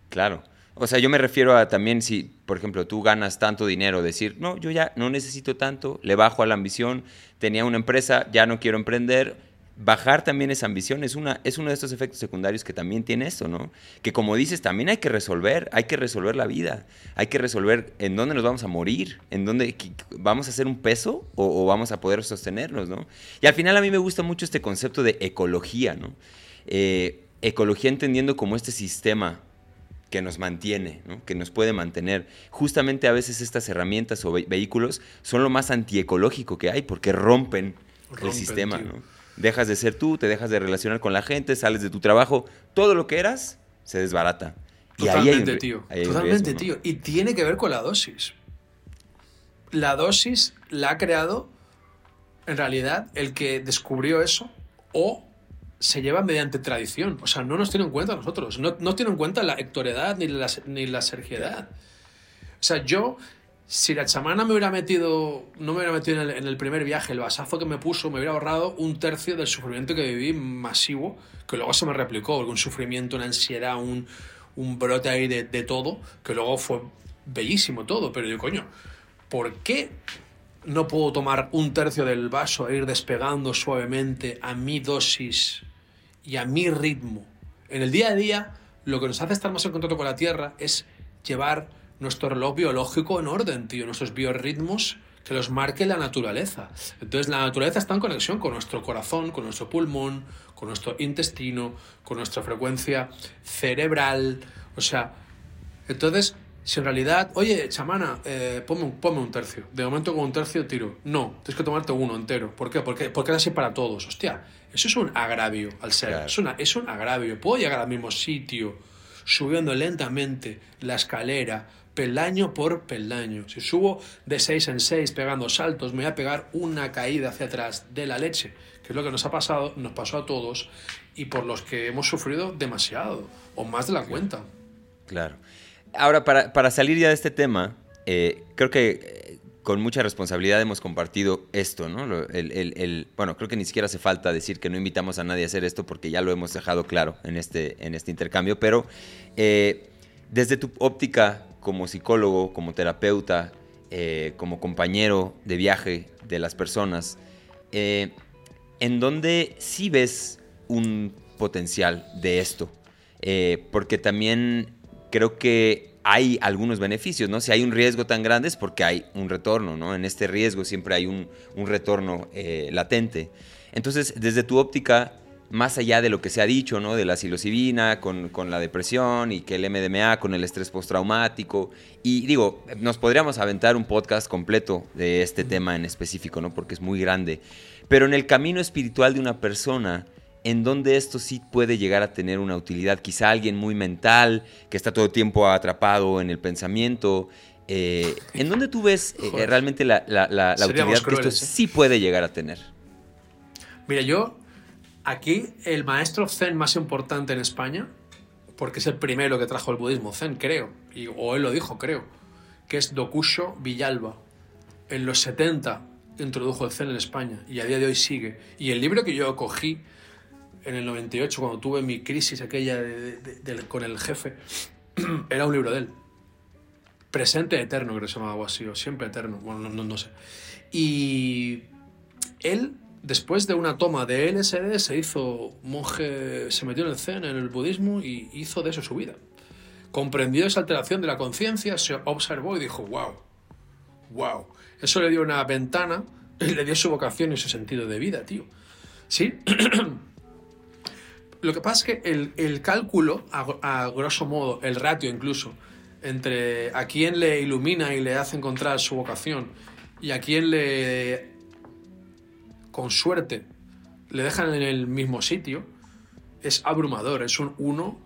Claro. O sea, yo me refiero a también si, por ejemplo, tú ganas tanto dinero, decir, no, yo ya no necesito tanto, le bajo a la ambición, tenía una empresa, ya no quiero emprender. Bajar también esa ambición es, una, es uno de estos efectos secundarios que también tiene esto, ¿no? Que como dices, también hay que resolver, hay que resolver la vida, hay que resolver en dónde nos vamos a morir, en dónde vamos a hacer un peso o, o vamos a poder sostenernos, ¿no? Y al final a mí me gusta mucho este concepto de ecología, ¿no? Eh, ecología entendiendo como este sistema que nos mantiene, ¿no? que nos puede mantener. Justamente a veces estas herramientas o ve vehículos son lo más antiecológico que hay porque rompen, rompen el sistema. ¿no? Dejas de ser tú, te dejas de relacionar con la gente, sales de tu trabajo, todo lo que eras se desbarata. Totalmente, y ahí hay un, tío. Ahí hay Totalmente, riesgo, ¿no? tío. Y tiene que ver con la dosis. La dosis la ha creado, en realidad, el que descubrió eso o se lleva mediante tradición. O sea, no nos tiene en cuenta nosotros. No, no tiene en cuenta la hectoredad ni la, ni la sergiedad. O sea, yo, si la chamana me hubiera metido, no me hubiera metido en el, en el, primer viaje, el basazo que me puso, me hubiera ahorrado un tercio del sufrimiento que viví masivo, que luego se me replicó, un sufrimiento, una ansiedad, un, un brote ahí de, de todo, que luego fue bellísimo todo. Pero yo, coño, ¿por qué no puedo tomar un tercio del vaso e ir despegando suavemente a mi dosis y a mi ritmo. En el día a día, lo que nos hace estar más en contacto con la Tierra es llevar nuestro reloj biológico en orden, tío, nuestros biorritmos que los marque la naturaleza. Entonces la naturaleza está en conexión con nuestro corazón, con nuestro pulmón, con nuestro intestino, con nuestra frecuencia cerebral. O sea, entonces, si en realidad, oye, chamana, eh, ponme, un, ponme, un, tercio. De momento con un tercio tiro. No, tienes que tomarte uno entero. ¿Por qué? Porque, porque era así para todos. Hostia, eso es un agravio al ser. Claro. Es, una, es un agravio. Puedo llegar al mismo sitio subiendo lentamente la escalera, peldaño por peldaño. Si subo de 6 en 6 pegando saltos, me voy a pegar una caída hacia atrás de la leche, que es lo que nos ha pasado, nos pasó a todos y por los que hemos sufrido demasiado o más de la cuenta. Claro. Ahora, para, para, salir ya de este tema, eh, creo que con mucha responsabilidad hemos compartido esto, ¿no? Bueno, creo que ni siquiera hace falta decir que no invitamos a nadie a hacer esto porque ya lo hemos dejado claro en este, en este intercambio, pero eh, desde tu óptica como psicólogo, como terapeuta, eh, como compañero de viaje de las personas, eh, ¿en dónde sí ves un potencial de esto? porque también creo que hay algunos beneficios, ¿no? Si hay un riesgo tan grande es porque hay un retorno, ¿no? En este riesgo siempre hay un, retorno eh, latente. Entonces, desde tu óptica, más allá de lo que se ha dicho, ¿no? De la psilocibina con, con la depresión y que el MDMA con el estrés postraumático. Y digo, nos podríamos aventar un podcast completo de este tema en específico, ¿no? Porque es muy grande. Pero en el camino espiritual de una persona, en donde esto sí puede llegar a tener una utilidad. Quizá alguien muy mental, que está todo el tiempo atrapado en el pensamiento. Eh, ¿En dónde tú ves eh, realmente la, utilidad que esto ¿eh? sí puede llegar a tener? Mira, yo aquí el maestro zen más importante en España, porque es el primero que trajo el budismo zen, creo, y, o él lo dijo, creo, que es Dokusho Villalba. En los 70 introdujo el zen en España y a día de hoy sigue. Y el libro que yo cogí en el 98, cuando tuve mi crisis aquella con el jefe, (clears throat) era un libro de él. Presente eterno, creo que se llamaba así, o siempre eterno, bueno, no, no, sé. Y él, después de una toma de LSD, se hizo monje, se metió en el Zen, en el budismo, y hizo de eso su vida. Comprendió esa alteración de la conciencia, se observó y dijo, wow, wow. Eso le dio una ventana, (clears throat) le dio su vocación y su sentido de vida, tío. ¿Sí? (clears throat) Lo que pasa es que el, cálculo, a, grosso modo, el ratio incluso, entre a quién le ilumina y le hace encontrar su vocación y a quién le, con suerte, le dejan en el mismo sitio, es abrumador. Es un 1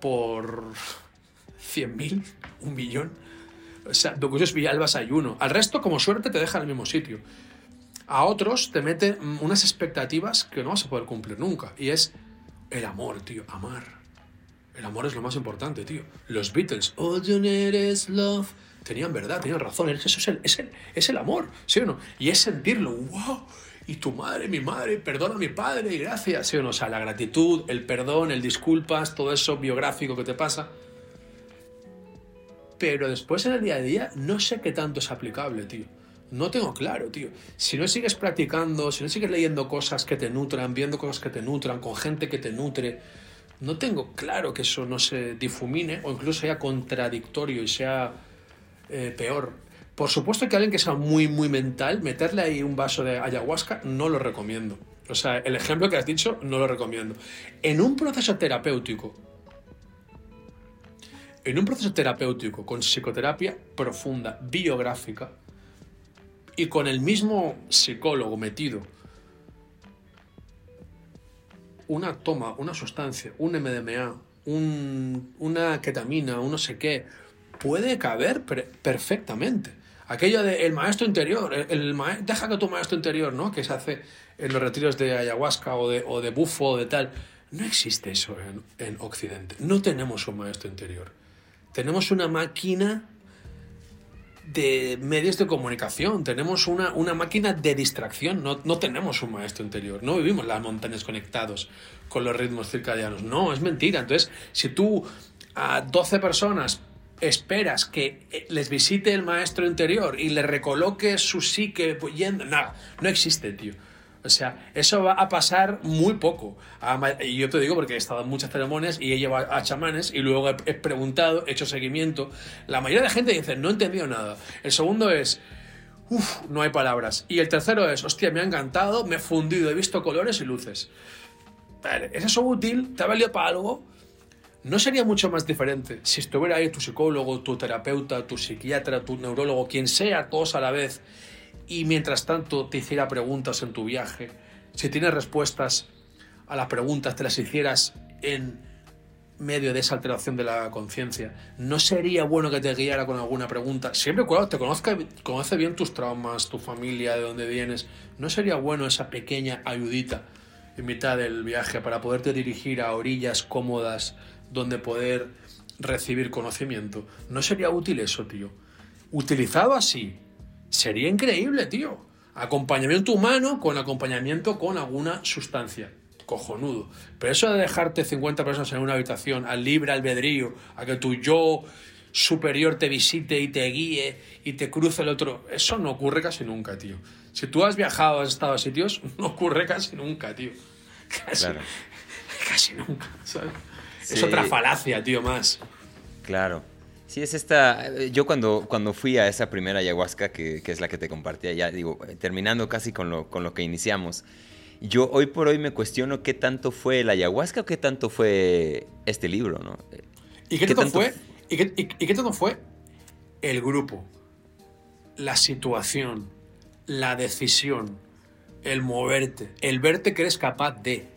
por 100.000, un millón. O sea, Docus Villalbas hay uno. Al resto, como suerte, te dejan en el mismo sitio. A otros te mete unas expectativas que no vas a poder cumplir nunca. Y es el amor, tío, amar. El amor es lo más importante, tío. Los Beatles, All you need is love. Tenían verdad, tenían razón. Eso es el, es el, es el amor, ¿sí o no? Y es sentirlo, wow. Y tu madre, mi madre, perdona a mi padre y gracias, ¿sí o no? O sea, la gratitud, el perdón, el disculpas, todo eso biográfico que te pasa. Pero después en el día a día no sé qué tanto es aplicable, tío. No tengo claro, tío. Si no sigues practicando, si no sigues leyendo cosas que te nutran, viendo cosas que te nutran, con gente que te nutre, no tengo claro que eso no se difumine o incluso sea contradictorio y sea eh, peor. Por supuesto que alguien que sea muy, muy mental, meterle ahí un vaso de ayahuasca, no lo recomiendo. O sea, el ejemplo que has dicho, no lo recomiendo. En un proceso terapéutico, en un proceso terapéutico con psicoterapia profunda, biográfica, y con el mismo psicólogo metido, una toma, una sustancia, un MDMA, una ketamina, un no sé qué, puede caber perfectamente. Aquello de el maestro interior, el, deja que tu maestro interior, ¿no? Que se hace en los retiros de ayahuasca o de, o de bufo o de tal. No existe eso en, en Occidente. No tenemos un maestro interior. Tenemos una máquina de medios de comunicación, tenemos una, una máquina de distracción, no, no, tenemos un maestro interior, no vivimos las montañas conectados con los ritmos circadianos, no, es mentira. Entonces, si tú a 12 personas esperas que eh, les visite el maestro interior y le recoloque su psique, yendo, nada, no existe, tío. O sea, eso va a pasar muy poco. Y yo te digo porque he estado en muchas ceremonias y he llevado a chamanes y luego he preguntado, he hecho seguimiento. La mayoría de gente dice, no he entendido nada. El segundo es, uff, no hay palabras. Y el tercero es, hostia, me ha encantado, me he fundido, he visto colores y luces. ¿Es eso útil? ¿Te ha valido para algo? ¿No sería mucho más diferente si estuviera ahí tu psicólogo, tu terapeuta, tu psiquiatra, tu neurólogo, quien sea, todos a la vez, y mientras tanto te hiciera preguntas en tu viaje, si tienes respuestas a las preguntas, te las hicieras en medio de esa alteración de la conciencia, ¿no sería bueno que te guiara con alguna pregunta? Siempre cuando te conozca, conoce bien tus traumas, tu familia, de dónde vienes. ¿No sería bueno esa pequeña ayudita en mitad del viaje para poderte dirigir a orillas cómodas donde poder recibir conocimiento? ¿No sería útil eso, tío? Utilizado así, Sería increíble, tío. Acompañamiento humano con acompañamiento con alguna sustancia. Cojonudo. Pero eso de dejarte 50 personas en una habitación al libre albedrío, a que tu yo superior te visite y te guíe y te cruce el otro, eso no ocurre casi nunca, tío. Si tú has viajado, has estado a sitios, (laughs) no ocurre casi nunca, tío. Casi, (laughs) casi nunca, ¿sabes? Es otra falacia, tío, más. Claro. Sí, es esta. eh, Yo cuando, cuando fui a esa primera ayahuasca, que, que es la que te compartía ya, digo, eh, terminando casi con lo, con lo que iniciamos, yo hoy por hoy me cuestiono qué tanto fue la ayahuasca o qué tanto fue este libro, ¿no? ¿Y qué, ¿Qué tanto, tanto fue? ¿Y qué, y- y qué tanto fue el grupo, la situación, la decisión, el moverte, el verte que eres capaz de?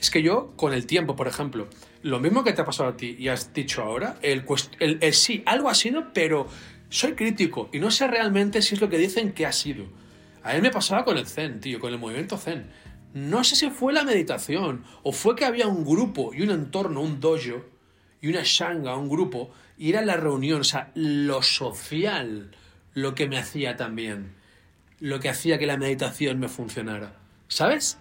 Es que yo, con el tiempo, por ejemplo, lo mismo que te ha pasado a ti y has dicho ahora, el, el- el sí, algo ha sido, pero soy crítico y no sé realmente si es lo que dicen que ha sido. A mí me pasaba con el Zen, tío, con el movimiento Zen. No sé si fue la meditación o fue que había un grupo y un entorno, un dojo y una shanga, un grupo, y era la reunión, o sea, lo social, lo que me hacía también, lo que hacía que la meditación me funcionara. ¿Sabes?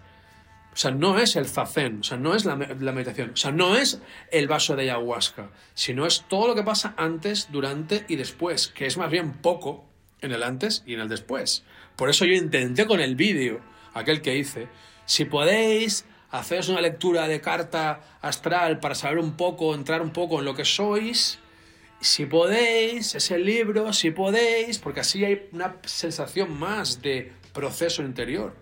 O sea, no es el zazen, o sea, no es la, me- la meditación, o sea, no es el vaso de ayahuasca, sino es todo lo que pasa antes, durante y después, que es más bien poco en el antes y en el después. Por eso yo intenté con el vídeo, aquel que hice, si podéis, haceros una lectura de carta astral para saber un poco, entrar un poco en lo que sois, si podéis, ese libro, si podéis, porque así hay una sensación más de proceso interior,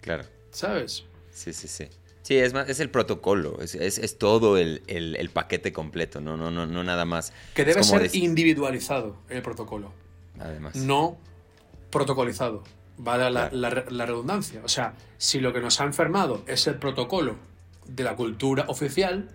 Claro. ¿sabes? Sí, sí, sí. Sí, es, más, es el protocolo, es, es- es todo el, el- el paquete completo, no, no, no, no nada más. Que debe ser individualizado el protocolo, Además. no protocolizado. Vale la, Claro. la- la redundancia. O sea, si lo que nos ha enfermado es el protocolo de la cultura oficial,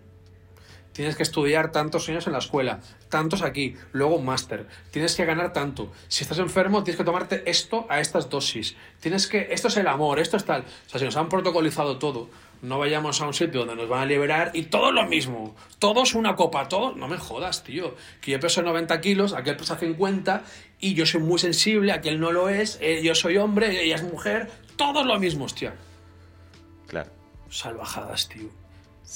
tienes que estudiar tantos años en la escuela, tantos aquí, luego un máster, tienes que ganar tanto. Si estás enfermo, tienes que tomarte esto a estas dosis. Tienes que, esto es el amor, esto es tal. O sea, si nos han protocolizado todo, no vayamos a un sitio donde nos van a liberar y todo lo mismo. Todos una copa, todo. No me jodas, tío. Que yo peso 90 kilos, aquel pesa 50 y yo soy muy sensible, aquel no lo es, eh, yo soy hombre, ella es mujer. Todos lo mismo, hostia. Claro. Salvajadas, tío.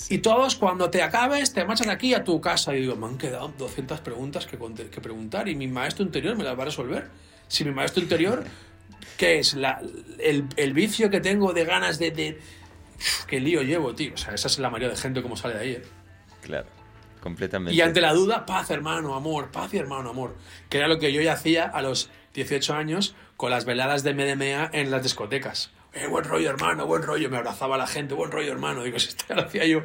Y todos, cuando te acabes, te marchas de aquí a tu casa. Y digo, me han quedado 200 preguntas que, preguntar y mi maestro interior me las va a resolver. Si mi maestro interior, ¿qué es? La, el, el vicio que tengo de ganas de, de... Uf, qué lío llevo, tío. O sea, esa es la mayoría de gente como sale de ahí. ¿eh? Claro. Completamente. Y ante la duda, paz, hermano, amor, paz y hermano, amor. Que era lo que yo ya hacía a los 18 años con las veladas de MDMA en las discotecas. Eh, buen rollo, hermano, buen rollo. Me abrazaba la gente, buen rollo, hermano. Digo, (laughs) si esto lo hacía yo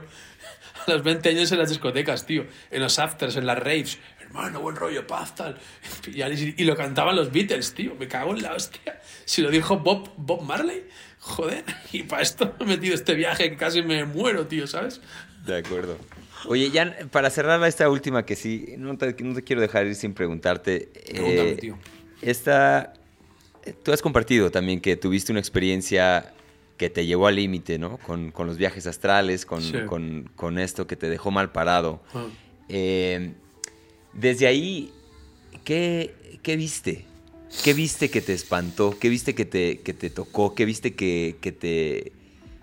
a los 20 años en las discotecas, tío. En los afters, en las raves. Hermano, buen rollo, paz, tal. Y, lo cantaban los Beatles, tío. Me cago en la hostia. Si lo dijo Bob, Bob Marley, joder. Y para esto me he metido este viaje que casi me muero, tío, ¿sabes? De acuerdo. Oye, ya para cerrar esta última que sí, no te, no te quiero dejar ir sin preguntarte. Pregúntame, eh, tío. Esta, tú has compartido también que tuviste una experiencia que te llevó al límite, ¿no? Con, con los viajes astrales, con, Sí. con- con esto que te dejó mal parado. Ah. Eh, desde ahí, ¿qué, qué viste? ¿Qué viste que te espantó? ¿Qué viste que te, que te tocó? ¿Qué viste que, que te...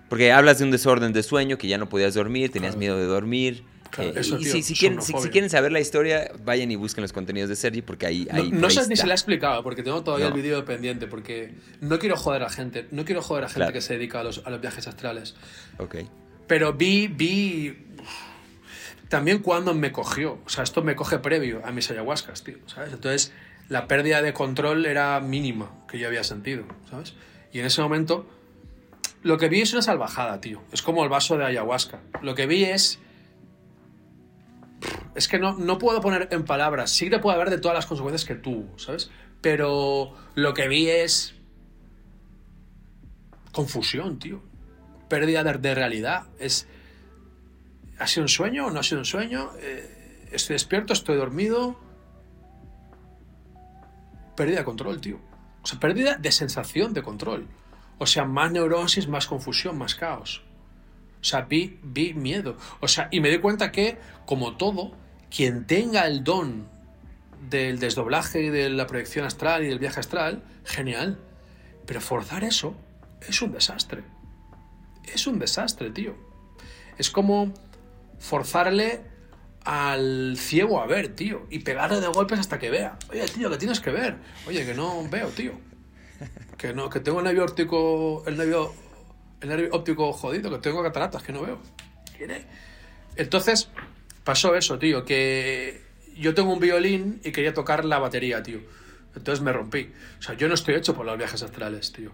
Porque hablas de un desorden de sueño, que ya no podías dormir, tenías Claro. miedo de dormir. Claro, Eh, y si, si quieren, si- si, quieren saber la historia, vayan y busquen los contenidos de Sergi, porque ahí... No, ahí no por sé ni se la he explicado, porque tengo todavía No. el vídeo pendiente, porque no quiero joder a gente, no quiero joder a gente Claro. que se dedica a los, a los viajes astrales. Ok. Pero vi, vi también cuando me cogió, o sea, esto me coge previo a mis ayahuascas, tío, ¿sabes? Entonces, la pérdida de control era mínima que yo había sentido, ¿sabes? Y en ese momento, lo que vi es una salvajada, tío. Es como el vaso de ayahuasca. Lo que vi es... Es que no, no puedo poner en palabras. Sí que puedo hablar de todas las consecuencias que tuvo, ¿sabes? Pero lo que vi es... Confusión, tío. Pérdida de, realidad. Es... ¿Ha sido un sueño o no ha sido un sueño? Eh, ¿Estoy despierto? ¿Estoy dormido? Pérdida de control, tío. O sea, pérdida de sensación de control. O sea, más neurosis, más confusión, más caos. O sea, vi, vi miedo. O sea, y me di cuenta que, como todo, quien tenga el don del desdoblaje de la proyección astral y del viaje astral, genial. Pero forzar eso es un desastre. Es un desastre, tío. Es como forzarle al ciego a ver, tío, y pegarle de golpes hasta que vea. Oye, tío, que tienes que ver. Oye, que no veo, tío. Que no, que tengo el nervio óptico, el nervio, el nervio óptico jodido, que tengo cataratas, que no veo. ¿Quiere? Entonces, pasó eso, tío, que yo tengo un violín y quería tocar la batería, tío. Entonces me rompí. O sea, yo no estoy hecho por los viajes astrales, tío.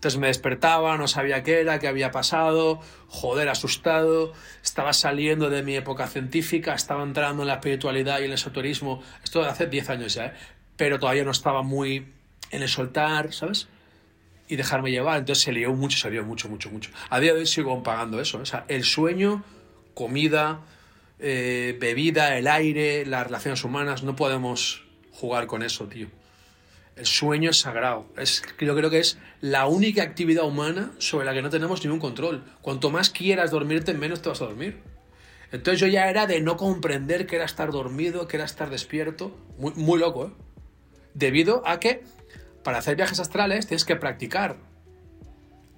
Entonces me despertaba, no sabía qué era, qué había pasado, joder, asustado, estaba saliendo de mi época científica, estaba entrando en la espiritualidad y el esoterismo, esto hace 10 años ya, ¿eh? pero todavía no estaba muy en el soltar, ¿sabes? Y dejarme llevar, entonces se lió mucho, se lió mucho, mucho, mucho. A día de hoy sigo pagando eso, o sea, el sueño, comida, eh, bebida, el aire, las relaciones humanas, no podemos jugar con eso, tío. El sueño es sagrado. Es, yo creo que es la única actividad humana sobre la que no tenemos ningún control. Cuanto más quieras dormirte, menos te vas a dormir. Entonces yo ya era de no comprender que era estar dormido, que era estar despierto. Muy, muy loco, ¿eh? Debido a que para hacer viajes astrales tienes que practicar.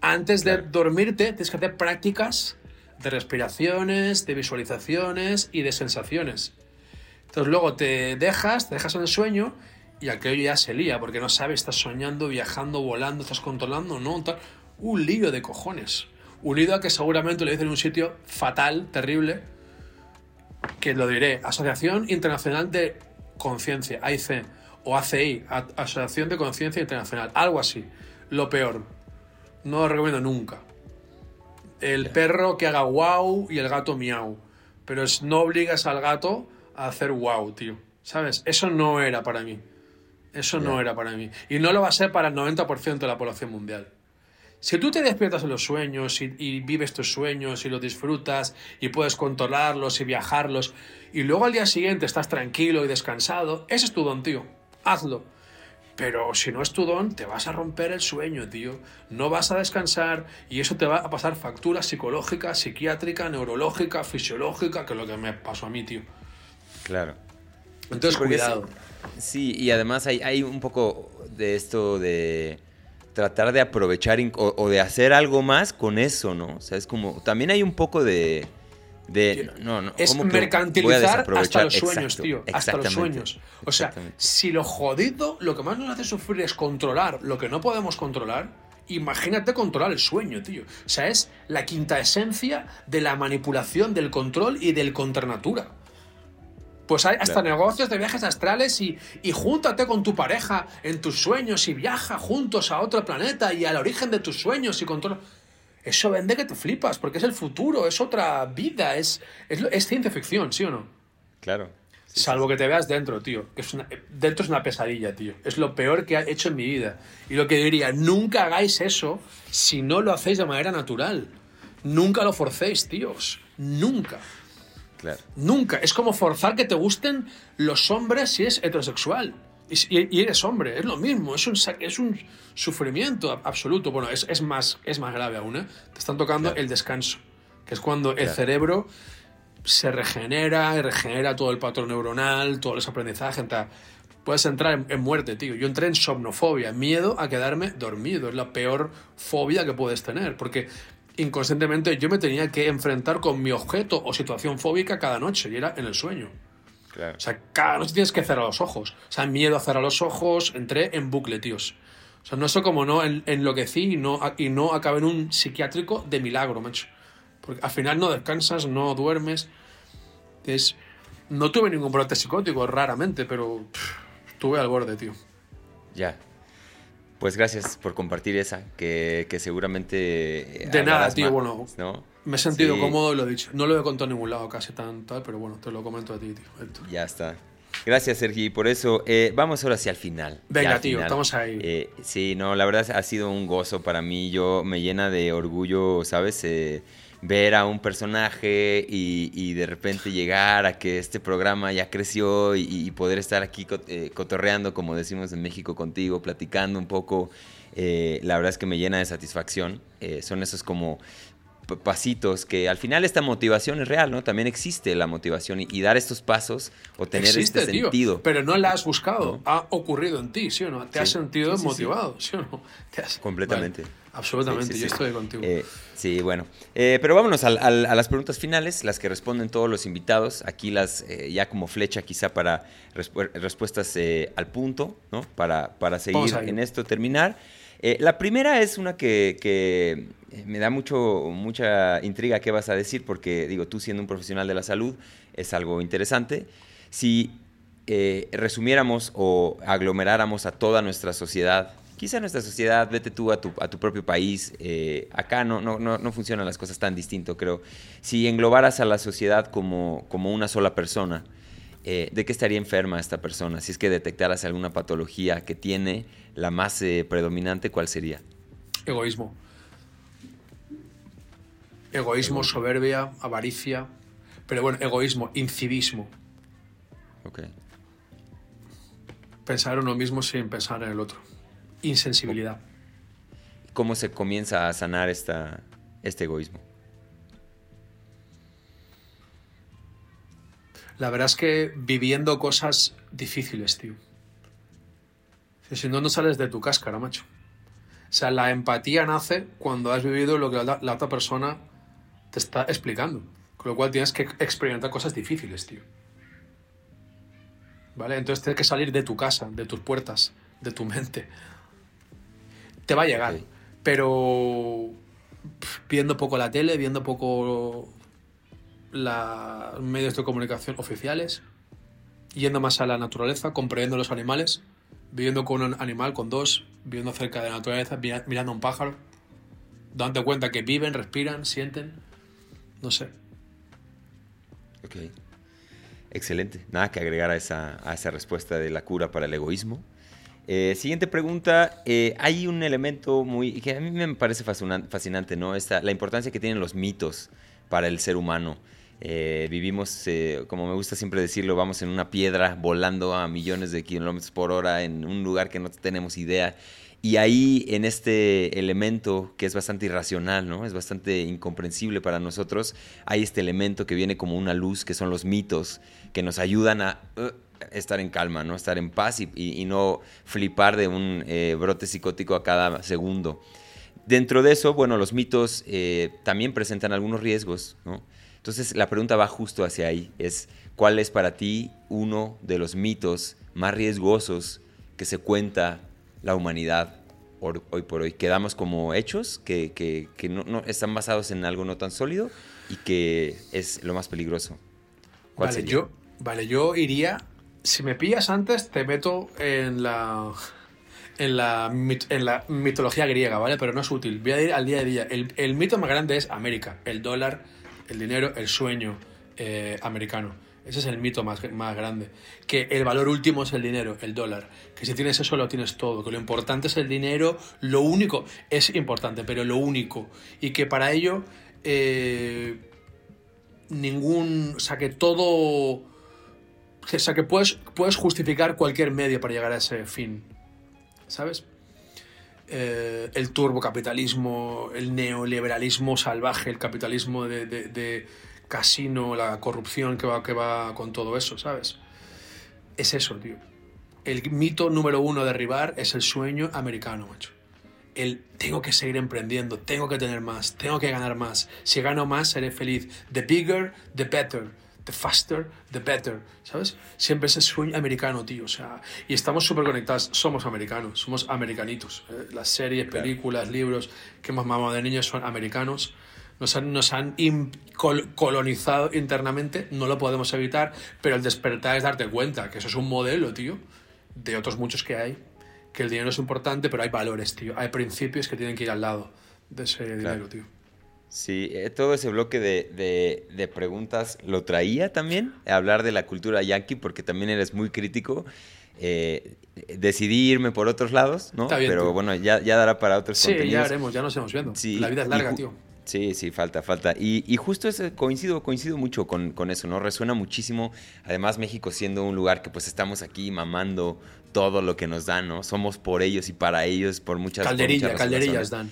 Antes de dormirte tienes que hacer prácticas de respiraciones, de visualizaciones y de sensaciones. Entonces luego te dejas, te dejas en el sueño y aquello ya se lía, porque no sabes, estás soñando, viajando, volando, estás controlando, no, un lío de cojones. Un lío que seguramente lo dicen en un sitio fatal, terrible, que lo diré, Asociación Internacional de Conciencia, AIC, o ACI, Asociación de Conciencia Internacional, algo así, lo peor. No lo recomiendo nunca. El perro que haga wow y el gato miau. Pero no obligas al gato a hacer wow, tío. ¿Sabes? Eso no era para mí. Eso no era para mí. Y no lo va a ser para el 90% de la población mundial. Si tú te despiertas en los sueños y, vives tus sueños y los disfrutas y puedes controlarlos y viajarlos y luego al día siguiente estás tranquilo y descansado, ese es tu don, tío. Hazlo. Pero si no es tu don, te vas a romper el sueño, tío. No vas a descansar y eso te va a pasar factura psicológica, psiquiátrica, neurológica, fisiológica, que es lo que me pasó a mí, tío. Claro. Entonces, cuidado. Sí, y además hay, hay, un poco de esto de tratar de aprovechar o, de hacer algo más con eso, ¿no? O sea, es como, también hay un poco de... de no, no, es mercantilizar hasta los sueños, tío. Hasta los sueños. O sea, si lo jodido, lo que más nos hace sufrir es controlar lo que no podemos controlar, imagínate controlar el sueño, tío. O sea, es la quinta esencia de la manipulación, del control y del contranatura. Pues hay hasta negocios de viajes astrales y, y júntate con tu pareja en tus sueños y viaja juntos a otro planeta y al origen de tus sueños y controla. Eso vende que te flipas, porque es el futuro, es otra vida, es, es, ciencia ficción, ¿sí o no? Claro. Salvo que te veas dentro, tío. es dentro es una pesadilla, tío. Es lo peor que he hecho en mi vida. Y lo que diría, nunca hagáis eso si no lo hacéis de manera natural. Nunca lo forcéis, tíos. Nunca. Nunca. Es como forzar que te gusten los hombres si es heterosexual. Y, eres hombre, es lo mismo, es un, es un sufrimiento absoluto. Bueno, es, más, es más grave aún, ¿eh? Te están tocando el descanso, que es cuando el cerebro se regenera y regenera todo el patrón neuronal, todos los aprendizajes. Puedes entrar en, en, muerte, tío. Yo entré en somnofobia, miedo a quedarme dormido. Es la peor fobia que puedes tener, porque inconscientemente yo me tenía que enfrentar con mi objeto o situación fóbica cada noche y era en el sueño. O sea, cada noche tienes que cerrar los ojos. O sea, miedo a cerrar los ojos, entré en bucle, tíos. O sea, no sé cómo no enloquecí y no, y no acabé en un psiquiátrico de milagro, macho. Porque al final no descansas, no duermes. Es, no tuve ningún brote psicótico, raramente, pero estuve al borde, tío. Ya. Pues gracias por compartir esa, que, seguramente... Eh, de nada, tío, bueno. Me he sentido cómodo y lo he dicho. No lo he contado en ningún lado casi tan tal, pero bueno, te lo comento a ti, tío. Ya está. Gracias, Sergi. Por eso, eh, vamos ahora hacia el final. Venga, tío, estamos ahí. Eh, sí, no, la verdad ha sido un gozo para mí. Yo me llena de orgullo, ¿sabes? ver a un personaje y, de repente llegar a que este programa ya creció y, poder estar aquí eh, cotorreando, como decimos en México, contigo, platicando un poco, eh, la verdad es que me llena de satisfacción. Eh, son esos como pasitos que al final esta motivación es real, ¿no? También existe la motivación y, dar estos pasos o tener este sentido. Pero no la has buscado, ha ocurrido en ti, ¿sí o no? Te has sentido motivado, sí, o no? Completamente. absolutamente, yo estoy contigo. Eh, sí, bueno. Eh, pero vámonos a, las preguntas finales, las que responden todos los invitados. Aquí las, eh, ya como flecha quizá para respuestas al punto, ¿no? Para, para seguir en esto, terminar. La primera es una que, que me da mucho, mucha intriga qué vas a decir, porque digo, tú siendo un profesional de la salud es algo interesante. Si eh, resumiéramos o aglomeráramos a toda nuestra sociedad, quizá nuestra sociedad, vete tú a tu, a tu propio país, eh, acá no, no, no, no, funcionan las cosas tan distinto, creo. Si englobaras a la sociedad como, como una sola persona, eh, ¿de qué estaría enferma esta persona? Si es que detectaras alguna patología que tiene, la más predominante, ¿cuál sería? Egoísmo. Egoísmo, soberbia, avaricia. Pero bueno, egoísmo, incivismo. Ok pensar en uno mismo sin pensar en el otro. Insensibilidad. ¿Cómo se comienza a sanar esta, este egoísmo? La verdad es que viviendo cosas difíciles, tío. Si no, no sales de tu cáscara, macho. O sea, la empatía nace cuando has vivido lo que la, la otra persona te está explicando. Con lo cual tienes que experimentar cosas difíciles, tío. ¿vale? Entonces tienes que salir de tu casa, de tus puertas, de tu mente. Te va a llegar, pero viendo poco la tele, viendo poco los medios de comunicación oficiales, yendo más a la naturaleza, comprendiendo los animales, viviendo con un animal, con dos, viviendo cerca de la naturaleza, mirando a un pájaro, dándote cuenta que viven, respiran, sienten, no sé. Ok. Excelente. Nada que agregar a esa, a esa respuesta de la cura para el egoísmo. Eh, siguiente pregunta. Eh, hay un elemento muy que a mí me parece fascinante, ¿no? Esta, la importancia que tienen los mitos para el ser humano. Eh, vivimos, como me gusta siempre decirlo, vamos en una piedra volando a millones de kilómetros por hora en un lugar que no tenemos idea. Y ahí, en este elemento que es bastante irracional, ¿no? Es bastante incomprensible para nosotros, hay este elemento que viene como una luz, que son los mitos, que nos ayudan a uh, estar en calma, ¿no? Estar en paz y, no flipar de un eh, brote psicótico a cada segundo. Dentro de eso, bueno, los mitos eh, también presentan algunos riesgos, ¿no? Entonces, la pregunta va justo hacia ahí, es ¿cuál es para ti uno de los mitos más riesgosos que se cuenta la humanidad hoy por hoy. Quedamos como hechos que, que, no, están basados en algo no tan sólido y que es lo más peligroso. vale, yo, vale, yo iría. Si me pillas antes, te meto en la. En la, en la mitología griega, ¿vale? Pero no es útil. Voy a ir al día a día. El, el mito más grande es América. El dólar, el dinero, el sueño eh, americano. Ese es el mito más, más grande. Que el valor último es el dinero, el dólar. Que si tienes eso lo tienes todo. Que lo importante es el dinero. Lo único es importante, pero lo único. Y que para ello eh, ningún... O sea, que todo... O sea, que puedes, puedes justificar cualquier medio para llegar a ese fin. ¿Sabes? Eh, el turbocapitalismo, el neoliberalismo salvaje, el capitalismo de casino, la corrupción que va, que va con todo eso, ¿sabes? Es eso, tío. El mito número uno de derribar es el sueño americano, macho. El tengo que seguir emprendiendo, tengo que tener más, tengo que ganar más. Si gano más, seré feliz. The bigger, the better. The faster, the better. ¿Sabes? Siempre es el sueño americano, tío. O sea, y estamos súper conectados. Somos americanos, somos americanitos. ¿eh? Las series, películas, libros que hemos mamado de niños son americanos nos han, colonizado internamente, no lo podemos evitar, pero el despertar es darte cuenta que eso es un modelo, tío, de otros muchos que hay, que el dinero es importante, pero hay valores, tío, hay principios que tienen que ir al lado de ese dinero, tío. Sí, eh, todo ese bloque de, preguntas lo traía también, hablar de la cultura yankee, porque también eres muy crítico. Eh, decidí irme por otros lados, ¿no? Pero bueno, ya, ya dará para otros sí, Sí, ya haremos, ya nos hemos viendo. la vida es larga, tío. Sí, sí, falta, falta. Y, justo ese, coincido, coincido mucho con, eso, ¿no? Resuena muchísimo. Además, México siendo un lugar que pues estamos aquí mamando todo lo que nos dan, ¿no? Somos por ellos y para ellos, por muchas Calderilla, calderillas dan.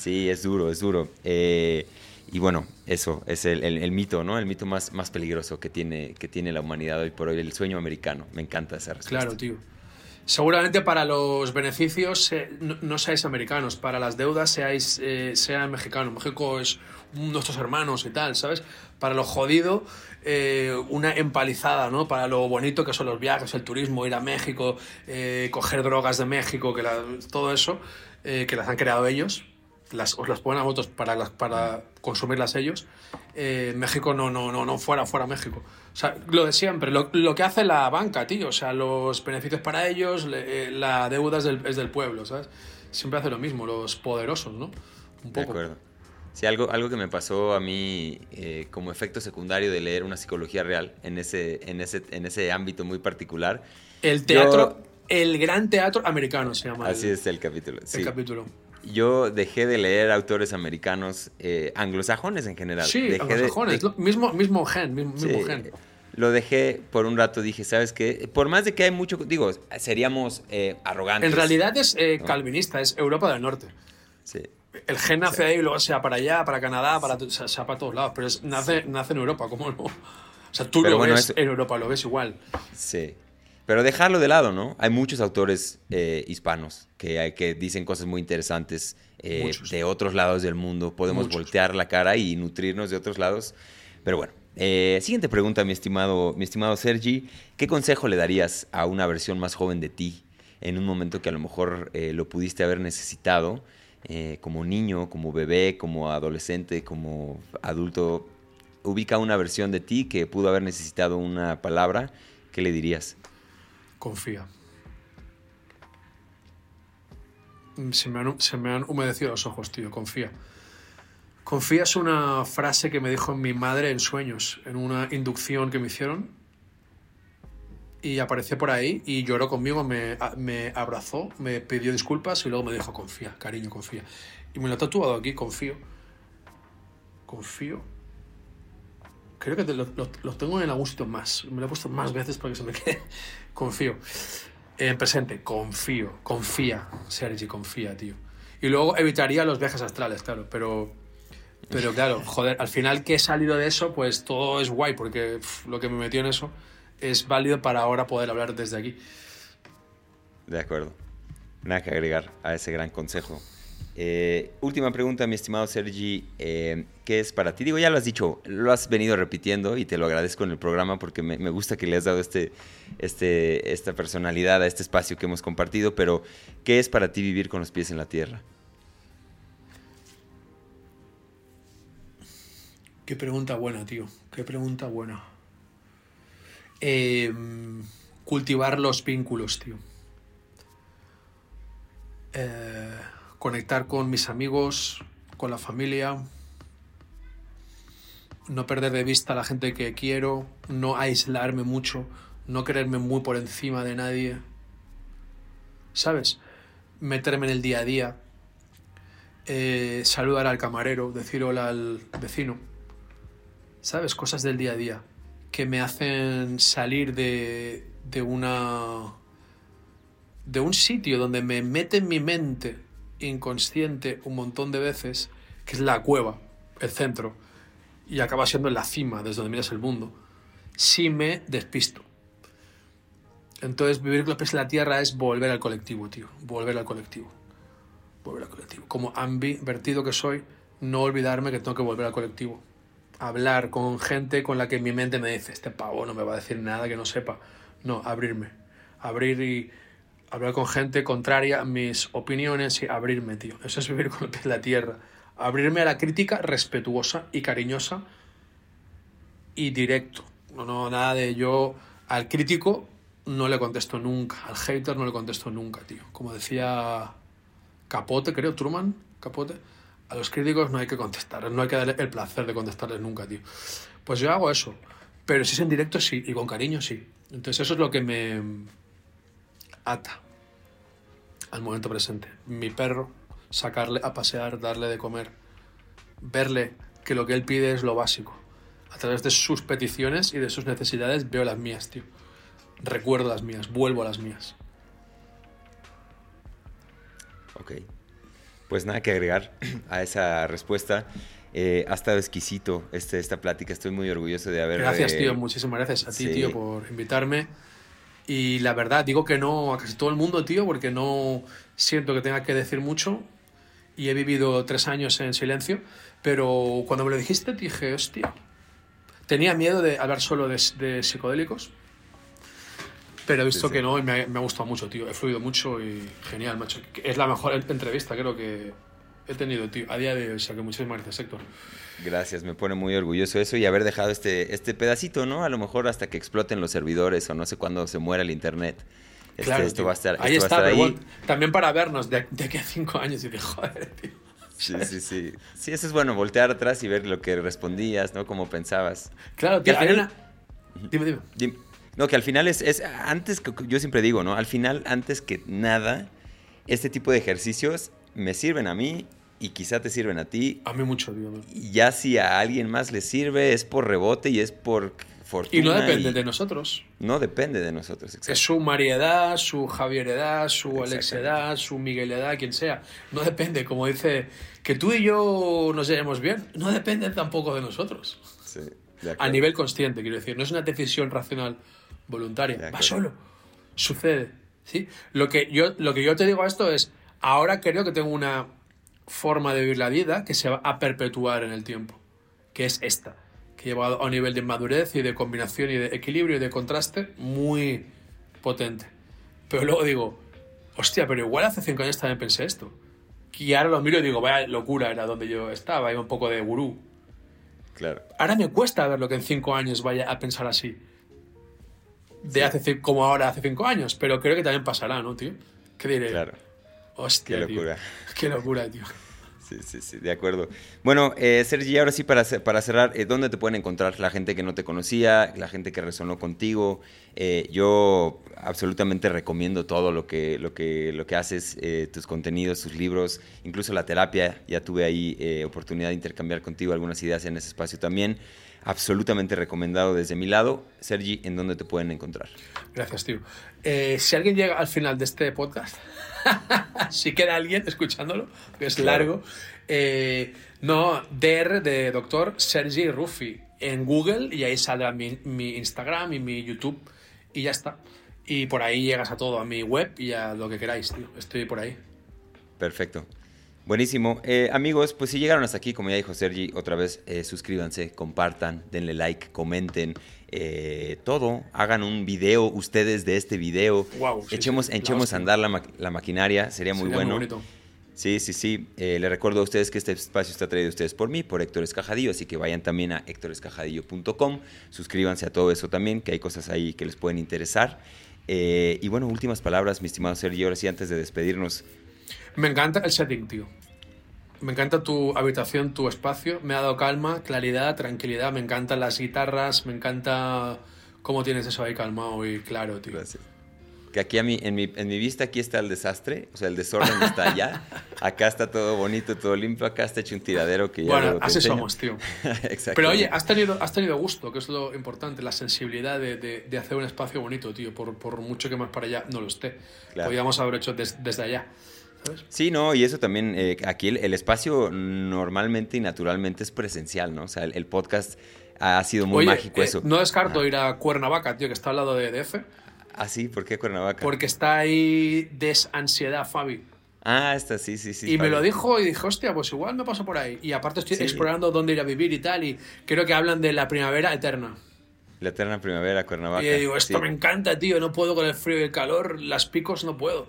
Sí, es duro, es duro. Eh, y bueno, eso es el, mito, ¿no? El mito más, más peligroso que tiene, que tiene la humanidad hoy por hoy, el sueño americano. Me encanta esa respuesta. Claro, tío. Seguramente para los beneficios eh, no, seáis americanos, para las deudas seáis eh, mexicanos. México es nuestros hermanos y tal, ¿sabes? Para lo jodido, eh, una empalizada, ¿no? Para lo bonito que son los viajes, el turismo, ir a México, coger drogas de México, que todo eso, que las han creado ellos. Las, os las ponen a votos para, las, para consumirlas ellos, eh, México no, no, no, no, fuera, fuera México. O sea, lo de siempre, lo, lo que hace la banca, tío, o sea, los beneficios para ellos, le- eh, la deuda es del, es del pueblo, ¿sabes? Siempre hace lo mismo, los poderosos, ¿no? Un De poco. acuerdo. Sí, algo, algo que me pasó a mí eh, como efecto secundario de leer una psicología real en ese, en ese, en ese ámbito muy particular. El teatro, el gran teatro americano se llama. Así el, es el capítulo. el sí. capítulo. Yo dejé de leer autores americanos, eh, anglosajones en general. Sí, Dejé anglosajones, de- mismo, mismo gen, mismo, mismo Sí, gen. Lo dejé por un rato, dije, ¿sabes qué? Por más de que hay mucho, digo, seríamos eh, arrogantes. En realidad es eh, ¿no? calvinista, es Europa del Norte. Sí, El gen nace ahí y luego sea para allá, para Canadá, para, o sea, sea para todos lados. Pero es- nace, nace en Europa, ¿cómo no? O sea, tú Pero lo bueno, ves eso- en Europa, lo ves igual. sí. Pero dejarlo de lado, ¿no? Hay muchos autores eh, hispanos que, que dicen cosas muy interesantes eh, de otros lados del mundo. Podemos Muchos. voltear la cara y nutrirnos de otros lados. Pero bueno, eh, siguiente pregunta, mi estimado, mi estimado Sergi. ¿Qué consejo le darías a una versión más joven de ti en un momento que a lo mejor eh, lo pudiste haber necesitado? eh, como niño, como bebé, como adolescente, como adulto, ubica una versión de ti que pudo haber necesitado una palabra, ¿qué le dirías? Confía. Se me, han, humedecido los ojos, tío. Confía. Confía es una frase que me dijo mi madre en sueños, en una inducción que me hicieron. Y apareció por ahí y lloró conmigo, me, me abrazó, me pidió disculpas y luego me dijo, confía, cariño, confía. Y me lo he tatuado aquí, confío. Confío. Creo que te lo, lo- lo tengo en algún sitio más. Me lo he puesto más veces para que se me quede. (laughs) Confío. En presente, confío. Confía, Sergi, confía, tío. Y luego evitaría los viajes astrales, claro. Pero, pero (laughs) claro, joder, al final que he salido de eso, pues todo es guay, porque lo que me metió en eso es válido para ahora poder hablar desde aquí. De acuerdo. Nada que agregar a ese gran consejo. Eh, última pregunta, mi estimado Sergi. eh, ¿Qué es para ti? Digo, ya lo has dicho, lo has venido repitiendo y te lo agradezco en el programa porque me, gusta que le has dado este, este, esta personalidad a este espacio que hemos compartido, pero ¿qué es para ti vivir con los pies en la tierra? Qué pregunta buena, tío. Qué pregunta buena. Eh, cultivar los vínculos, tío. Eh, conectar con mis amigos, con la familia. No perder de vista a la gente que quiero. No aislarme mucho. No quererme muy por encima de nadie. ¿Sabes? Meterme en el día a día. Eh, saludar al camarero, decir hola al vecino. ¿sabes? Cosas del día a día que me hacen salir de, de una... de un sitio donde me mete en mi mente inconsciente un montón de veces, que es la cueva, el centro, y acaba siendo en la cima, desde donde miras el mundo, si me despisto. Entonces, vivir con los pies en la tierra es volver al colectivo, tío. Volver al colectivo. Volver al colectivo. Como ambivertido que soy, no olvidarme que tengo que volver al colectivo hablar con gente con la que mi mente me dice, este pavo no me va a decir nada que no sepa. No, abrirme. Abrir y hablar con gente contraria a mis opiniones y abrirme, tío. Eso es vivir con el pie en la tierra. Abrirme a la crítica respetuosa y cariñosa y directo. No, no, nada de yo al crítico no le contesto nunca. Al hater no le contesto nunca, tío. Como decía Capote, creo, Truman, Capote a los críticos no hay que contestar, no hay que darle el placer de contestarles nunca, tío. Pues yo hago eso, pero si es en directo sí, y con cariño sí. Entonces eso es lo que me ata al momento presente. Mi perro, sacarle a pasear, darle de comer, verle que lo que él pide es lo básico. A través de sus peticiones y de sus necesidades veo las mías, tío. Recuerdo las mías, vuelvo a las mías. Ok. Pues nada que agregar a esa respuesta. Eh, ha estado exquisito este, esta plática. Estoy muy orgulloso de haber. Gracias, eh, tío. Muchísimas gracias a ti, sí. tío, por invitarme. Y la verdad, digo que no a casi todo el mundo, tío, porque no siento que tenga que decir mucho. Y he vivido tres años en silencio. Pero cuando me lo dijiste, dije, hostia. Tenía miedo de hablar solo de, de psicodélicos. Pero he visto Sí, sí. que no y me me ha gustado mucho, tío. He fluido mucho y genial, macho. Es la mejor entrevista, creo que he tenido, tío, a día de hoy. O sea que muchísimas gracias, Héctor. Gracias, me pone muy orgulloso eso y haber dejado este, este pedacito, ¿no? A lo mejor hasta que exploten los servidores o no sé cuándo se muera el internet. Este, Claro, esto tío. va a estar, ahí esto está, va a estar ahí. también para vernos de, de aquí a cinco años y de joder, tío. Sí, sí, sí. Sí, eso es bueno, voltear atrás y ver lo que respondías, ¿no? Cómo pensabas. Claro, Que tío, al hay final- una- Dime, dime. Dim- No, que al final es, es antes que yo siempre digo, ¿no? Al final, antes que nada, este tipo de ejercicios me sirven a mí y quizá te sirven a ti. A mí mucho, tío. Y ya si a alguien más le sirve, es por rebote y es por fortuna. Y no depende y de nosotros. No depende de nosotros, exacto. Es su Mariedad, su Javieredad, su Alexedad, su Migueledad, quien sea. No depende, como dice, que tú y yo nos llevemos bien, no depende tampoco de nosotros. Sí, de A nivel consciente, quiero decir, no es una decisión racional voluntaria, va solo, sucede. ¿sí? Lo, que yo, lo que yo te digo a esto es, ahora creo que tengo una forma de vivir la vida que se va a perpetuar en el tiempo, que es esta, que he llevado a un nivel de madurez y de combinación y de equilibrio y de contraste muy potente. Pero luego digo, hostia, pero igual hace cinco años también pensé esto. Y ahora lo miro y digo, vaya locura era donde yo estaba, iba un poco de gurú. Claro. Ahora me cuesta ver lo que en cinco años vaya a pensar así. De hace ci- como ahora hace cinco años, pero creo que también pasará, ¿no, tío? ¿Qué diré? Claro. Hostia, Qué tío. locura. (laughs) Qué locura, tío. Sí, sí, sí, de acuerdo. Bueno, eh, Sergi, ahora sí, para, para cerrar, eh, ¿dónde te pueden encontrar la gente que no te conocía, la gente que resonó contigo? Eh, yo absolutamente recomiendo todo lo que, lo que, lo que haces, eh, tus contenidos, tus libros, incluso la terapia. Ya tuve ahí oportunidad de intercambiar contigo algunas ideas en ese espacio también. Absolutamente recomendado desde mi lado. Sergi, ¿en dónde te pueden encontrar? Gracias, tío. Eh, si alguien llega al final de este podcast, (laughs) si queda alguien escuchándolo, que es Claro. largo, eh, no, DR de doctor Sergi Ruffi en Google y ahí saldrá mi, mi Instagram y mi YouTube y ya está. Y por ahí llegas a todo, a mi web y a lo que queráis, tío. Estoy por ahí. Perfecto. Buenísimo. Eh, amigos, pues si llegaron hasta aquí, como ya dijo Sergi, otra vez eh, suscríbanse, compartan, denle like, comenten, eh, todo. Hagan un video ustedes de este video. Sí, echemos sí, echemos a andar la, ma- la maquinaria, sería muy Sería bueno. bonito. Sí, sí, sí. Eh, les recuerdo a ustedes que este espacio está traído a ustedes por mí, por Héctor Escajadillo, así que vayan también a héctorescajadillo.com, suscríbanse a todo eso también, que hay cosas ahí que les pueden interesar. Eh, y bueno, últimas palabras, mi estimado Sergio, ahora sí, antes de despedirnos. Me encanta el setting, tío. Me encanta tu habitación, tu espacio. Me ha dado calma, claridad, tranquilidad. Me encantan las guitarras. Me encanta cómo tienes eso ahí calmado y claro, tío. Gracias. Que aquí a mí, en, mi, en mi vista aquí está el desastre, o sea, el desorden está allá. (laughs) Acá está todo bonito, todo limpio, acá está hecho un tiradero que ya Bueno, así enseño. somos, tío. (laughs) Exacto. Pero oye, has tenido, has tenido gusto, que es lo importante, la sensibilidad de, de- de hacer un espacio bonito, tío. Por, por mucho que más para allá no lo esté. Claro. Podríamos haber hecho des- desde allá. ¿Sabes? Sí, no, y eso también, eh, aquí el, el espacio normalmente y naturalmente es presencial, ¿no? O sea, el, el podcast ha sido muy Oye, mágico eh, eso. no descarto Ajá. ir a Cuernavaca, tío, que está al lado de DF, Ah, sí, ¿por qué Cuernavaca? porque está ahí desansiedad, Fabi. Ah, esta, sí, sí, sí. y me Fabio. lo dijo y dije, hostia, pues igual me paso por ahí. Y aparte estoy Sí. explorando dónde ir a vivir y tal. Y creo que hablan de la primavera eterna. La eterna primavera, Cuernavaca. y yo digo, esto sí. me encanta, tío. No puedo con el frío y el calor. Las picos no puedo.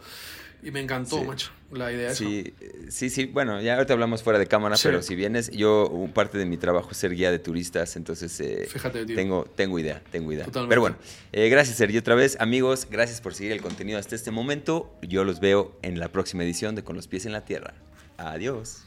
Y me encantó, Sí. macho, la idea. Sí, sí, sí, bueno, ya ahorita hablamos fuera de cámara, Sí. pero si vienes, yo, parte de mi trabajo es ser guía de turistas, entonces eh, Fíjate, tío. tengo, tengo idea, tengo idea. Totalmente. Pero bueno, eh, gracias Sergio otra vez, amigos, gracias por seguir el contenido hasta este momento, yo los veo en la próxima edición de Con los pies en la tierra. Adiós.